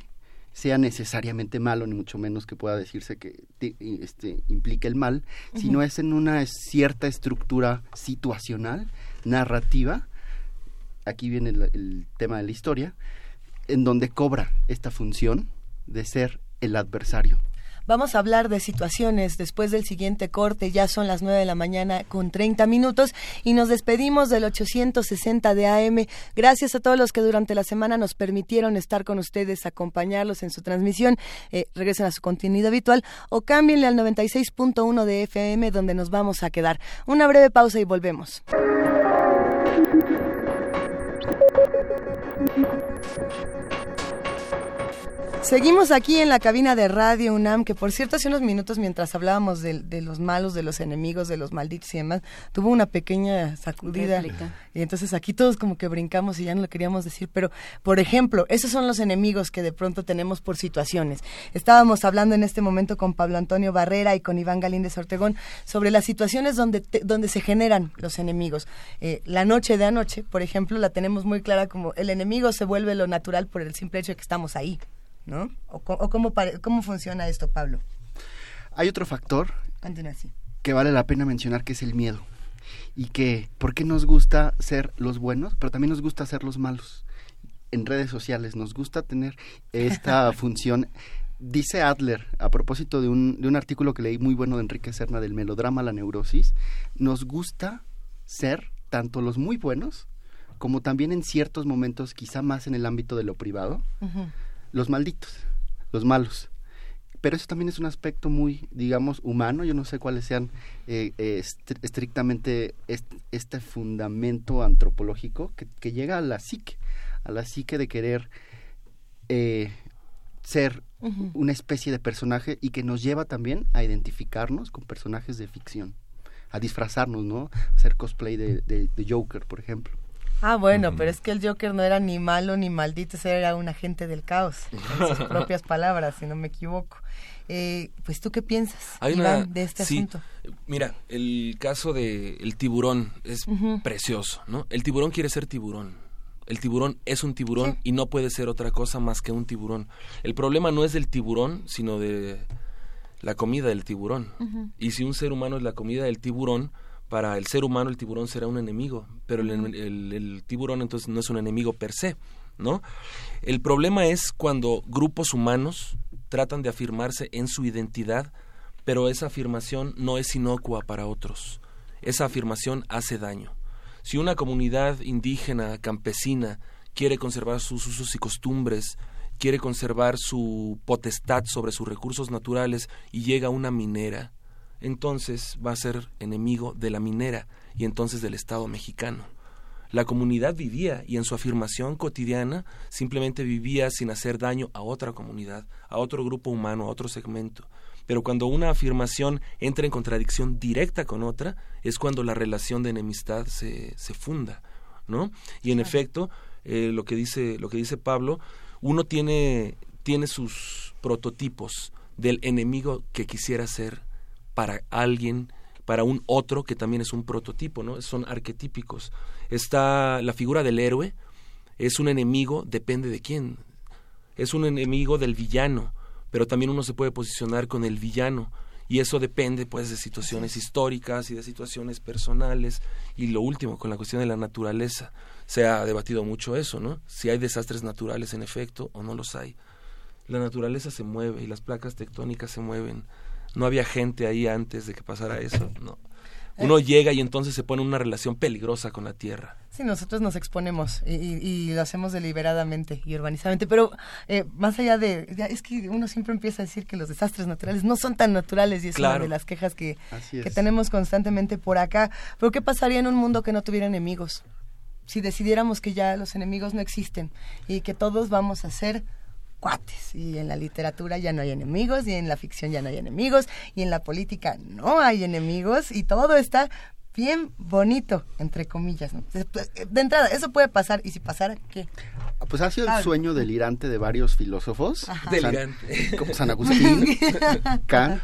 sea necesariamente malo, ni mucho menos que pueda decirse que este, implique el mal, sino es en una cierta estructura situacional, narrativa, aquí viene el, tema de la historia, en donde cobra esta función de ser el adversario. Vamos a hablar de situaciones después del siguiente corte. Ya son las 9 de la mañana con 30 minutos y nos despedimos del 860 de AM. Gracias a todos los que durante la semana nos permitieron estar con ustedes, acompañarlos en su transmisión. Eh, regresen a su contenido habitual o cámbienle al 96.1 de FM donde nos vamos a quedar. Una breve pausa y volvemos. Seguimos aquí en la cabina de Radio UNAM, que por cierto hace unos minutos mientras hablábamos de, los malos, de los enemigos, de los malditos y demás, tuvo una pequeña sacudida. Y entonces aquí todos como que brincamos y ya no lo queríamos decir. Pero, por ejemplo, esos son los enemigos que de pronto tenemos por situaciones. Estábamos hablando en este momento con Pablo Antonio Barrera y con Iván Galíndez Ortegón sobre las situaciones donde, donde se generan los enemigos. Eh, la noche de anoche, por ejemplo, la tenemos muy clara como el enemigo se vuelve lo natural por el simple hecho de que estamos ahí. ¿No? ¿O, cómo, cómo funciona esto, Pablo? Hay otro factor que vale la pena mencionar, que es el miedo. Y que, ¿por qué nos gusta ser los buenos? Pero también nos gusta ser los malos. En redes sociales nos gusta tener esta función. Dice Adler, a propósito de un, de un artículo que leí muy bueno de Enrique Serna del melodrama La Neurosis, nos gusta ser tanto los muy buenos como también en ciertos momentos, quizá más en el ámbito de lo privado, los malditos, los malos. Pero eso también es un aspecto muy, digamos, humano. Yo no sé cuáles sean eh, eh, estrictamente este, fundamento antropológico que, llega a la psique, a la psique de querer eh, ser una especie de personaje y que nos lleva también a identificarnos con personajes de ficción, a disfrazarnos, ¿no? hacer cosplay de, de Joker, por ejemplo. Ah, bueno, pero es que el Joker no era ni malo ni maldito, era un agente del caos, en sus propias palabras, si no me equivoco. Eh, pues tú qué piensas, de este asunto. Mira, el caso de el tiburón es precioso, ¿no? El tiburón quiere ser tiburón. El tiburón es un tiburón y no puede ser otra cosa más que un tiburón. El problema no es del tiburón, sino de la comida del tiburón. Y si un ser humano es la comida del tiburón, para el ser humano el tiburón será un enemigo, pero el, tiburón entonces no es un enemigo per se, ¿no? El problema es cuando grupos humanos tratan de afirmarse en su identidad, pero esa afirmación no es inocua para otros. Esa afirmación hace daño. Si una comunidad indígena, campesina, quiere conservar sus usos y costumbres, quiere conservar su potestad sobre sus recursos naturales y llega una minera, entonces va a ser enemigo de la minera y entonces del Estado mexicano. La comunidad vivía y en su afirmación cotidiana simplemente vivía sin hacer daño a otra comunidad, a otro grupo humano, a otro segmento. Pero cuando una afirmación entra en contradicción directa con otra, es cuando la relación de enemistad se, se funda, ¿no? Y en efecto, eh, lo que dice lo que dice Pablo, uno tiene tiene sus prototipos del enemigo que quisiera ser para alguien, para un otro que también es un prototipo, ¿no? Son arquetípicos. Está la figura del héroe, es un enemigo, depende de quién. Es un enemigo del villano, pero también uno se puede posicionar con el villano y eso depende pues de situaciones históricas y de situaciones personales y lo último con la cuestión de la naturaleza se ha debatido mucho eso no si hay desastres naturales en efecto o no los hay la naturaleza se mueve y las placas tectónicas se mueven no había gente ahí antes de que pasara eso, no. Uno llega y entonces se pone en una relación peligrosa con la tierra. Sí, nosotros nos exponemos y, lo hacemos deliberadamente y urbanizadamente, pero eh, más allá de, es que uno siempre empieza a decir que los desastres naturales no son tan naturales y es una de las quejas que, que tenemos constantemente por acá. Pero ¿qué pasaría en un mundo que no tuviera enemigos? Si decidiéramos que ya los enemigos no existen y que todos vamos a ser cuates. Y en la literatura ya no hay enemigos, y en la ficción ya no hay enemigos, y en la política no hay enemigos, y todo está bien bonito, entre comillas. De entrada, eso puede pasar, y si pasara, ¿qué? Ah, pues ha sido el sueño delirante de varios filósofos, delirante. como San Agustín, Kant,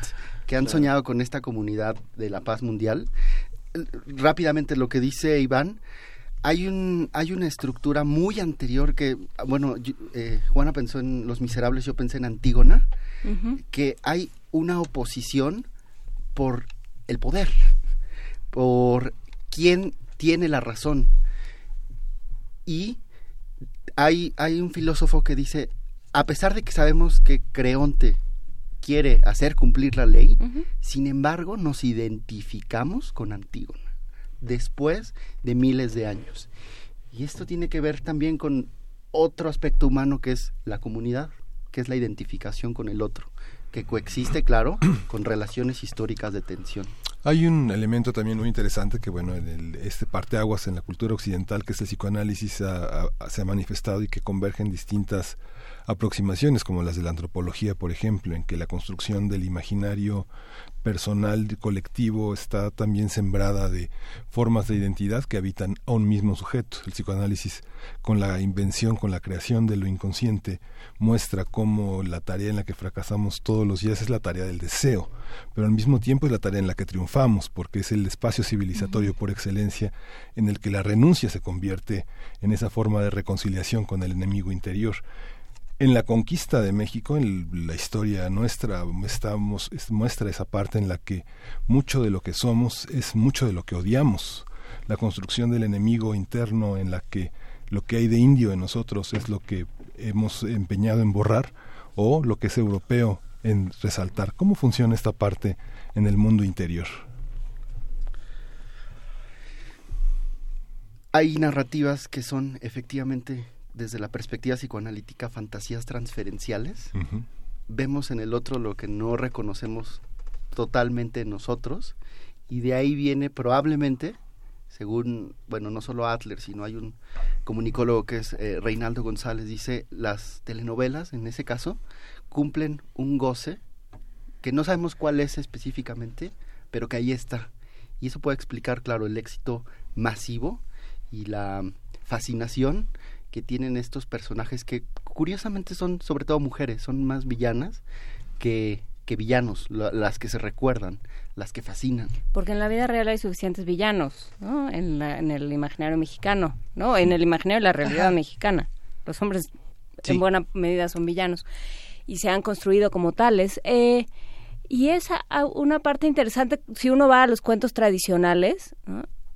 que han soñado con esta comunidad de la paz mundial. Rápidamente lo que dice Iván, hay un hay una estructura muy anterior que bueno eh, Juana pensó en Los Miserables, yo pensé en Antígona, que hay una oposición por el poder, por quién tiene la razón. Y hay, hay un filósofo que dice, a pesar de que sabemos que Creonte quiere hacer cumplir la ley, sin embargo nos identificamos con Antígona después de miles de años. Y esto tiene que ver también con otro aspecto humano que es la comunidad, que es la identificación con el otro, que coexiste, claro, con relaciones históricas de tensión. Hay un elemento también muy interesante que, bueno, en el, este parteaguas en la cultura occidental, que es el psicoanálisis, se ha manifestado y que convergen distintas aproximaciones como las de la antropología, por ejemplo, en que la construcción del imaginario personal, colectivo, está también sembrada de formas de identidad que habitan a un mismo sujeto. El psicoanálisis, con la invención, con la creación de lo inconsciente, muestra cómo la tarea en la que fracasamos todos los días es la tarea del deseo, pero al mismo tiempo es la tarea en la que triunfamos, porque es el espacio civilizatorio por excelencia en el que la renuncia se convierte en esa forma de reconciliación con el enemigo interior en la conquista de México, en la historia nuestra, estamos, muestra esa parte en la que mucho de lo que somos es mucho de lo que odiamos. La construcción del enemigo interno en la que lo que hay de indio en nosotros es lo que hemos empeñado en borrar o lo que es europeo en resaltar. ¿Cómo funciona esta parte en el mundo interior? Hay narrativas que son efectivamente desde la perspectiva psicoanalítica fantasías transferenciales. Vemos en el otro lo que no reconocemos totalmente en nosotros y de ahí viene probablemente, según, bueno, no solo Adler, sino hay un comunicólogo que es eh, Reinaldo González, dice, las telenovelas, en ese caso, cumplen un goce que no sabemos cuál es específicamente, pero que ahí está. Y eso puede explicar, claro, el éxito masivo y la fascinación que tienen estos personajes que curiosamente son sobre todo mujeres, son más villanas que, que villanos, las que se recuerdan, las que fascinan. Porque en la vida real hay suficientes villanos, ¿no? En, en el imaginario mexicano, ¿no? En el imaginario de la realidad mexicana. Los hombres en buena medida son villanos y se han construido como tales. Eh, y es una parte interesante, si uno va a los cuentos tradicionales,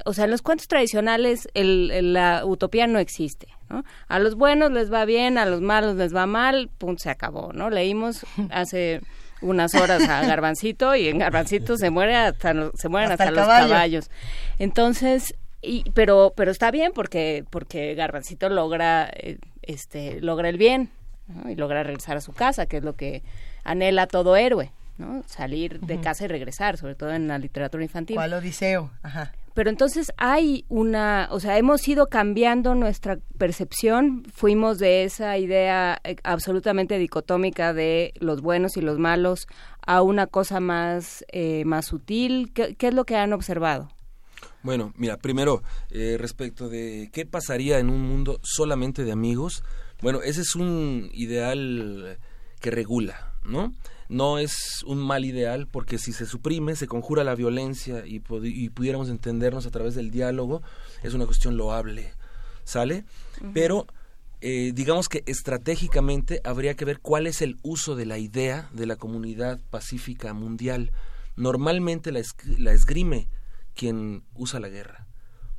o sea, en los cuentos tradicionales el, la utopía no existe. ¿no? A los buenos les va bien, a los malos les va mal, punto, se acabó, ¿no? Leímos hace unas horas a Garbancito y en Garbancito se muere hasta se mueren hasta, los caballos. Entonces, y, pero pero está bien porque porque Garbancito logra eh, este logra el bien y logra regresar a su casa, que es lo que anhela todo héroe, ¿no? Salir de casa y regresar, sobre todo en la literatura infantil. ¿Cuál odiseo? Ajá. Pero entonces hay una, o sea, hemos ido cambiando nuestra percepción, fuimos de esa idea eh, absolutamente dicotómica de los buenos y los malos a una cosa más, eh, más sutil. ¿Qué, es lo que han observado? Bueno, mira, primero, eh, respecto de qué pasaría en un mundo solamente de amigos, bueno, ese es un ideal que regula, ¿no? No es un mal ideal porque si se suprime, se conjura la violencia y, pudiéramos entendernos a través del diálogo, es una cuestión loable, ¿sale? Pero eh, digamos que estratégicamente habría que ver cuál es el uso de la idea de la comunidad pacífica mundial. Normalmente la, la esgrime quien usa la guerra.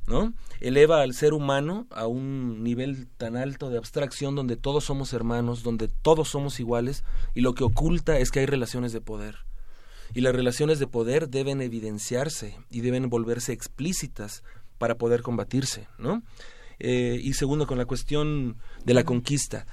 ¿No? Eleva al ser humano a un nivel tan alto de abstracción donde todos somos hermanos, donde todos somos iguales y lo que oculta es que hay relaciones de poder. Y las relaciones de poder deben evidenciarse y deben volverse explícitas para poder combatirse, ¿no? Eh, y segundo, con la cuestión de la conquista.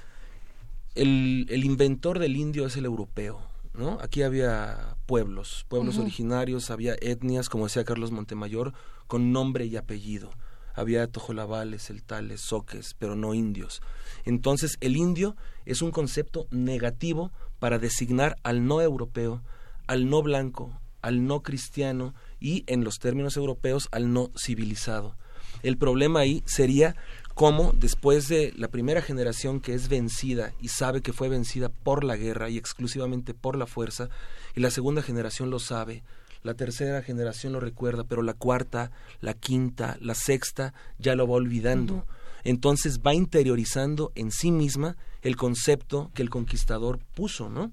El, el inventor del indio es el europeo, ¿no? Aquí había pueblos, pueblos originarios, había etnias, como decía Carlos Montemayor, con nombre y apellido. Había tojolabales, celtales, soques, pero no indios. Entonces, el indio es un concepto negativo para designar al no europeo, al no blanco, al no cristiano y, en los términos europeos, al no civilizado. El problema ahí sería cómo después de la primera generación que es vencida y sabe que fue vencida por la guerra y exclusivamente por la fuerza, y la segunda generación lo sabe, la tercera generación lo recuerda, pero la cuarta, la quinta, la sexta ya lo va olvidando. Entonces va interiorizando en sí misma el concepto que el conquistador puso, ¿no?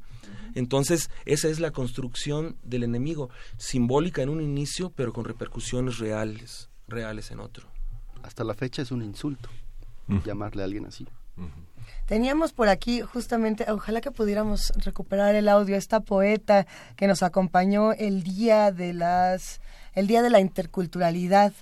Entonces, esa es la construcción del enemigo, simbólica en un inicio, pero con repercusiones reales, reales en otro. Hasta la fecha es un insulto llamarle a alguien así. Teníamos por aquí justamente, ojalá que pudiéramos recuperar el audio, esta poeta que nos acompañó el día de las, el día de la interculturalidad.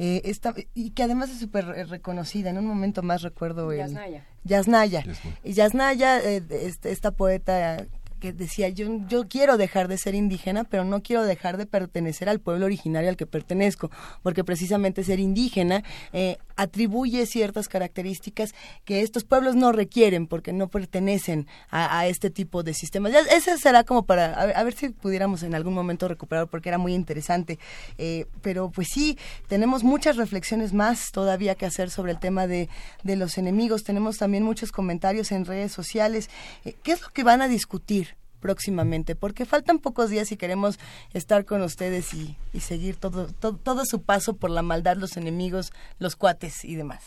Eh, esta, y que además es súper reconocida. En un momento más recuerdo el... Yasnaya. Yasnaya. Y Yasnaya, eh, este, esta poeta que decía, yo, yo quiero dejar de ser indígena, pero no quiero dejar de pertenecer al pueblo originario al que pertenezco, porque precisamente ser indígena eh, atribuye ciertas características que estos pueblos no requieren porque no pertenecen a, este tipo de sistemas. Ese será como para, a ver, si pudiéramos en algún momento recuperar porque era muy interesante. Eh, pero pues sí, tenemos muchas reflexiones más todavía que hacer sobre el tema de, de los enemigos. Tenemos también muchos comentarios en redes sociales. Eh, ¿Qué es lo que van a discutir? Próximamente, porque faltan pocos días y queremos estar con ustedes y, seguir todo, todo, su paso por la maldad, los enemigos, los cuates y demás.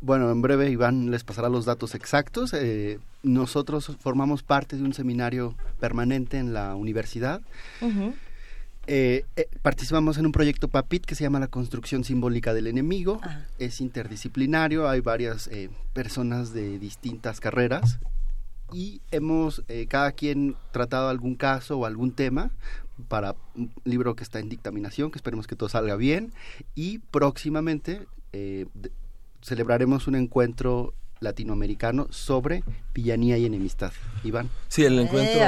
Bueno, en breve Iván les pasará los datos exactos. Eh, nosotros formamos parte de un seminario permanente en la universidad. Eh, eh, participamos en un proyecto PAPIT que se llama la construcción simbólica del enemigo. Es interdisciplinario, hay varias personas de distintas carreras y hemos eh, cada quien tratado algún caso o algún tema para un libro que está en dictaminación, que esperemos que todo salga bien y próximamente eh, celebraremos un encuentro latinoamericano sobre villanía y enemistad. Iván. Sí, el encuentro,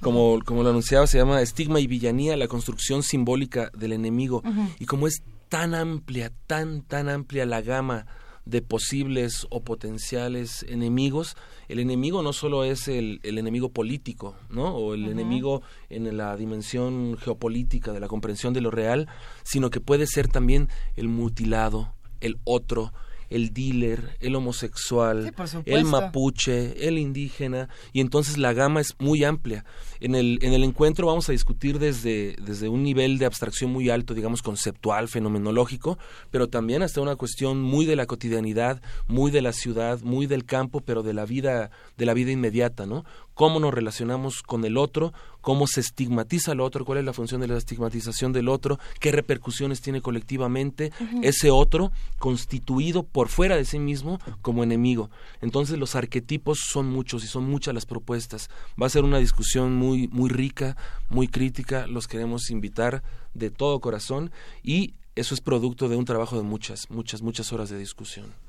como, como lo anunciaba, se llama Estigma y Villanía, la construcción simbólica del enemigo. Y como es tan amplia, tan, tan amplia la gama de posibles o potenciales enemigos, el enemigo no solo es el, el enemigo político, ¿no? O el enemigo en la dimensión geopolítica de la comprensión de lo real, sino que puede ser también el mutilado, el otro, el dealer, el homosexual, el mapuche, el indígena, y entonces la gama es muy amplia. En el, en el encuentro vamos a discutir desde, desde un nivel de abstracción muy alto, digamos conceptual, fenomenológico, pero también hasta una cuestión muy de la cotidianidad, muy de la ciudad, muy del campo, pero de la vida, de la vida inmediata, ¿no? Cómo nos relacionamos con el otro, cómo se estigmatiza al otro, cuál es la función de la estigmatización del otro, qué repercusiones tiene colectivamente ese otro constituido por fuera de sí mismo como enemigo. Entonces los arquetipos son muchos y son muchas las propuestas. Va a ser una discusión muy muy rica, muy crítica, los queremos invitar de todo corazón y eso es producto de un trabajo de muchas, muchas, muchas horas de discusión.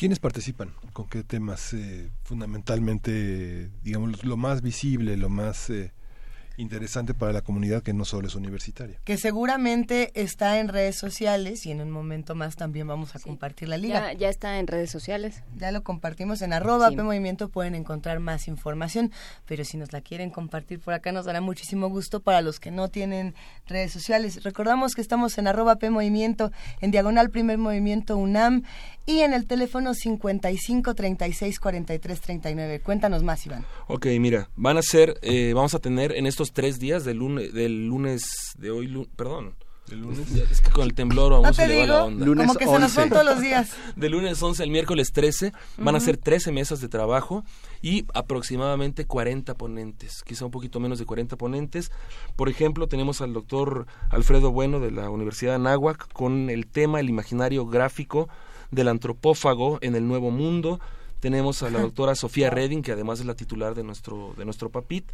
¿Quiénes participan? ¿Con qué temas eh, fundamentalmente, digamos, lo más visible, lo más eh, interesante para la comunidad que no solo es universitaria. Que seguramente está en redes sociales y en un momento más también vamos a compartir la liga. Ya, está en redes sociales. Ya lo compartimos en arroba Movimiento, pueden encontrar más información, pero si nos la quieren compartir por acá nos dará muchísimo gusto para los que no tienen redes sociales. Recordamos que estamos en arroba P Movimiento, en diagonal primer movimiento UNAM y en el teléfono 55 36 43 39. Cuéntanos más, Iván. Ok, mira, van a ser, eh, vamos a tener en estos tres días del lunes, del lunes de hoy, perdón. Lunes? Es que con el temblor aún se le va la onda. Como que se nos son todos los días. De lunes 11 al miércoles 13 van a ser 13 mesas de trabajo y aproximadamente 40 ponentes, quizá un poquito menos de 40 ponentes. Por ejemplo, tenemos al doctor Alfredo Bueno de la Universidad de Anáhuac con el tema el imaginario gráfico del antropófago en el Nuevo Mundo. Tenemos a la doctora Sofía Redding, que además es la titular de nuestro, de nuestro PAPIT.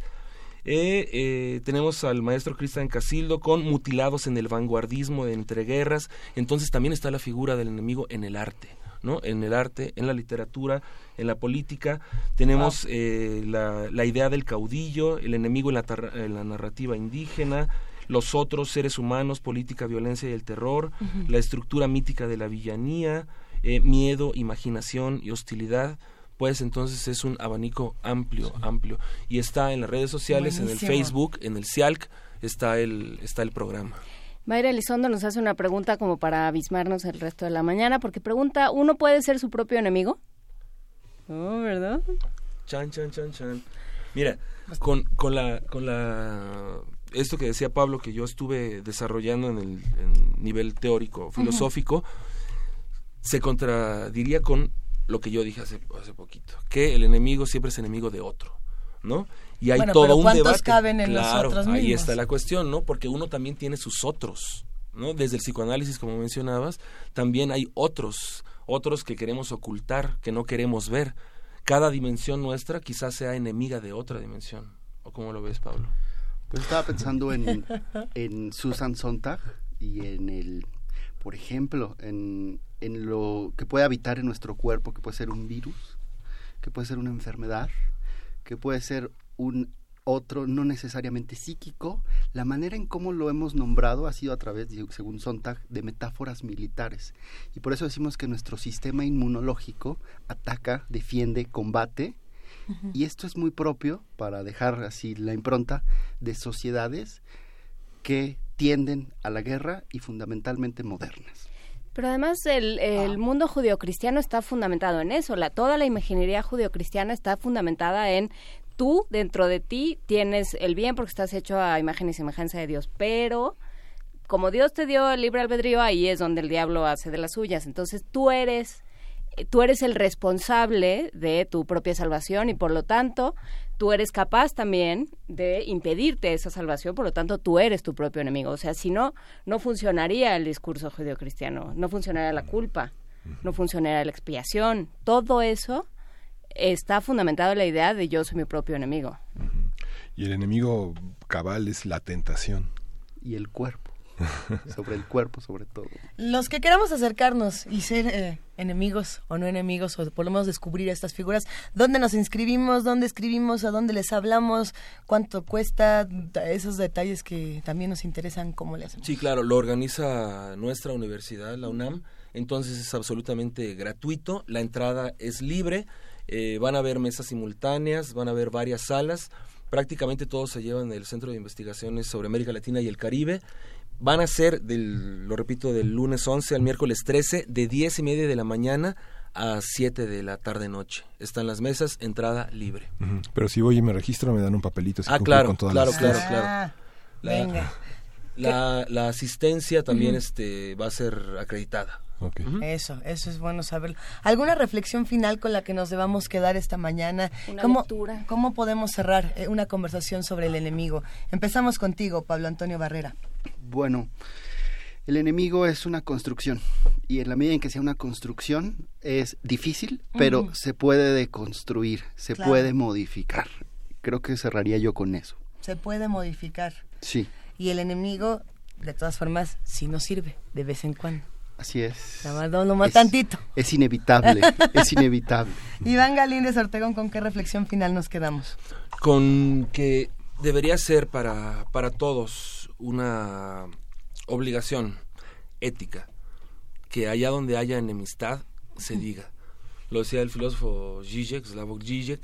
Eh, eh, tenemos al maestro Cristian Casildo con mutilados en el vanguardismo de entreguerras. Entonces también está la figura del enemigo en el arte. ¿no? En el arte, en la literatura, en la política. Tenemos eh, la, la, idea del caudillo, el enemigo en la, en la, narrativa indígena, los otros seres humanos, política, violencia y el terror, la estructura mítica de la villanía, miedo, imaginación y hostilidad pues entonces es un abanico amplio, amplio. Y está en las redes sociales, en el Facebook, en el CIALC, está el, está el programa. Mayra Elizondo nos hace una pregunta como para abismarnos el resto de la mañana, porque pregunta, ¿uno puede ser su propio enemigo? Oh, ¿verdad? Chan, chan, chan, chan. Mira, con, con la, con la, esto que decía Pablo, que yo estuve desarrollando en el nivel teórico, filosófico, se contradiría con lo que yo dije hace, hace poquito, que el enemigo siempre es enemigo de otro, ¿no? Y hay todo un debate. caben en claro, los ahí está la cuestión, ¿no? Porque uno también tiene sus otros, ¿no? Desde el psicoanálisis, como mencionabas, también hay otros, otros que queremos ocultar, que no queremos ver. Cada dimensión nuestra quizás sea enemiga de otra dimensión. ¿O cómo lo ves, Pablo? Pues estaba pensando en, en Susan Sontag y en el, por ejemplo, en, en lo que puede habitar en nuestro cuerpo, que puede ser un virus, que puede ser una enfermedad, que puede ser un otro no necesariamente psíquico, la manera en cómo lo hemos nombrado ha sido a través, según Sontag, de metáforas militares. Y por eso decimos que nuestro sistema inmunológico ataca, defiende, combate, y esto es muy propio, para dejar así la impronta, de sociedades que tienden a la guerra y fundamentalmente modernas. Pero además el, el ah. mundo judeocristiano está fundamentado en eso. La, toda la imaginería judeocristiana está fundamentada en tú dentro de ti tienes el bien porque estás hecho a imagen y semejanza de Dios, pero como Dios te dio el libre albedrío, ahí es donde el diablo hace de las suyas. Entonces tú eres tú eres el responsable de tu propia salvación y por lo tanto tú eres capaz también de impedirte esa salvación, por lo tanto tú eres tu propio enemigo. O sea, si no, no funcionaría el discurso judeocristiano, no funcionaría la culpa, no funcionaría la expiación, todo eso está fundamentado en la idea de yo soy mi propio enemigo. Y el enemigo cabal es la tentación. Y el cuerpo. sobre el cuerpo, sobre todo. Los que queramos acercarnos y ser eh, enemigos o no enemigos, o por lo menos descubrir estas figuras, ¿dónde nos inscribimos? ¿Dónde escribimos? ¿A dónde les hablamos? ¿Cuánto cuesta? Esos detalles que también nos interesan, ¿cómo le hacemos? Sí, claro, lo organiza nuestra universidad, la UNAM, entonces es absolutamente gratuito, la entrada es libre eh, van a haber mesas simultáneas, van a haber varias salas, prácticamente todos se llevan del Centro de Investigaciones sobre América Latina y el Caribe. Van a ser, del, lo repito, del lunes 11 al miércoles 13, de 10 y media de la mañana a 7 de la tarde-noche. Están las mesas, entrada libre. Pero si voy y me registro, me dan un papelito. ah, claro, claro, claro, claro, La, la, la, asistencia también este, va a ser acreditada. Eso, eso es bueno saberlo. ¿Alguna reflexión final con la que nos debamos quedar esta mañana? ¿Cómo, ¿Cómo podemos cerrar eh, una conversación sobre el enemigo? Empezamos contigo, Pablo Antonio Barrera. Bueno, el enemigo es una construcción y en la medida en que sea una construcción es difícil, pero se puede deconstruir, se puede modificar. Creo que cerraría yo con eso. Se puede modificar. Sí. Y el enemigo, de todas formas, sí nos sirve de vez en cuando. Así es. nomás tantito. Es inevitable, es inevitable. Iván Galíndez Ortegón, ¿con qué reflexión final nos quedamos? Con que debería ser para, para todos una obligación ética que allá donde haya enemistad se diga. Lo decía el filósofo Zizek, Slavoj Zizek.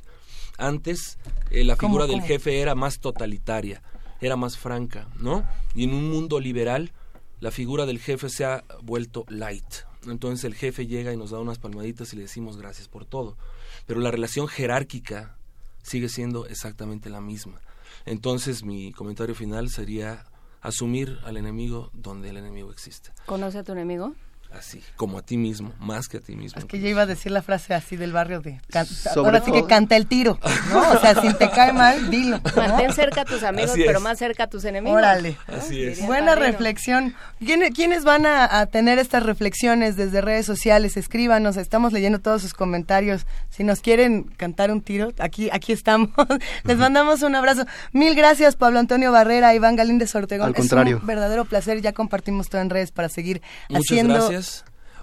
Antes eh, la figura del jefe era más totalitaria, era más franca, ¿no? Y en un mundo liberal la figura del jefe se ha vuelto light. Entonces el jefe llega y nos da unas palmaditas y le decimos gracias por todo. Pero la relación jerárquica sigue siendo exactamente la misma. Entonces mi comentario final sería asumir al enemigo donde el enemigo existe. ¿Conoce a tu enemigo? Así, como a ti mismo, más que a ti mismo. Es que yo iba a decir la frase así del barrio de, ahora sí que canta el tiro, ¿no? O sea, si te cae mal, dilo. Mantén cerca a tus amigos, pero más cerca a tus enemigos. Órale. Así es. Buena reflexión. ¿Quiénes van a, tener estas reflexiones desde redes sociales? Escríbanos, estamos leyendo todos sus comentarios. Si nos quieren cantar un tiro, aquí, aquí estamos. Les mandamos un abrazo. Mil gracias, Pablo Antonio Barrera, Iván Galíndez Ortegón. Al contrario. Es un verdadero placer, ya compartimos todo en redes para seguir Muchas haciendo... Gracias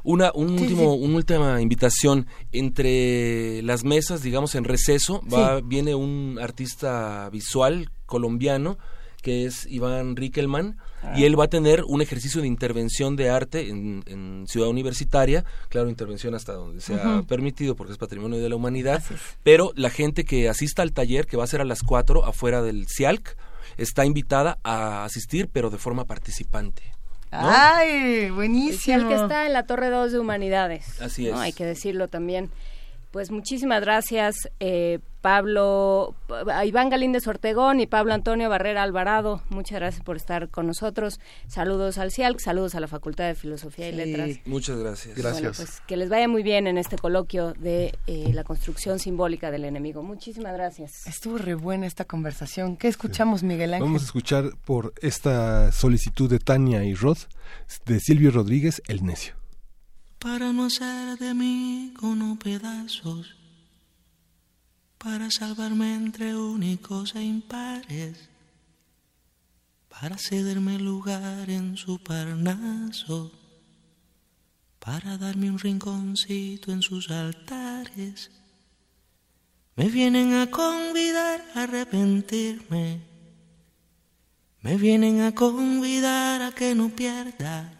una, un último, una última invitación. Entre las mesas, digamos, en receso, va, viene un artista visual colombiano que es Iván Rickelman, ah. y él va a tener un ejercicio de intervención de arte en, Ciudad Universitaria, claro, intervención hasta donde sea permitido porque es patrimonio de la humanidad, pero la gente que asista al taller, que va a ser a las 4 afuera del CIALC, está invitada a asistir, pero de forma participante. Ay, buenísimo. El que está en la Torre 2 de Humanidades. Así es. Hay que decirlo también. Pues muchísimas gracias, eh, Pablo, a Iván Galíndez Ortegón y Pablo Antonio Barrera Alvarado. Muchas gracias por estar con nosotros. Saludos al CIALC, saludos a la Facultad de Filosofía y Letras. Muchas gracias. Gracias. pues que les vaya muy bien en este coloquio de eh, la construcción simbólica del enemigo. Muchísimas gracias. Estuvo re buena esta conversación. ¿Qué escuchamos, Miguel Ángel? Vamos a escuchar por esta solicitud de Tania y Rod, de Silvio Rodríguez, El Necio. Para no hacer de mí cono pedazos, para salvarme entre únicos e impares, para cederme lugar en su parnaso, para darme un rinconcito en sus altares. Me vienen a convidar a arrepentirme, me vienen a convidar a que no pierda.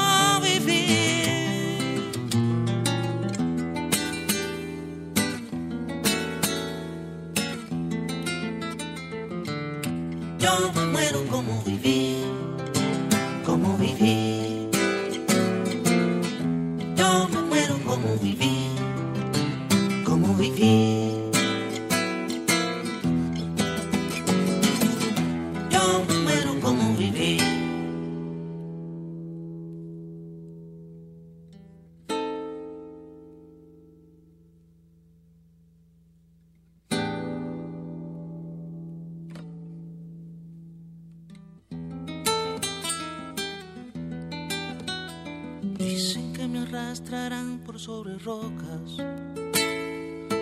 Yo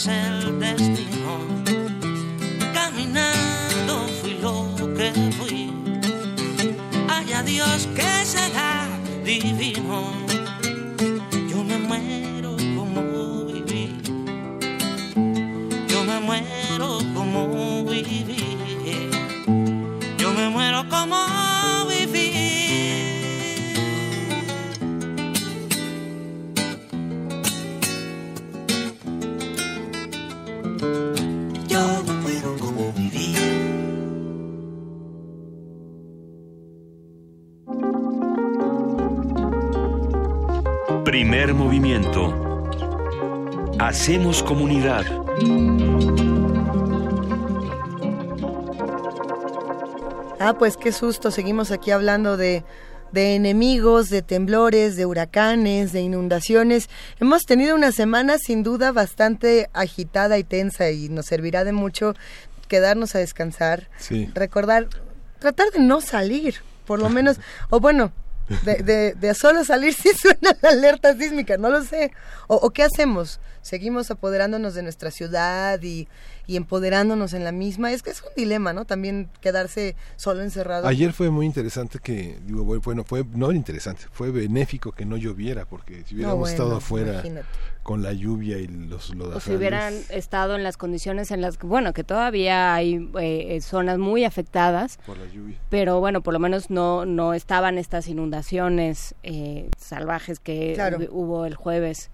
Es el destino. Hacemos comunidad. Ah, pues qué susto, seguimos aquí hablando de, de enemigos, de temblores, de huracanes, de inundaciones. Hemos tenido una semana sin duda bastante agitada y tensa y nos servirá de mucho quedarnos a descansar, Sí. recordar, tratar de no salir, por lo menos, o bueno, de, de, de solo salir si suena la alerta sísmica, no lo sé. O, o qué hacemos? Seguimos apoderándonos de nuestra ciudad y, y empoderándonos en la misma. Es que es un dilema, ¿no? También quedarse solo encerrado. Ayer fue muy interesante que, digo, bueno, fue no interesante, fue benéfico que no lloviera, porque si hubiéramos bueno, estado afuera imagínate. con la lluvia y los O lodazales. si hubieran estado en las condiciones en las que, bueno, que todavía hay eh, zonas muy afectadas, por la lluvia. pero bueno, por lo menos no, no estaban estas inundaciones eh, salvajes que Claro. hubo el jueves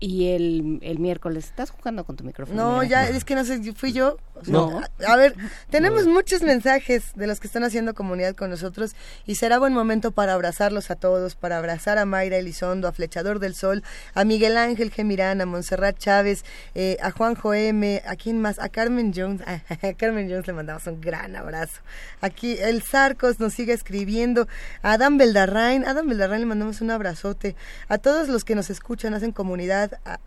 y el, el miércoles. ¿Estás jugando con tu micrófono? No, ya, es que no sé, fui yo. No. A, a ver, tenemos muchos mensajes de los que están haciendo comunidad con nosotros y será buen momento para abrazarlos a todos, para abrazar a Mayra Elizondo, a Flechador del Sol, a Miguel Ángel Gemirán, a Montserrat Chávez, eh, a Juanjo M, a quién más, a Carmen Jones, a Carmen Jones le mandamos un gran abrazo. Aquí el Sarcos nos sigue escribiendo, a Adam Beldarrain, a Adam Beldarrain le mandamos un abrazote, a todos los que nos escuchan, hacen comunidad, a,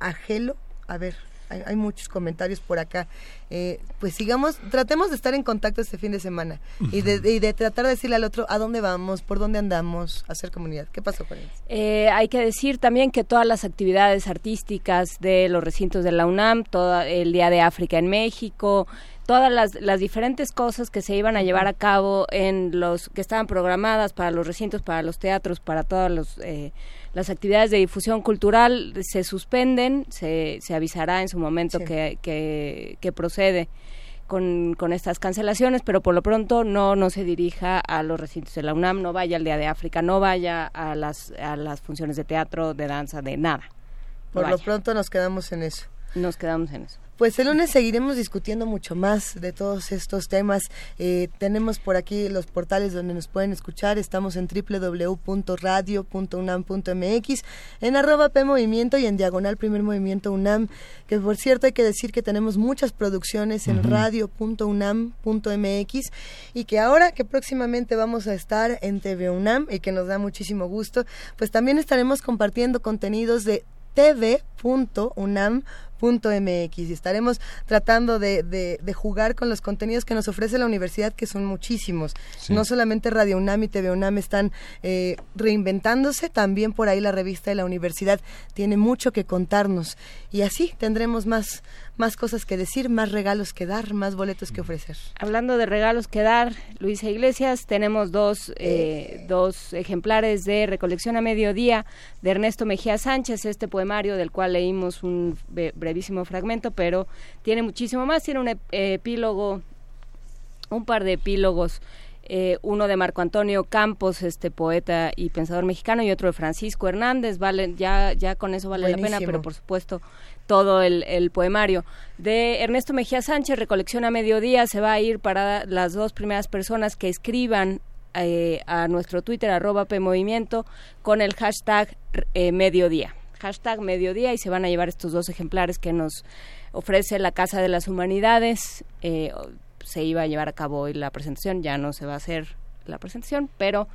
a Gelo, a ver, hay, hay muchos comentarios por acá. Eh, pues sigamos, tratemos de estar en contacto este fin de semana y de, y de tratar de decirle al otro a dónde vamos, por dónde andamos, hacer comunidad. ¿Qué pasó con ellos? Eh, hay que decir también que todas las actividades artísticas de los recintos de la UNAM, todo el Día de África en México, todas las, las diferentes cosas que se iban a llevar a cabo en los que estaban programadas para los recintos, para los teatros, para todas los, eh, las actividades de difusión cultural se suspenden, se, se avisará en su momento Sí. que, que, que procede con, con estas cancelaciones, pero por lo pronto no, no se dirija a los recintos de la UNAM, no vaya al Día de África, no vaya a las, a las funciones de teatro, de danza, de nada. No Por lo pronto nos quedamos en eso. Nos quedamos en eso. Pues el lunes seguiremos discutiendo mucho más de todos estos temas. Eh, tenemos por aquí los portales donde nos pueden escuchar. Estamos en www.radio.unam.mx, en arroba P Movimiento y en diagonal Primer Movimiento UNAM. Que por cierto hay que decir que tenemos muchas producciones en radio.unam.mx y que ahora que próximamente vamos a estar en TV UNAM y que nos da muchísimo gusto, pues también estaremos compartiendo contenidos de tv.unam.mx y estaremos tratando de, de- de jugar con los contenidos que nos ofrece la universidad, que son muchísimos. Sí. No solamente Radio UNAM y TV UNAM están eh, reinventándose, también por ahí la revista de la universidad tiene mucho que contarnos y así tendremos más, más cosas que decir, más regalos que dar, más boletos que ofrecer. Hablando de regalos que dar, Luisa Iglesias, tenemos dos, eh, dos ejemplares de Recolección a Mediodía de Ernesto Mejía Sánchez, este poemario del cual leímos un be- brevísimo fragmento, pero tiene muchísimo más, tiene un ep- epílogo, un par de epílogos. eh, uno de Marco Antonio Campos, este poeta y pensador mexicano, y otro de Francisco Hernández, vale, ya, ya con eso vale la pena, pero por supuesto todo el, el poemario. De Ernesto Mejía Sánchez, Recolección a Mediodía, se va a ir para las dos primeras personas que escriban eh, a nuestro Twitter, arroba PMovimiento, con el hashtag eh, Mediodía. Hashtag Mediodía y se van a llevar estos dos ejemplares que nos ofrece la Casa de las Humanidades. Eh, se iba a llevar a cabo hoy la presentación, ya no se va a hacer la presentación, pero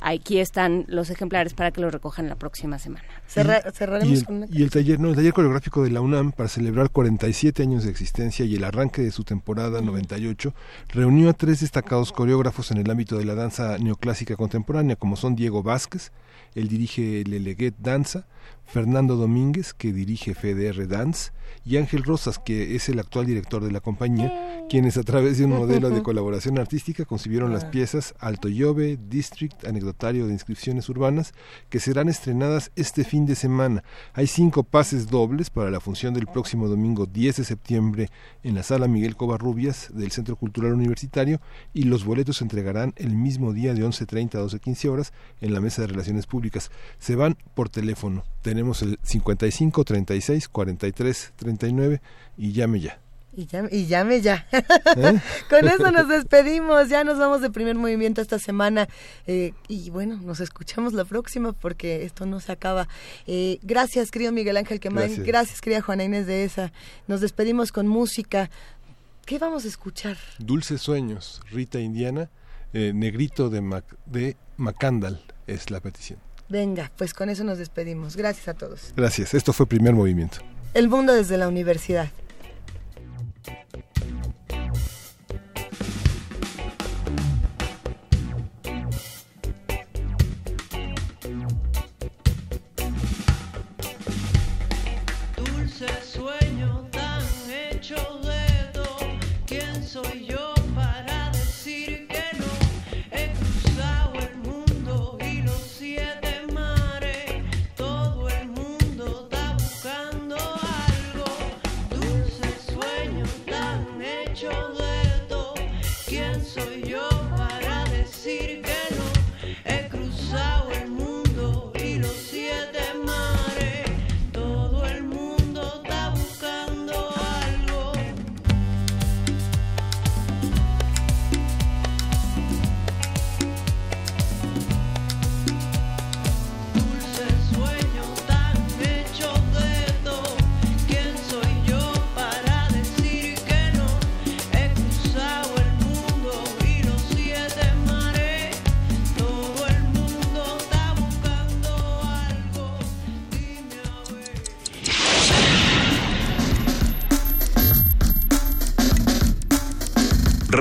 aquí están los ejemplares para que los recojan la próxima semana. Cerra- Y cerraremos el, con una... y el taller, no, el taller coreográfico de la UNAM para celebrar 47 años de existencia y el arranque de su temporada 98 reunió a tres destacados coreógrafos en el ámbito de la danza neoclásica contemporánea, como son Diego Vázquez, él dirige el Eleguet Danza, Fernando Domínguez, que dirige FDR Dance, y Ángel Rosas, que es el actual director de la compañía, quienes a través de un modelo de colaboración artística concibieron las piezas Alto Llove, District, Anecdotario de Inscripciones Urbanas, que serán estrenadas este fin de semana. Hay cinco pases dobles para la función del próximo domingo 10 de septiembre en la sala Miguel Covarrubias del Centro Cultural Universitario y los boletos se entregarán el mismo día de 11.30 a 12.15 horas en la Mesa de Relaciones Públicas. Se van por teléfono. Tenemos el 55 36 43 39 y llame ya. Y, llame ya. ¿Eh? Con eso nos despedimos. Ya nos vamos de primer movimiento esta semana. Eh, y bueno, nos escuchamos la próxima porque esto no se acaba. Eh, gracias, querido Miguel Ángel Quemán. Gracias. gracias, querida Juana Inés de esa. Nos despedimos con música. ¿Qué vamos a escuchar? Dulces Sueños, Rita Indiana, Negrito de, de Macandal es la petición. Venga, pues con eso nos despedimos. Gracias a todos. Gracias. Esto fue primer movimiento. El mundo desde la universidad.